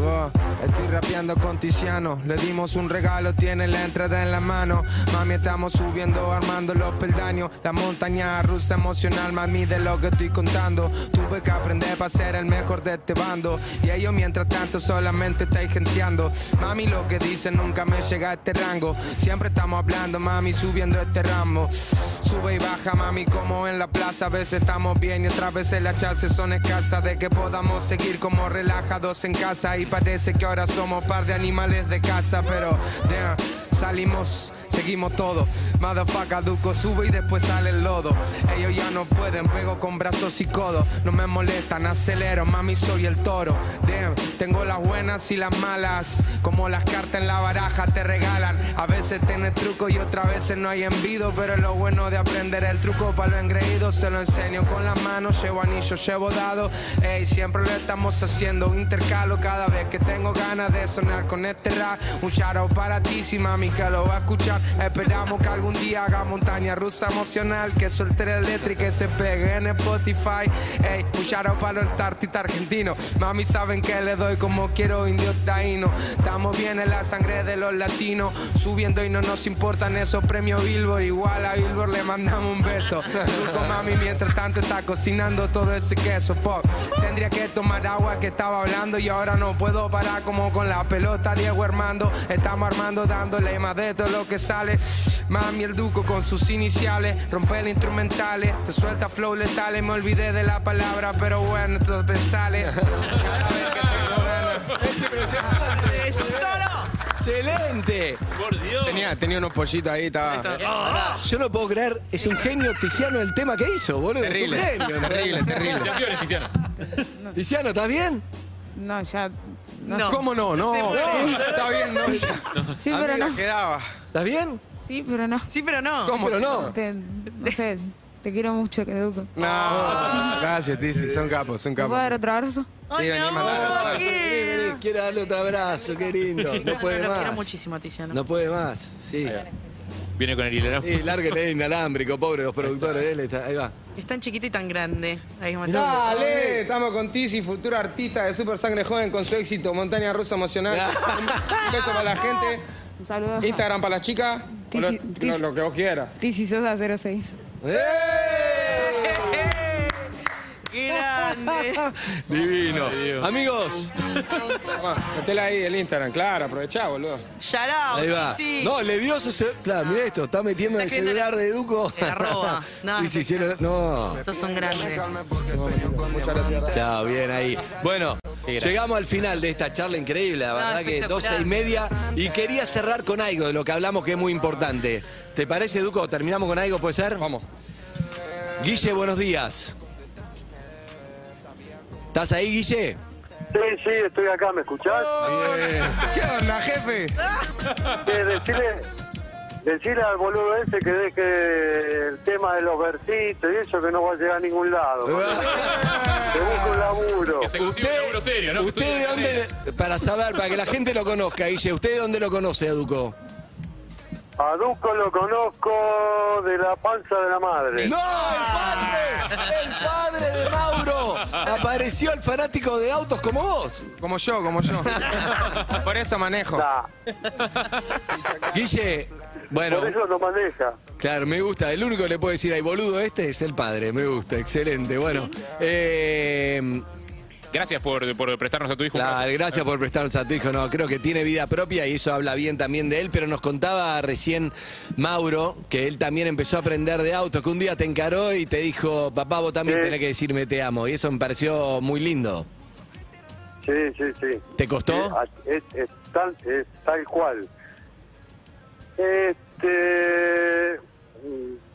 Estoy rapeando con Tiziano. Le dimos un regalo, tiene la entrada en la mano. Mami, estamos subiendo, armando los peldaños. La montaña rusa emocional, mami, de lo que estoy contando. Tuve que aprender para ser el mejor de este bando. Y ellos, mientras tanto, solamente estáis genteando. Mami, lo que dicen nunca me llega a este rango. Siempre estamos hablando, mami, subiendo este ramo. Sube y baja, mami, como en la plaza. A veces estamos bien y otras veces las chances son escasas de que podamos seguir como relajados en casa. Y parece que ahora somos par de animales de casa, pero damn, salimos, seguimos todo. Motherfucker, Duco sube y después sale el lodo. Ellos ya no pueden, pego con brazos y codos. No me molestan, acelero, mami, soy el toro. Damn, tengo las buenas y las malas. Como las cartas en la baraja te regalan. A veces tienes truco y otras veces no hay envido. Pero lo bueno de aprender el truco para lo engreído se lo enseño con las manos. Llevo anillo, llevo dado. Ey, siempre lo estamos haciendo. Intercalo cada vez que tengo ganas de sonar con este rap. Un shout out para ti, si mami que lo va a escuchar. Esperamos que algún día haga montaña rusa emocional. Que suelte el letra y se pegue en Spotify. Ey, un para los artistas argentinos. Mami, saben que le doy como quiero indio taíno. Estamos bien en la sangre de los latinos. Subiendo y no nos importan esos premios Billboard. Igual a Billboard le mandamos un beso. Mami, mientras tanto está cocinando todo ese queso. Fuck. Tendría que tomar agua que estaba hablando y ahora no puedo parar como con la pelota Diego Armando. Estamos armando dándole más de todo lo que sale. Mami, el duco con sus iniciales. Rompe el instrumentales. Te suelta flow letales. Me olvidé de la palabra, pero bueno, esto me sale. Cada vez que tengo ganas. ¡Es impresionante! ¡Es un toro! ¡Excelente! Por Dios. Tenía, tenía unos pollitos ahí, estaba. Pará, yo no puedo creer, es un genio Tiziano el tema que hizo, boludo. Terrible, es un genio. terrible, terrible. Tiziano. Tiziano, ¿estás bien? No, ya. No. ¿Cómo no? No, no, está bien, no. ya. Sí, pero Amiga, no. quedaba. ¿Estás bien? Sí, pero no. Sí, pero no. ¿Cómo? Pero no. Te, no sé, te quiero mucho, que educo. No, gracias, Tizi, son capos, son ¿Me capos. puedo dar otro abrazo? Sí, Ay, vení, mandale. Vení, quiero. vení, quiero darle otro abrazo, qué lindo. No puede Lo quiero más. muchísimo a Tiziano. No puede más, sí. Viene con el hilero. Sí, lárguele inalámbrico, pobre los productores de él. está- Ahí va. Es tan chiquito y tan grande. Ahí Dale, estamos con Tizi, futuro artista de Super Sangre Joven con su éxito, Montaña Rusa Emocional. Un beso para la gente. Un saludo. Instagram para las chicas. o lo, Tizi- lo- Tizi- lo que vos quieras. Tizi Sosa 06. ¡Eh! ¡Qué grande! Divino. Amigos, Metela ahí el Instagram, claro, aprovechá, boludo. Shout out, ahí va. sí. No, le dio su celular. Claro, mira esto, está metiendo en el Está escribiendo celular de Duco. Eh, arroba. No, Y se hicieron- No. Sos un grande. Muchas gracias. Chao, bien ahí. Bueno, llegamos al final de esta charla increíble, la No, verdad que espectacular. doce y media. Y quería cerrar con algo de lo que hablamos que es muy importante. ¿Te parece, Duco? ¿Terminamos con algo, puede ser? Vamos. Guille, buenos días. ¿Estás ahí, Guille? Sí, sí, estoy acá, ¿me escuchás? Bien. ¿Qué onda, jefe? Eh, decirle, decirle al boludo ese que deje el tema de los versitos y eso que no va a llegar a ningún lado. Que busque un laburo. Que se consiga un laburo serio, ¿no? ¿Usted de dónde, para saber, para que la gente lo conozca, Guille, ¿usted de dónde lo conoce, Duco? A Duco lo conozco de la panza de la madre. ¡No! ¡El padre! ¡El padre de Mauro! Apareció el fanático de autos como vos. Como yo, como yo. Por eso manejo. Guille, bueno. Por eso lo maneja. Claro, me gusta. El único que le puedo decir ay boludo este es el padre. Me gusta, excelente. Bueno, eh, Gracias por, por prestarnos a tu hijo. rato. gracias por prestarnos a tu hijo. No, creo que tiene vida propia y eso habla bien también de él. Pero nos contaba recién Mauro que él también empezó a aprender de autos, que un día te encaró y te dijo, papá, vos también tenés que decirme te amo. Y eso me pareció muy lindo. Sí, sí, sí. ¿Te costó? Sí, Es, es tal, es tal cual. Este.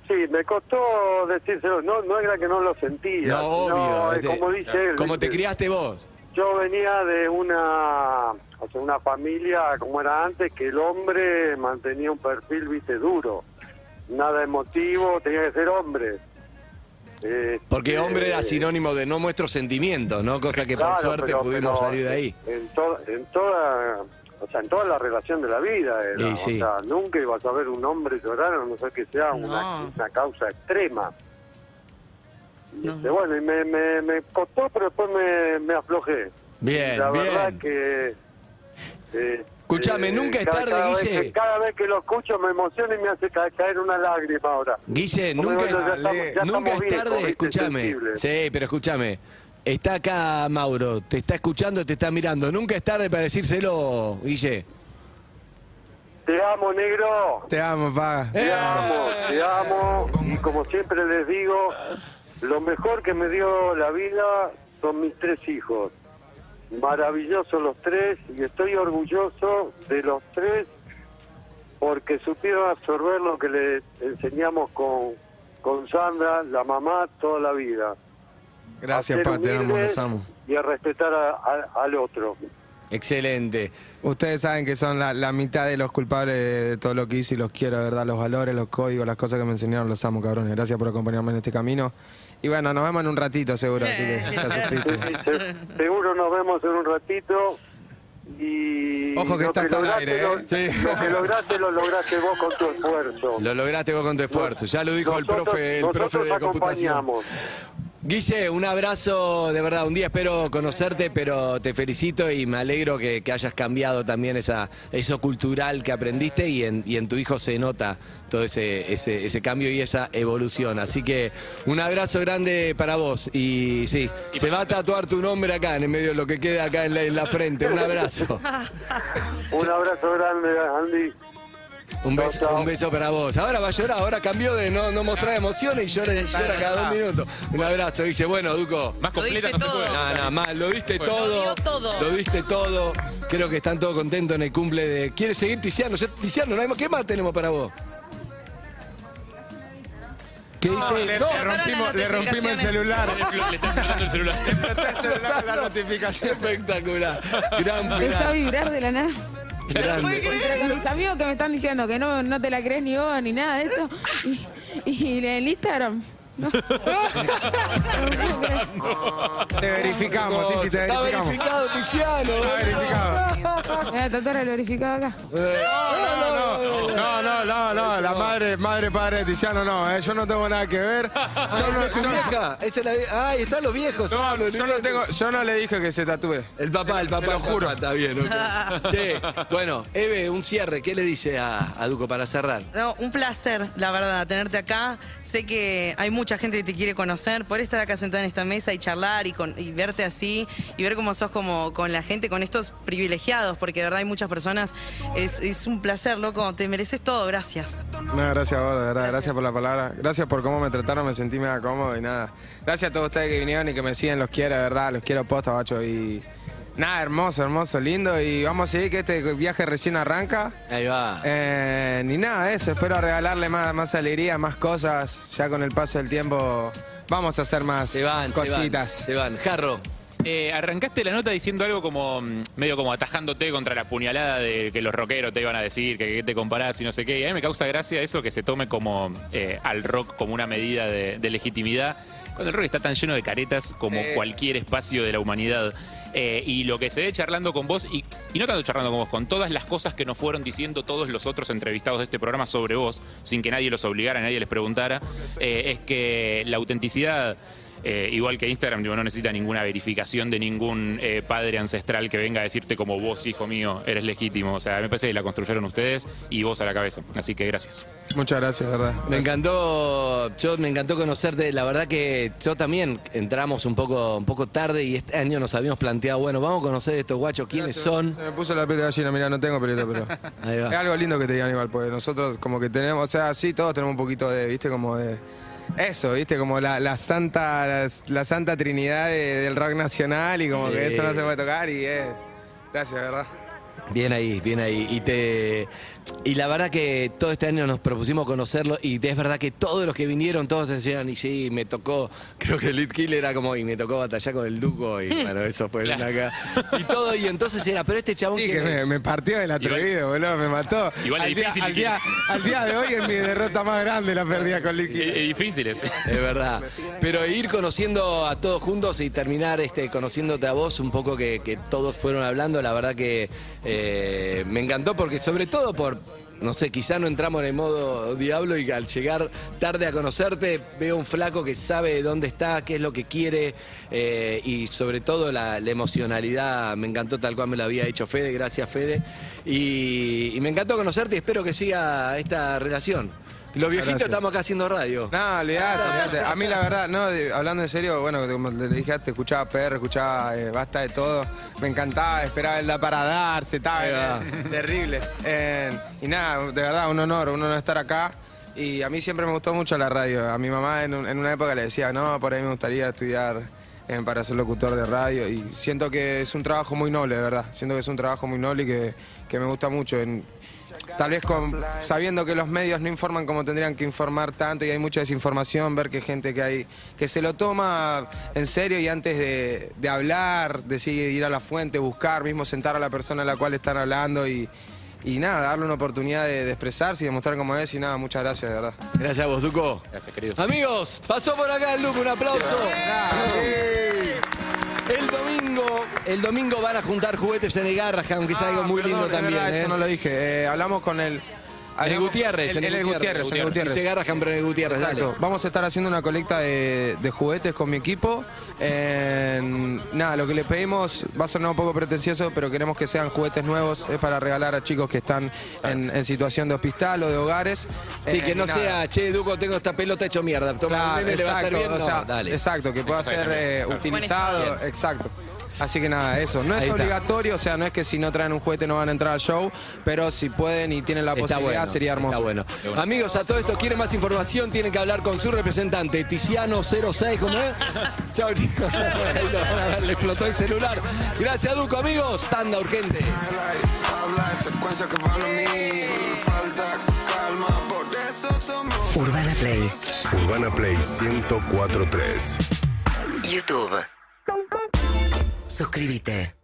Sí, me costó decírselo. No, no era que no lo sentía. No, obvio. eh, este, como dice él. Como te criaste vos. Yo venía de una, o sea, una familia como era antes, que el hombre mantenía un perfil, viste, duro. Nada emotivo, tenía que ser hombre. Porque hombre era sinónimo de no muestro sentimientos, ¿no? Cosa que por suerte pero- pudimos pero salir de ahí. En, to- en toda, o sea, en toda la relación de la vida. era, Y sí. O sea, nunca ibas a ver un hombre llorar, a no ser que sea una, una causa extrema. Y, este, bueno, y me, me, me costó, pero después me, me aflojé. Bien, Y la bien. verdad que... eh, Escuchame, eh, nunca es cada- tarde, cada vez Guille. que- cada vez que lo escucho me emociona y me hace ca- caer una lágrima ahora. Guille, Como nunca, digo, ya estamos- ya nunca es tarde, escúchame. Sí, pero escúchame. Está acá Mauro, te está escuchando, te está mirando. Nunca es tarde para decírselo, Guille. Te amo, negro. Te amo, pa. Te amo, te amo. Y como siempre les digo, lo mejor que me dio la vida son mis tres hijos. Maravillosos los tres y estoy orgulloso de los tres porque supieron absorber lo que les enseñamos con, con Sandra, la mamá, toda la vida. Gracias, A ser pa, te amo, los amo. Y a respetar a- a- al otro. Excelente. Ustedes saben que son la, la mitad de los culpables de, de todo lo que hice y los quiero, de verdad, los valores, los códigos, las cosas que me enseñaron, los amo, cabrones. Gracias por acompañarme en este camino. Y bueno, nos vemos en un ratito, seguro, así que ya supiste. Se- seguro nos vemos en un ratito. Y Ojo que lo estás al lograste, aire, lo- ¿eh? Sí. Lo que lograste, lo lograste vos con tu esfuerzo. Lo lograste vos con tu esfuerzo. Ya lo dijo el Nosotros- profe, el profe de computación. Guille, un abrazo, de verdad, un día espero conocerte, pero te felicito y me alegro que, hayas cambiado también esa, eso cultural que aprendiste y en, y en tu hijo se nota todo ese, ese, ese cambio y esa evolución. Así que un abrazo grande para vos y sí, se va a tatuar tu nombre acá, en medio de lo que queda acá en la, en la frente. Un abrazo. Un abrazo grande, Andy. Un beso, un beso para vos. Ahora va a llorar, ahora cambió de no, no mostrar emociones y llora, llora cada dos minutos. Un abrazo, Guille. Bueno, Duco. Más completa no se puede. No, no, más, lo diste Bueno. todo. Lo dio todo. Lo diste todo. Creo que están todos contentos en el cumple de. ¿Quieres seguir Tiziano? Ya, Tiziano, no hay más. ¿qué más tenemos para vos? ¿Qué dice? le, No, le rompimos, le rompimos el celular. Le está explotando el celular. Le exploté el celular la notificación. Espectacular. Gran Empezó a final. vibrar de la nada. Grande. Pero con mis amigos que me están diciendo que no, no te la crees ni vos ni nada de esto. Y, y en el Instagram. No. Te verificamos, Tizi, te está verificamos. verificado, Tiziano. Está verificado. Me voy a tatuar el verificado acá. No, no, no, no, no, no, no, la madre, madre, padre de Tiziano no, eh, yo no tengo nada que ver. Yo no, ¿Esa es tu yo- vieja? Esa es la vie- Ah, ahí están los viejos. no, Pablo, yo no tengo, yo no le dije que se tatúe. El papá, el papá. Te lo el juro. papá, Está bien, ok. Che, bueno, Eve, un cierre. ¿Qué le dice a, a Duco para cerrar? No, un placer, la verdad, tenerte acá. Sé que hay mucha gente que te quiere conocer, por estar acá sentada en esta mesa y charlar y, con- y verte así y ver cómo sos como con la gente, con estos privilegiados, porque de verdad hay muchas personas. Es, un placer, loco. Te mereces todo, gracias. No, gracias vos, de verdad, gracias por la palabra. Gracias por cómo me trataron, me sentí mega cómodo y nada. Gracias a todos ustedes que vinieron y que me siguen, los quiero, de verdad, los quiero posta, bacho. Y nada, hermoso, hermoso, lindo. Y vamos a seguir que este viaje recién arranca. Ahí va. Eh, ni nada, eso, espero regalarle más, más alegría, más cosas. Ya con el paso del tiempo vamos a hacer más Se van, se van, cositas. Se van. Jarro. Eh, arrancaste la nota diciendo algo como mm, medio como atajándote contra la puñalada de que los rockeros te iban a decir, que, que te comparás y no sé qué. Y a mí me causa gracia eso que se tome como eh, al rock como una medida de, de legitimidad, cuando el rock está tan lleno de caretas como Sí. cualquier espacio de la humanidad. Eh, y lo que se ve charlando con vos, y, y no tanto charlando con vos, con todas las cosas que nos fueron diciendo todos los otros entrevistados de este programa sobre vos, sin que nadie los obligara, nadie les preguntara, eh, es que la autenticidad eh, igual que Instagram, digo, no necesita ninguna verificación de ningún eh, padre ancestral que venga a decirte como vos, hijo mío, eres legítimo. O sea, me parece que la construyeron ustedes y vos a la cabeza. Así que gracias. Muchas gracias, de verdad. Me encantó, yo me encantó conocerte. La verdad que yo también entramos un poco, un poco tarde y este año nos habíamos planteado, bueno, vamos a conocer estos guachos, quiénes Gracias. son. Se me puso la piel de gallina, mira, no tengo pelito, pero. Ahí va. Es algo lindo que te digan igual, porque nosotros como que tenemos, o sea, sí, todos tenemos un poquito de, viste, como de. Eso, viste, como la, la santa la, la santa trinidad de- del rock nacional y como que eso no se puede tocar y es. Gracias, verdad. Bien ahí, bien ahí. Y te y la verdad que todo este año nos propusimos conocerlo y es verdad que todos los que vinieron, todos decían, y sí, me tocó, creo que el Lead Killer era como, y me tocó batallar con el Duco, y bueno, eso fue una acá. Y todo, y entonces era, pero este chabón Sí, que que me, me partió del atrevido, boludo, me mató. igual es al, día, difícil, al, día, al día de hoy es mi derrota más grande la perdida con Licky. Es, es difícil. Es verdad. Pero ir conociendo a todos juntos y terminar este, conociéndote a vos, un poco que, que todos fueron hablando, la verdad que eh, me encantó porque sobre todo por, no sé, quizá no entramos en el modo diablo y al llegar tarde a conocerte veo un flaco que sabe dónde está, qué es lo que quiere eh, y sobre todo la, emocionalidad, me encantó tal cual me lo había hecho Fede, gracias Fede. Y, y me encantó conocerte y espero que siga esta relación. Los viejitos Gracias. estamos acá haciendo radio. No, olvidate, olvidate. A mí la verdad, no, de- hablando en serio, bueno, como le dije antes, escuchaba PR, escuchaba eh, Basta de todo. Me encantaba, esperaba el da para darse, va. era terrible. Eh, y nada, de verdad, un honor, un honor estar acá. Y a mí siempre me gustó mucho la radio. A mi mamá en, un- en una época le decía, no, por ahí me gustaría estudiar eh, para ser locutor de radio. Y siento que es un trabajo muy noble, de verdad. Siento que es un trabajo muy noble y que, que me gusta mucho. En- Tal vez con, sabiendo que los medios no informan como tendrían que informar tanto y hay mucha desinformación, ver que gente que hay que se lo toma en serio y antes de, de hablar, decide ir a la fuente, buscar, mismo sentar a la persona a la cual están hablando y, y nada, darle una oportunidad de, de expresarse y demostrar cómo es y nada, muchas gracias, de verdad. Gracias a vos, Duco. Gracias, querido. Amigos, pasó por acá el Duco, un aplauso. El domingo, el domingo van a juntar juguetes en el Garrahan, que es algo muy Ah, Perdón, lindo también. verdad, ¿eh? Eso no lo dije. Eh, hablamos con el. En el Gutiérrez, En, el Gutiérrez, en el Gutiérrez. Dice Garrahan, pero en el Gutiérrez, Exacto. dale. Vamos a estar haciendo una colecta de, de juguetes con mi equipo. Eh, nada, lo que le pedimos va a sonar un poco pretencioso, pero queremos que sean juguetes nuevos. Es para regalar a chicos que están en, en situación de hospital o de hogares. Sí, Eh, que no y nada. sea, che, Duco, tengo esta pelota hecho mierda. Toma, Claro, al nene le va a hacer exacto, o sea, No, dale. exacto, que pueda ser eh, claro. utilizado, exacto. Así que nada, eso. No es Ahí está. obligatorio, o sea, no es que si no traen un juguete no van a entrar al show, pero si pueden y tienen la Está posibilidad bueno, sería hermoso. Está bueno. Amigos, a todo esto, ¿quieren más información? Tienen que hablar con su representante, Tiziano06, ¿cómo es? Chao, chicos. Le explotó el celular. Gracias, Duco, amigos. Tanda urgente. Habla en frecuencia que van a mí. Falta calma, por eso tomo. Urbana Play. Urbana Play 1043. YouTube. Suscríbete.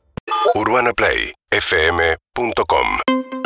UrbanaPlayFM.com